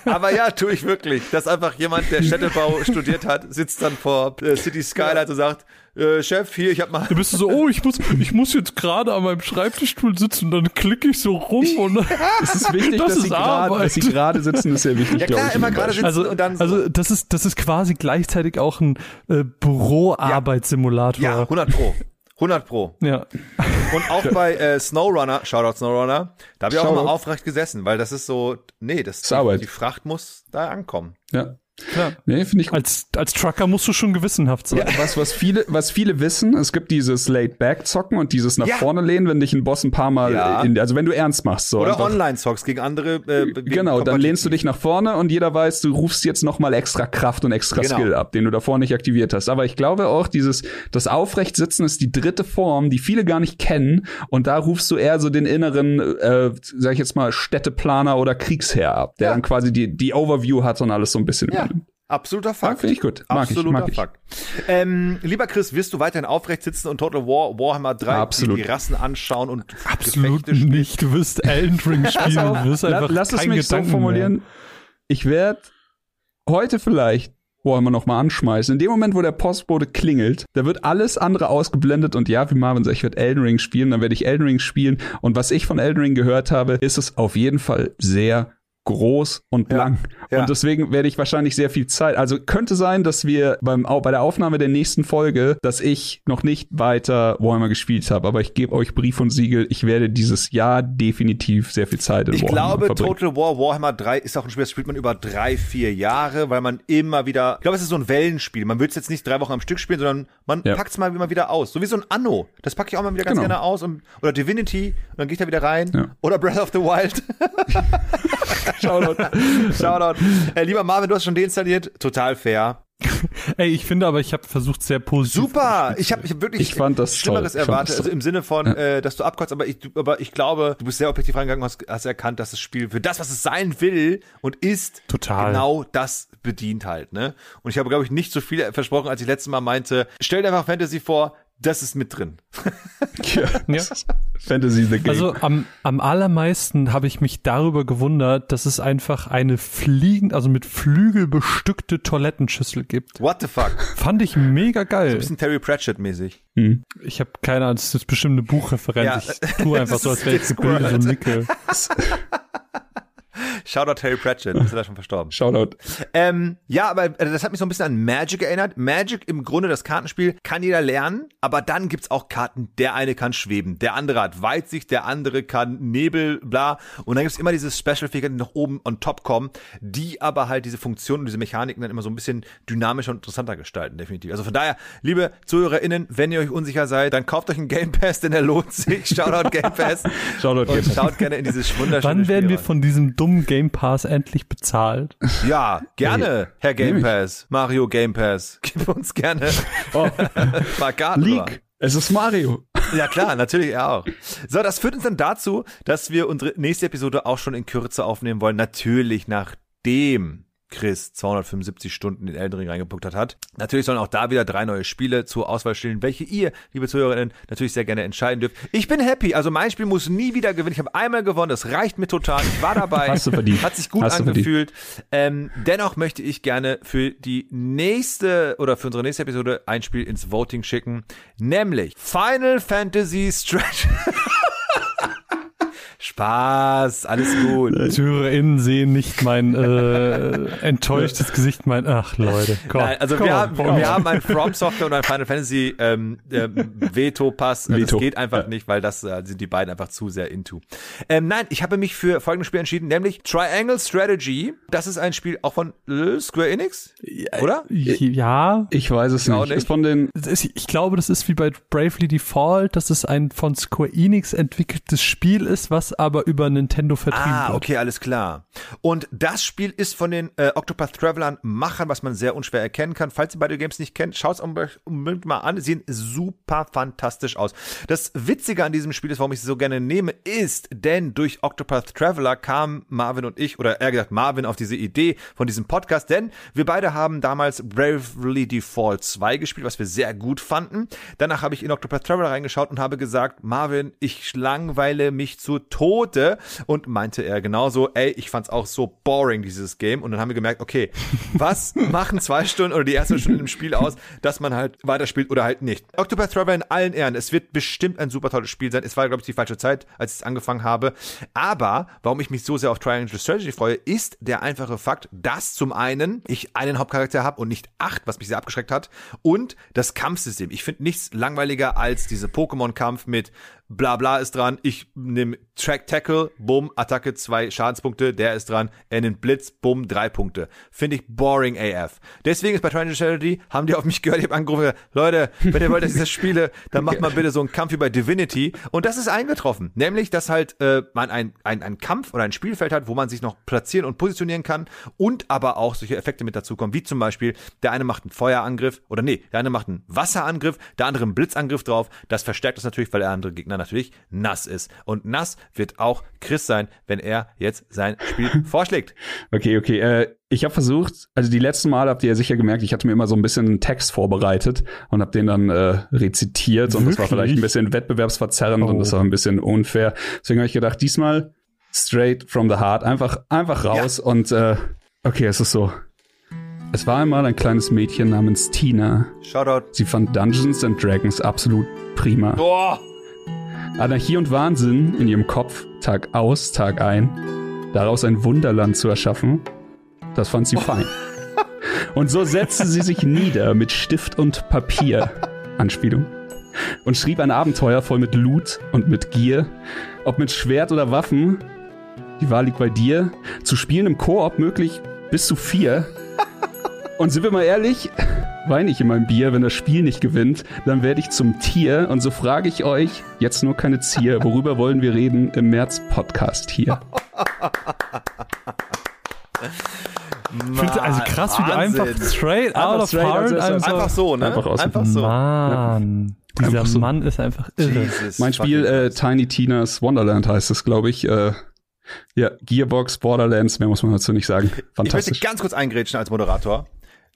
Aber ja, tue ich wirklich. Dass einfach jemand, der Städtebau studiert hat, sitzt dann vor äh, City Skylight und sagt, äh, Chef, hier, ich hab mal. Du bist so, oh, ich muss, ich muss jetzt gerade an meinem Schreibtischstuhl sitzen dann klicke ich so rum und Es ist wichtig, Das dass, ist sie grad, dass sie gerade sitzen, ist sehr wichtig, Ja klar, ich. immer gerade sitzen also, und dann so. also das ist, das ist quasi gleichzeitig auch ein äh, Büroarbeitssimulator. ja, 100 Pro. 100 Pro. ja. Und auch bei äh, SnowRunner, Shoutout SnowRunner, da habe ich auch Shoutout. immer aufrecht gesessen, weil das ist so, nee, das, ist Arbeit. die, die Fracht muss da ankommen. Ja. Klar. Nee, finde ich gut. Als, als Trucker musst du schon gewissenhaft sein. Was, was, viele, was viele wissen, es gibt dieses Laid-Back-Zocken und dieses nach Ja. vorne lehnen, wenn dich ein Boss ein paar Mal, Ja. in, also wenn du ernst machst. So Oder einfach. Online-Socks gegen andere. Äh, wegen Genau, dann lehnst du dich nach vorne und jeder weiß, du rufst jetzt nochmal extra Kraft und extra Genau. Skill ab, den du davor nicht aktiviert hast. Aber ich glaube auch, dieses, das Aufrechtsitzen ist die dritte Form, die viele gar nicht kennen. Und da rufst du eher so den inneren, äh, sag ich jetzt mal, Städteplaner oder Kriegsherr ab, der Ja. dann quasi die, die Overview hat und alles so ein bisschen Ja. Absoluter Ja, Fakt. finde ich gut. Mag ich, Absoluter mag ich. Fakt. Ähm, lieber Chris, wirst du weiterhin aufrecht sitzen und Total War, Warhammer 3 Absolut. Die, Rassen anschauen und Absolut nicht. Du wirst Elden Ring spielen. Du wirst einfach Lass es mich so Gedanken formulieren. Mehr. Ich werde heute vielleicht Warhammer noch mal anschmeißen. In dem Moment, wo der Postbote klingelt, da wird alles andere ausgeblendet und ja, wie Marvin sagt, ich werde Elden Ring spielen, dann werde ich Elden Ring spielen und was ich von Elden Ring gehört habe, ist es auf jeden Fall sehr groß und Ja, lang. ja. Und deswegen werde ich wahrscheinlich sehr viel Zeit. Also könnte sein, dass wir beim, bei der Aufnahme der nächsten Folge, dass ich noch nicht weiter Warhammer gespielt habe. Aber ich gebe euch Brief und Siegel, ich werde dieses Jahr definitiv sehr viel Zeit in Ich Warhammer glaube, verbringen. Total War Warhammer 3 ist auch ein Spiel, das spielt man über drei, vier Jahre, weil man immer wieder, ich glaube, es ist so ein Wellenspiel. Man will es jetzt nicht drei Wochen am Stück spielen, sondern man Ja. packt es mal immer wieder aus. So wie so ein Anno. Das packe ich auch mal wieder ganz Genau. gerne aus. Und, oder Divinity, und dann gehe ich da wieder rein. Oder Breath of the Wild. Shoutout. Shoutout. Äh, lieber Marvin, du hast schon deinstalliert. Total fair. Ey, ich finde aber, ich habe versucht, sehr positiv. Super! Ich habe ich hab wirklich Ich fand das Schlimmeres toll. Ich fand erwartet, also im Sinne von, äh, dass du abkotzt, aber ich, aber ich glaube, du bist sehr objektiv reingegangen und hast, hast erkannt, dass das Spiel für das, was es sein will und ist, Total. genau das bedient halt, ne? Und ich habe, glaube ich, nicht so viel versprochen, als ich letztes Mal meinte, stell dir einfach Fantasy vor, das ist mit drin. Ja. Ja. Fantasy the Game. Also am, am allermeisten habe ich mich darüber gewundert, dass es einfach eine fliegend, also mit Flügel bestückte Toilettenschüssel gibt. What the fuck? Fand ich mega geil. Bisschen Terry Pratchett-mäßig. Ich habe keine Ahnung, das ist bestimmt eine Buchreferenz. Ja. Ich tue einfach so, als wäre ich gebildet und Discworld. Shoutout Terry Pratchett, ist da schon verstorben. Shoutout. Ähm, ja, aber äh, das hat mich so ein bisschen an Magic erinnert. Magic im Grunde, das Kartenspiel, kann jeder lernen, aber dann gibt's auch Karten, der eine kann schweben, der andere hat Weitsicht, der andere kann Nebel, bla. Und dann gibt's immer diese Special-Fähigkeiten, die noch oben on top kommen, die aber halt diese Funktionen und diese Mechaniken dann immer so ein bisschen dynamischer und interessanter gestalten, definitiv. Also von daher, liebe ZuhörerInnen, wenn ihr euch unsicher seid, dann kauft euch einen Game Pass, denn der lohnt sich. Shoutout Game Pass. Shoutout Game Und Pass. schaut gerne in dieses wunderschöne Wann werden Spiel wir rein. von diesem dummen Game Pass endlich bezahlt? Ja, gerne, Herr Game. Pass. Mario Game Pass. Gib uns gerne Oh. League. Es ist Mario. Ja klar, natürlich er auch. So, das führt uns dann dazu, dass wir unsere nächste Episode auch schon in Kürze aufnehmen wollen. Natürlich nachdem Chris 275 Stunden in Elden Ring reingepuckt hat. Natürlich sollen auch da wieder drei neue Spiele zur Auswahl stehen, welche ihr, liebe Zuhörerinnen, natürlich sehr gerne entscheiden dürft. Ich bin happy, also mein Spiel muss nie wieder gewinnen. Ich habe einmal gewonnen, das reicht mir total. Ich war dabei. Hast du verdient. Hat sich gut Hast angefühlt. Ähm, dennoch möchte ich gerne für die nächste oder für unsere nächste Episode ein Spiel ins Voting schicken, nämlich Final Fantasy Strategy. Spaß, alles gut. ZuhörerInnen sehen nicht mein äh, enttäuschtes Gesicht, mein, ach Leute, komm. Nein, also komm, wir, haben, komm. wir haben ein From Software und ein Final Fantasy ähm, ähm, Veto-Pass. Also Veto. Das geht einfach nicht, weil das äh, sind die beiden einfach zu sehr into. Ähm, nein, ich habe mich für folgendes Spiel entschieden, nämlich Triangle Strategy. Das ist ein Spiel auch von äh, Square Enix, oder? Ja, Ich weiß es nicht. nicht. Ist von den ich glaube, das ist wie bei Bravely Default, dass es ein von Square Enix entwickeltes Spiel ist, was aber über Nintendo vertrieben Ah, wird. okay, alles klar. Und das Spiel ist von den äh, Octopath Travelern Machern, was man sehr unschwer erkennen kann. Falls ihr beide Games nicht kennt, schaut es unbedingt mal an. Sie sehen super fantastisch aus. Das Witzige an diesem Spiel ist, warum ich es so gerne nehme, ist, denn durch Octopath Traveler kam Marvin und ich, oder eher gesagt Marvin, auf diese Idee von diesem Podcast, denn wir beide haben damals Bravely Default 2 gespielt, was wir sehr gut fanden. Danach habe ich in Octopath Traveler reingeschaut und habe gesagt, Marvin, ich langweile mich zu Tode. Und meinte er genauso, ey, ich fand's auch so boring, dieses Game. Und dann haben wir gemerkt, okay, was machen zwei Stunden oder die erste Stunde im Spiel aus, dass man halt weiterspielt oder halt nicht. Octopath Traveler in allen Ehren. Es wird bestimmt ein super tolles Spiel sein. Es war, glaube ich, die falsche Zeit, als ich es angefangen habe. Aber warum ich mich so sehr auf Triangle Strategy freue, ist der einfache Fakt, dass zum einen ich einen Hauptcharakter habe und nicht acht, was mich sehr abgeschreckt hat. Und das Kampfsystem. Ich finde nichts langweiliger als diese Pokémon-Kampf mit bla bla ist dran, ich nehme Track Tackle, bumm, Attacke, zwei Schadenspunkte, der ist dran, er nimmt Blitz, bumm, drei Punkte. Finde ich boring AF. Deswegen ist bei Triangle Strategy, haben die auf mich gehört, ich habe angerufen, Leute, wenn ihr wollt, dass ich das spiele, dann macht mal bitte so einen Kampf wie bei Divinity. Und das ist eingetroffen. Nämlich, dass halt äh, man ein, ein, ein Kampf oder ein Spielfeld hat, wo man sich noch platzieren und positionieren kann und aber auch solche Effekte mit dazu kommen, wie zum Beispiel, der eine macht einen Feuerangriff oder nee, der eine macht einen Wasserangriff, der andere einen Blitzangriff drauf. Das verstärkt das natürlich, weil der andere Gegner natürlich nass ist. Und nass wird auch Chris sein, wenn er jetzt sein Spiel vorschlägt. Okay, okay. Äh, ich habe versucht, also die letzten Mal habt ihr ja sicher gemerkt, ich hatte mir immer so ein bisschen einen Text vorbereitet und habe den dann äh, rezitiert und das war Wirklich? vielleicht ein bisschen wettbewerbsverzerrend und Oh. das war ein bisschen unfair. Deswegen habe ich gedacht, diesmal straight from the heart, einfach einfach raus und äh, okay, es ist so. Es war einmal ein kleines Mädchen namens Tina. Shoutout. Sie fand Dungeons and Dragons absolut prima. Boah! Anarchie und Wahnsinn in ihrem Kopf, Tag aus, Tag ein, daraus ein Wunderland zu erschaffen, das fand sie fein. Und so setzte sie sich nieder mit Stift und Papier, Anspielung, und schrieb ein Abenteuer voll mit Loot und mit Gier, ob mit Schwert oder Waffen, die Wahl liegt bei dir, zu spielen im Koop möglich bis zu vier. Und sind wir mal ehrlich, weine ich in meinem Bier, wenn das Spiel nicht gewinnt, dann werde ich zum Tier. Und so frage ich euch, jetzt nur keine Zier, worüber wollen wir reden im März-Podcast hier? Ich finde also krass, wie du einfach straight out of straight, heart also das einfach, Einfach so, ne? Einfach aus- Einfach so. Mann, dieser Einfach so. Mann ist einfach irre. Jesus Mein Spiel äh. Tiny Tina's Wonderland heißt es, glaube ich. Äh, ja, Gearbox, Borderlands, mehr muss man dazu nicht sagen. Ich möchte Fantastisch. ganz kurz eingrätschen als Moderator.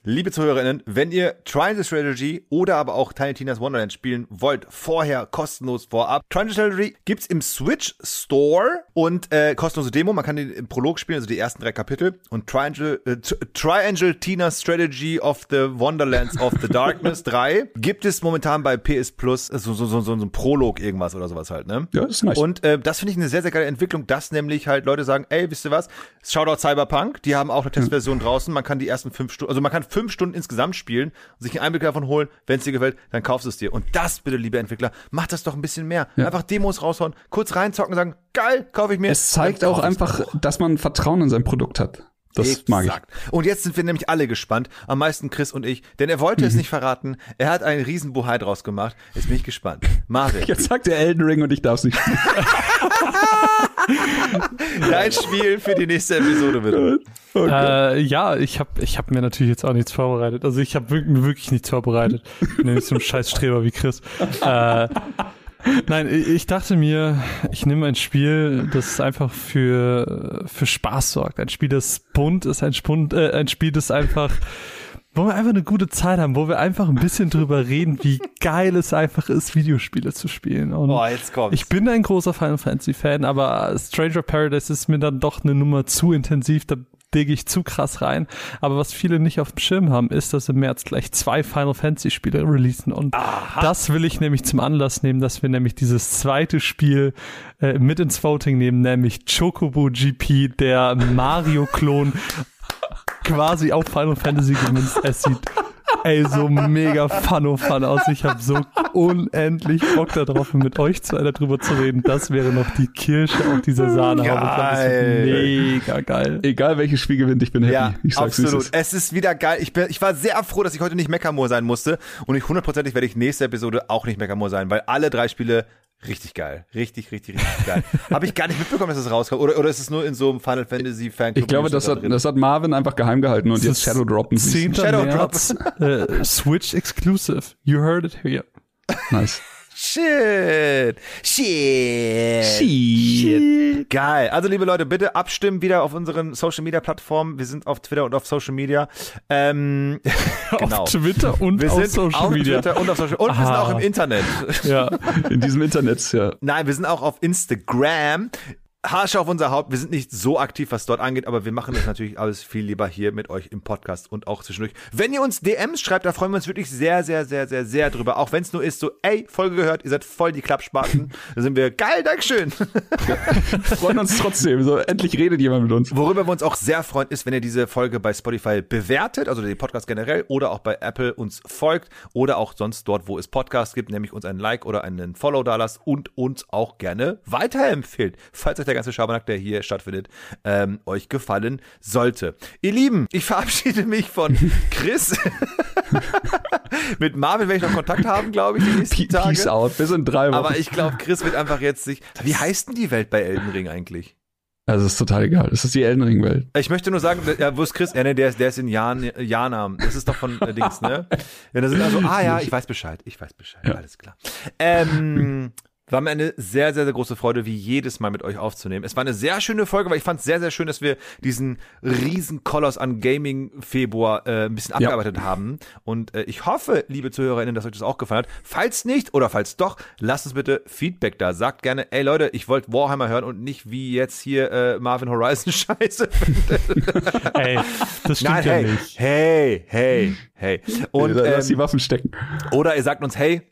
Liebe Zuhörerinnen, wenn ihr Triangle Strategy oder aber auch Tiny Tina's Wonderland spielen wollt, vorher kostenlos vorab. Triangle Strategy gibt's im Switch Store und äh, kostenlose Demo. Man kann den im Prolog spielen, also die ersten drei Kapitel. Und Triangle, äh, Triangle Tina's Strategy of the Wonderlands of the Darkness 3 gibt es momentan bei PS Plus, äh, so, so, so, so ein Prolog irgendwas oder sowas halt, ne? Ja, ist nice. Und äh, das finde ich eine sehr, sehr geile Entwicklung, dass nämlich halt Leute sagen, ey, wisst ihr was? Shoutout Cyberpunk, die haben auch eine Testversion draußen. Man kann die ersten fünf Stunden, also man kann fünf Stunden insgesamt spielen und sich einen Einblick davon holen. Wenn es dir gefällt, dann kaufst du es dir. Und das bitte, liebe Entwickler, macht das doch ein bisschen mehr. Einfach Demos raushauen, kurz reinzocken, sagen, geil, kaufe ich mir. es zeigt auch einfach, auch. dass man Vertrauen in sein Produkt hat. Das mag ich. Exakt. Und jetzt sind wir nämlich alle gespannt, am meisten Chris und ich, denn er wollte Mhm. es nicht verraten. Er hat einen riesen Buhai draus gemacht. Jetzt bin ich gespannt. Marvin, Jetzt sagt der Elden Ring und ich darf es nicht spielen. dein Spiel für die nächste Episode bitte. Äh, ja, ich habe ich hab mir natürlich jetzt auch nichts vorbereitet. Also ich habe wirklich, mir wirklich nichts vorbereitet. Ich bin ja nicht so ein Scheißstreber wie Chris. Äh, nein, ich dachte mir, ich nehme ein Spiel, das einfach für, für Spaß sorgt. Ein Spiel, das bunt ist, ein, Spund, äh, ein Spiel, das einfach wo wir einfach eine gute Zeit haben, wo wir einfach ein bisschen drüber reden, wie geil es einfach ist, Videospiele zu spielen. Und Oh, jetzt kommt's. ich bin ein großer Final Fantasy Fan, aber Stranger Paradise ist mir dann doch eine Nummer zu intensiv. Da digge ich zu krass rein. Aber was viele nicht auf dem Schirm haben, ist, dass im März gleich zwei Final Fantasy Spiele releasen. Und das will ich nämlich zum Anlass nehmen, dass wir nämlich dieses zweite Spiel äh, mit ins Voting nehmen, nämlich Chocobo GP, der Mario-Klon quasi auf Final Fantasy gemünzt. Es sieht ey so mega fun fun aus. Ich habe so unendlich Bock darauf, mit euch zwei darüber zu reden. Das wäre noch die Kirsche auf dieser glaub, das wird mega geil. Egal welches Spiel gewinnt, ich bin happy. Ja, ich sag's, absolut. ist. Es ist wieder geil. Ich, bin, ich war sehr froh, dass ich heute nicht Meckermoor sein musste. Und ich hundertprozentig werde ich nächste Episode auch nicht Meckermoor sein, weil alle drei Spiele richtig geil. Richtig, richtig, richtig geil. Habe ich gar nicht mitbekommen, dass es rauskam. Oder, oder ist es nur in so einem Final Fantasy Fanclub? Ich glaube, das hat, drin? das hat Marvin einfach geheim gehalten und Das jetzt Shadow droppen sie. 10. Shadow März, äh, Switch Exclusive. You heard it here. Nice. Shit. Shit. Shit. Geil. Also, liebe Leute, bitte abstimmen wieder auf unseren Social Media Plattformen. Wir sind auf Twitter und auf Social Media. Ähm, genau. Auf Twitter und Wir auf sind Social auf Media. Twitter und auf Social Und wir sind Aha. auch im Internet. Ja. In diesem Internet, ja. Nein, wir sind auch auf Instagram. Harsche auf unser Haupt. Wir sind nicht so aktiv, was dort angeht, aber wir machen das natürlich alles viel lieber hier mit euch im Podcast und auch zwischendurch. Wenn ihr uns DMs schreibt, da freuen wir uns wirklich sehr, sehr, sehr, sehr, sehr drüber. Auch wenn es nur ist, so, ey, Folge gehört, ihr seid voll die Klappspaten. Da sind wir geil, Dankeschön. Freuen uns trotzdem. So, endlich redet jemand mit uns. Worüber wir uns auch sehr freuen, ist, wenn ihr diese Folge bei Spotify bewertet, also den Podcast generell, oder auch bei Apple uns folgt oder auch sonst dort, wo es Podcasts gibt, nämlich uns ein Like oder einen Follow da lasst und uns auch gerne weiterempfehlt, falls euch der ganze Schabernack, der hier stattfindet, ähm, euch gefallen sollte. Ihr Lieben, ich verabschiede mich von Chris. Mit Marvin werde ich noch Kontakt haben, glaube ich, die nächsten Tage. Peace out. Bis in drei Wochen. Aber ich glaube, Chris wird einfach jetzt sich. Wie heißt denn die Welt bei Elden Ring eigentlich? also, es ist total egal. Das ist die Elden Ring Welt. Ich möchte nur sagen, ja, wo ist Chris? Ja, nee, der ist, der ist in Jan, Janam. Das ist doch von äh, Dings, ne? Ja, da sind also, ah ja, ich weiß Bescheid, ich weiß Bescheid, Ja. alles klar. Ähm, war mir eine sehr, sehr, sehr große Freude, wie jedes Mal mit euch aufzunehmen. Es war eine sehr schöne Folge, weil ich fand es sehr, sehr schön, dass wir diesen riesen Koloss an Gaming-Februar äh, ein bisschen Ja. abgearbeitet haben. Und äh, ich hoffe, liebe ZuhörerInnen, dass euch das auch gefallen hat. Falls nicht oder falls doch, lasst uns bitte Feedback da. Sagt gerne, ey Leute, ich wollte Warhammer hören und nicht wie jetzt hier äh, Marvin Horizon Scheiße Ey, das stimmt Nein, ja hey, nicht. hey, hey, hey. Und, Und, Lass die ähm, Waffen stecken. oder ihr sagt uns, hey,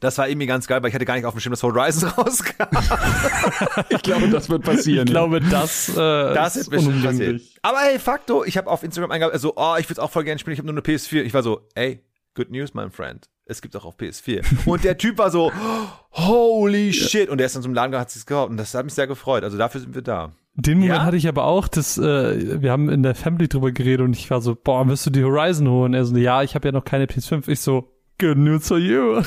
das war irgendwie ganz geil, weil ich hatte gar nicht auf dem Schirm, dass Horizon rauskam. Ich glaube, das wird passieren. Ich glaube, das, äh, Das ist bestimmt passiert. Aber hey, Fakto, ich habe auf Instagram eingegeben, also, oh, ich würde auch voll gerne spielen, ich habe nur eine PS4. Ich war so, ey, good news, my friend. Es gibt auch auf PS4. Und der Typ war so, holy shit. Und der ist dann zum Laden gegangen, hat sich's gekauft. Und das hat mich sehr gefreut. Also dafür sind wir da. Den Moment Ja? hatte ich aber auch, dass äh, wir haben in der Family drüber geredet und ich war so, boah, wirst du die Horizon holen? Er so, ja, ich habe ja noch keine PS5. Ich so, good news for you.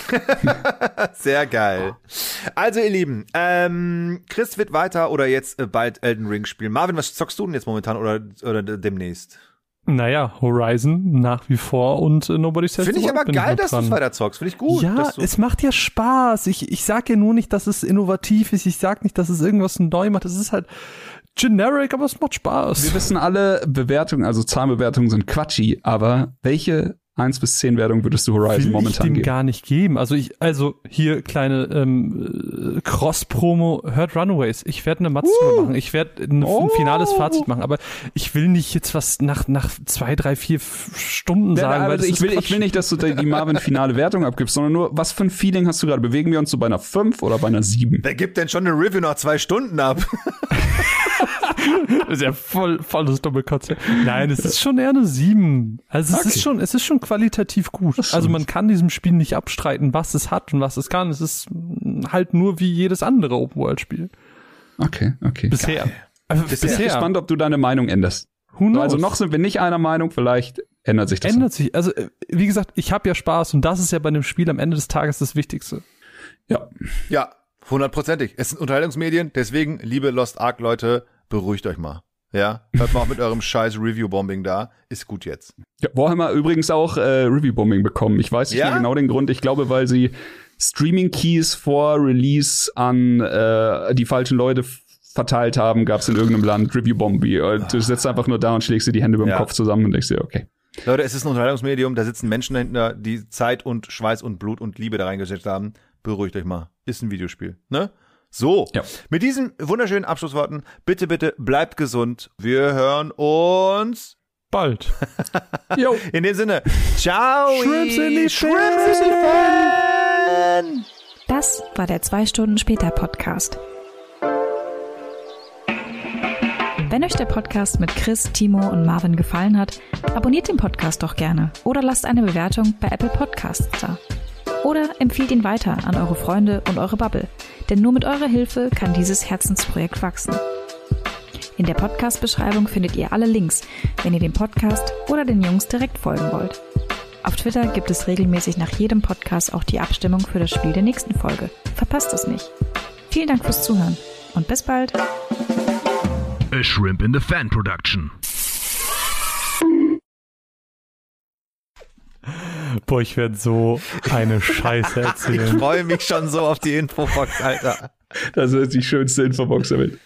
Sehr geil. Also, ihr Lieben, ähm, Chris wird weiter oder jetzt äh, bald Elden Ring spielen. Marvin, was zockst du denn jetzt momentan oder, oder demnächst? Naja, Horizon nach wie vor und äh, Nobody Says Finde ich aber geil, noch dass du es weiter zockst. Finde ich gut. ja, dass du, es macht ja Spaß. Ich, ich sag ja nur nicht, dass es innovativ ist. Ich sag nicht, dass es irgendwas neu macht. Es ist halt generic, aber es macht Spaß. Wir wissen alle, Bewertungen, also Zahlenbewertungen sind quatschy, aber welche 1 bis 10 Wertung würdest du Horizon will ich momentan dem geben? gar nicht geben. Also ich, also hier kleine ähm, äh, Cross-Promo, hört Runaways. Ich werde eine Matz drüber machen. Ich werde ein, Oh. ein finales Fazit machen. Aber ich will nicht jetzt was nach nach zwei, drei, vier Stunden sagen, weil also ich will, ich will nicht, dass du die die Marvin-finale Wertung abgibst, sondern nur, was für ein Feeling hast du gerade? Bewegen wir uns so bei einer 5 oder bei einer 7? Wer gibt denn schon eine Review nach zwei Stunden ab? Das ist ja voll, volles Doppelkotze. Nein, es ist schon eher eine 7. Also es Okay. ist schon, es ist schon qualitativ gut. Das Also man kann diesem Spiel nicht abstreiten, was es hat und was es kann. Es ist mm, halt nur wie jedes andere Open-World-Spiel. Okay, okay. Bisher. Also Bisher. Ich bin gespannt, ob du deine Meinung änderst. Who knows? Also noch sind wir nicht einer Meinung, vielleicht ändert sich das. ändert sich. Also äh, wie gesagt, ich habe ja Spaß und das ist ja bei einem Spiel am Ende des Tages das Wichtigste. Ja, ja, hundertprozentig. Es sind Unterhaltungsmedien, deswegen, liebe Lost Ark Leute, beruhigt euch mal. Ja, hört mal auf mit eurem scheiß Review-Bombing da. Ist gut jetzt. Ja, Warhammer übrigens auch äh, Review-Bombing bekommen. Ich weiß nicht Ja? mehr genau den Grund. Ich glaube, weil sie Streaming-Keys vor Release an äh, die falschen Leute verteilt haben, gab es in irgendeinem Land Review-Bombi. Du sitzt einfach nur da und schlägst dir die Hände über dem Ja. Kopf zusammen und denkst dir, okay. Leute, es ist ein Unterhaltungsmedium, da sitzen Menschen dahinter, die Zeit und Schweiß und Blut und Liebe da reingesteckt haben. Beruhigt euch mal. Ist ein Videospiel, ne? So, Ja. mit diesen wunderschönen Abschlussworten, bitte, bitte bleibt gesund. Wir hören uns Bald. Jo. in dem Sinne. Ciao. Shrimps in die Shrimps in die Pfanne. Das war der 2 Stunden später Podcast. Wenn euch der Podcast mit Chris, Timo und Marvin gefallen hat, abonniert den Podcast doch gerne oder lasst eine Bewertung bei Apple Podcasts da. Oder empfiehlt ihn weiter an eure Freunde und eure Bubble, denn nur mit eurer Hilfe kann dieses Herzensprojekt wachsen. In der Podcast-Beschreibung findet ihr alle Links, wenn ihr dem Podcast oder den Jungs direkt folgen wollt. Auf Twitter gibt es regelmäßig nach jedem Podcast auch die Abstimmung für das Spiel der nächsten Folge. Verpasst es nicht. Vielen Dank fürs Zuhören und bis bald. A Shrimp in the Fan Production. Boah, ich werde so eine Scheiße Ich erzählen. freue mich schon so auf die Infobox, Alter. Das ist die schönste Infobox der Welt.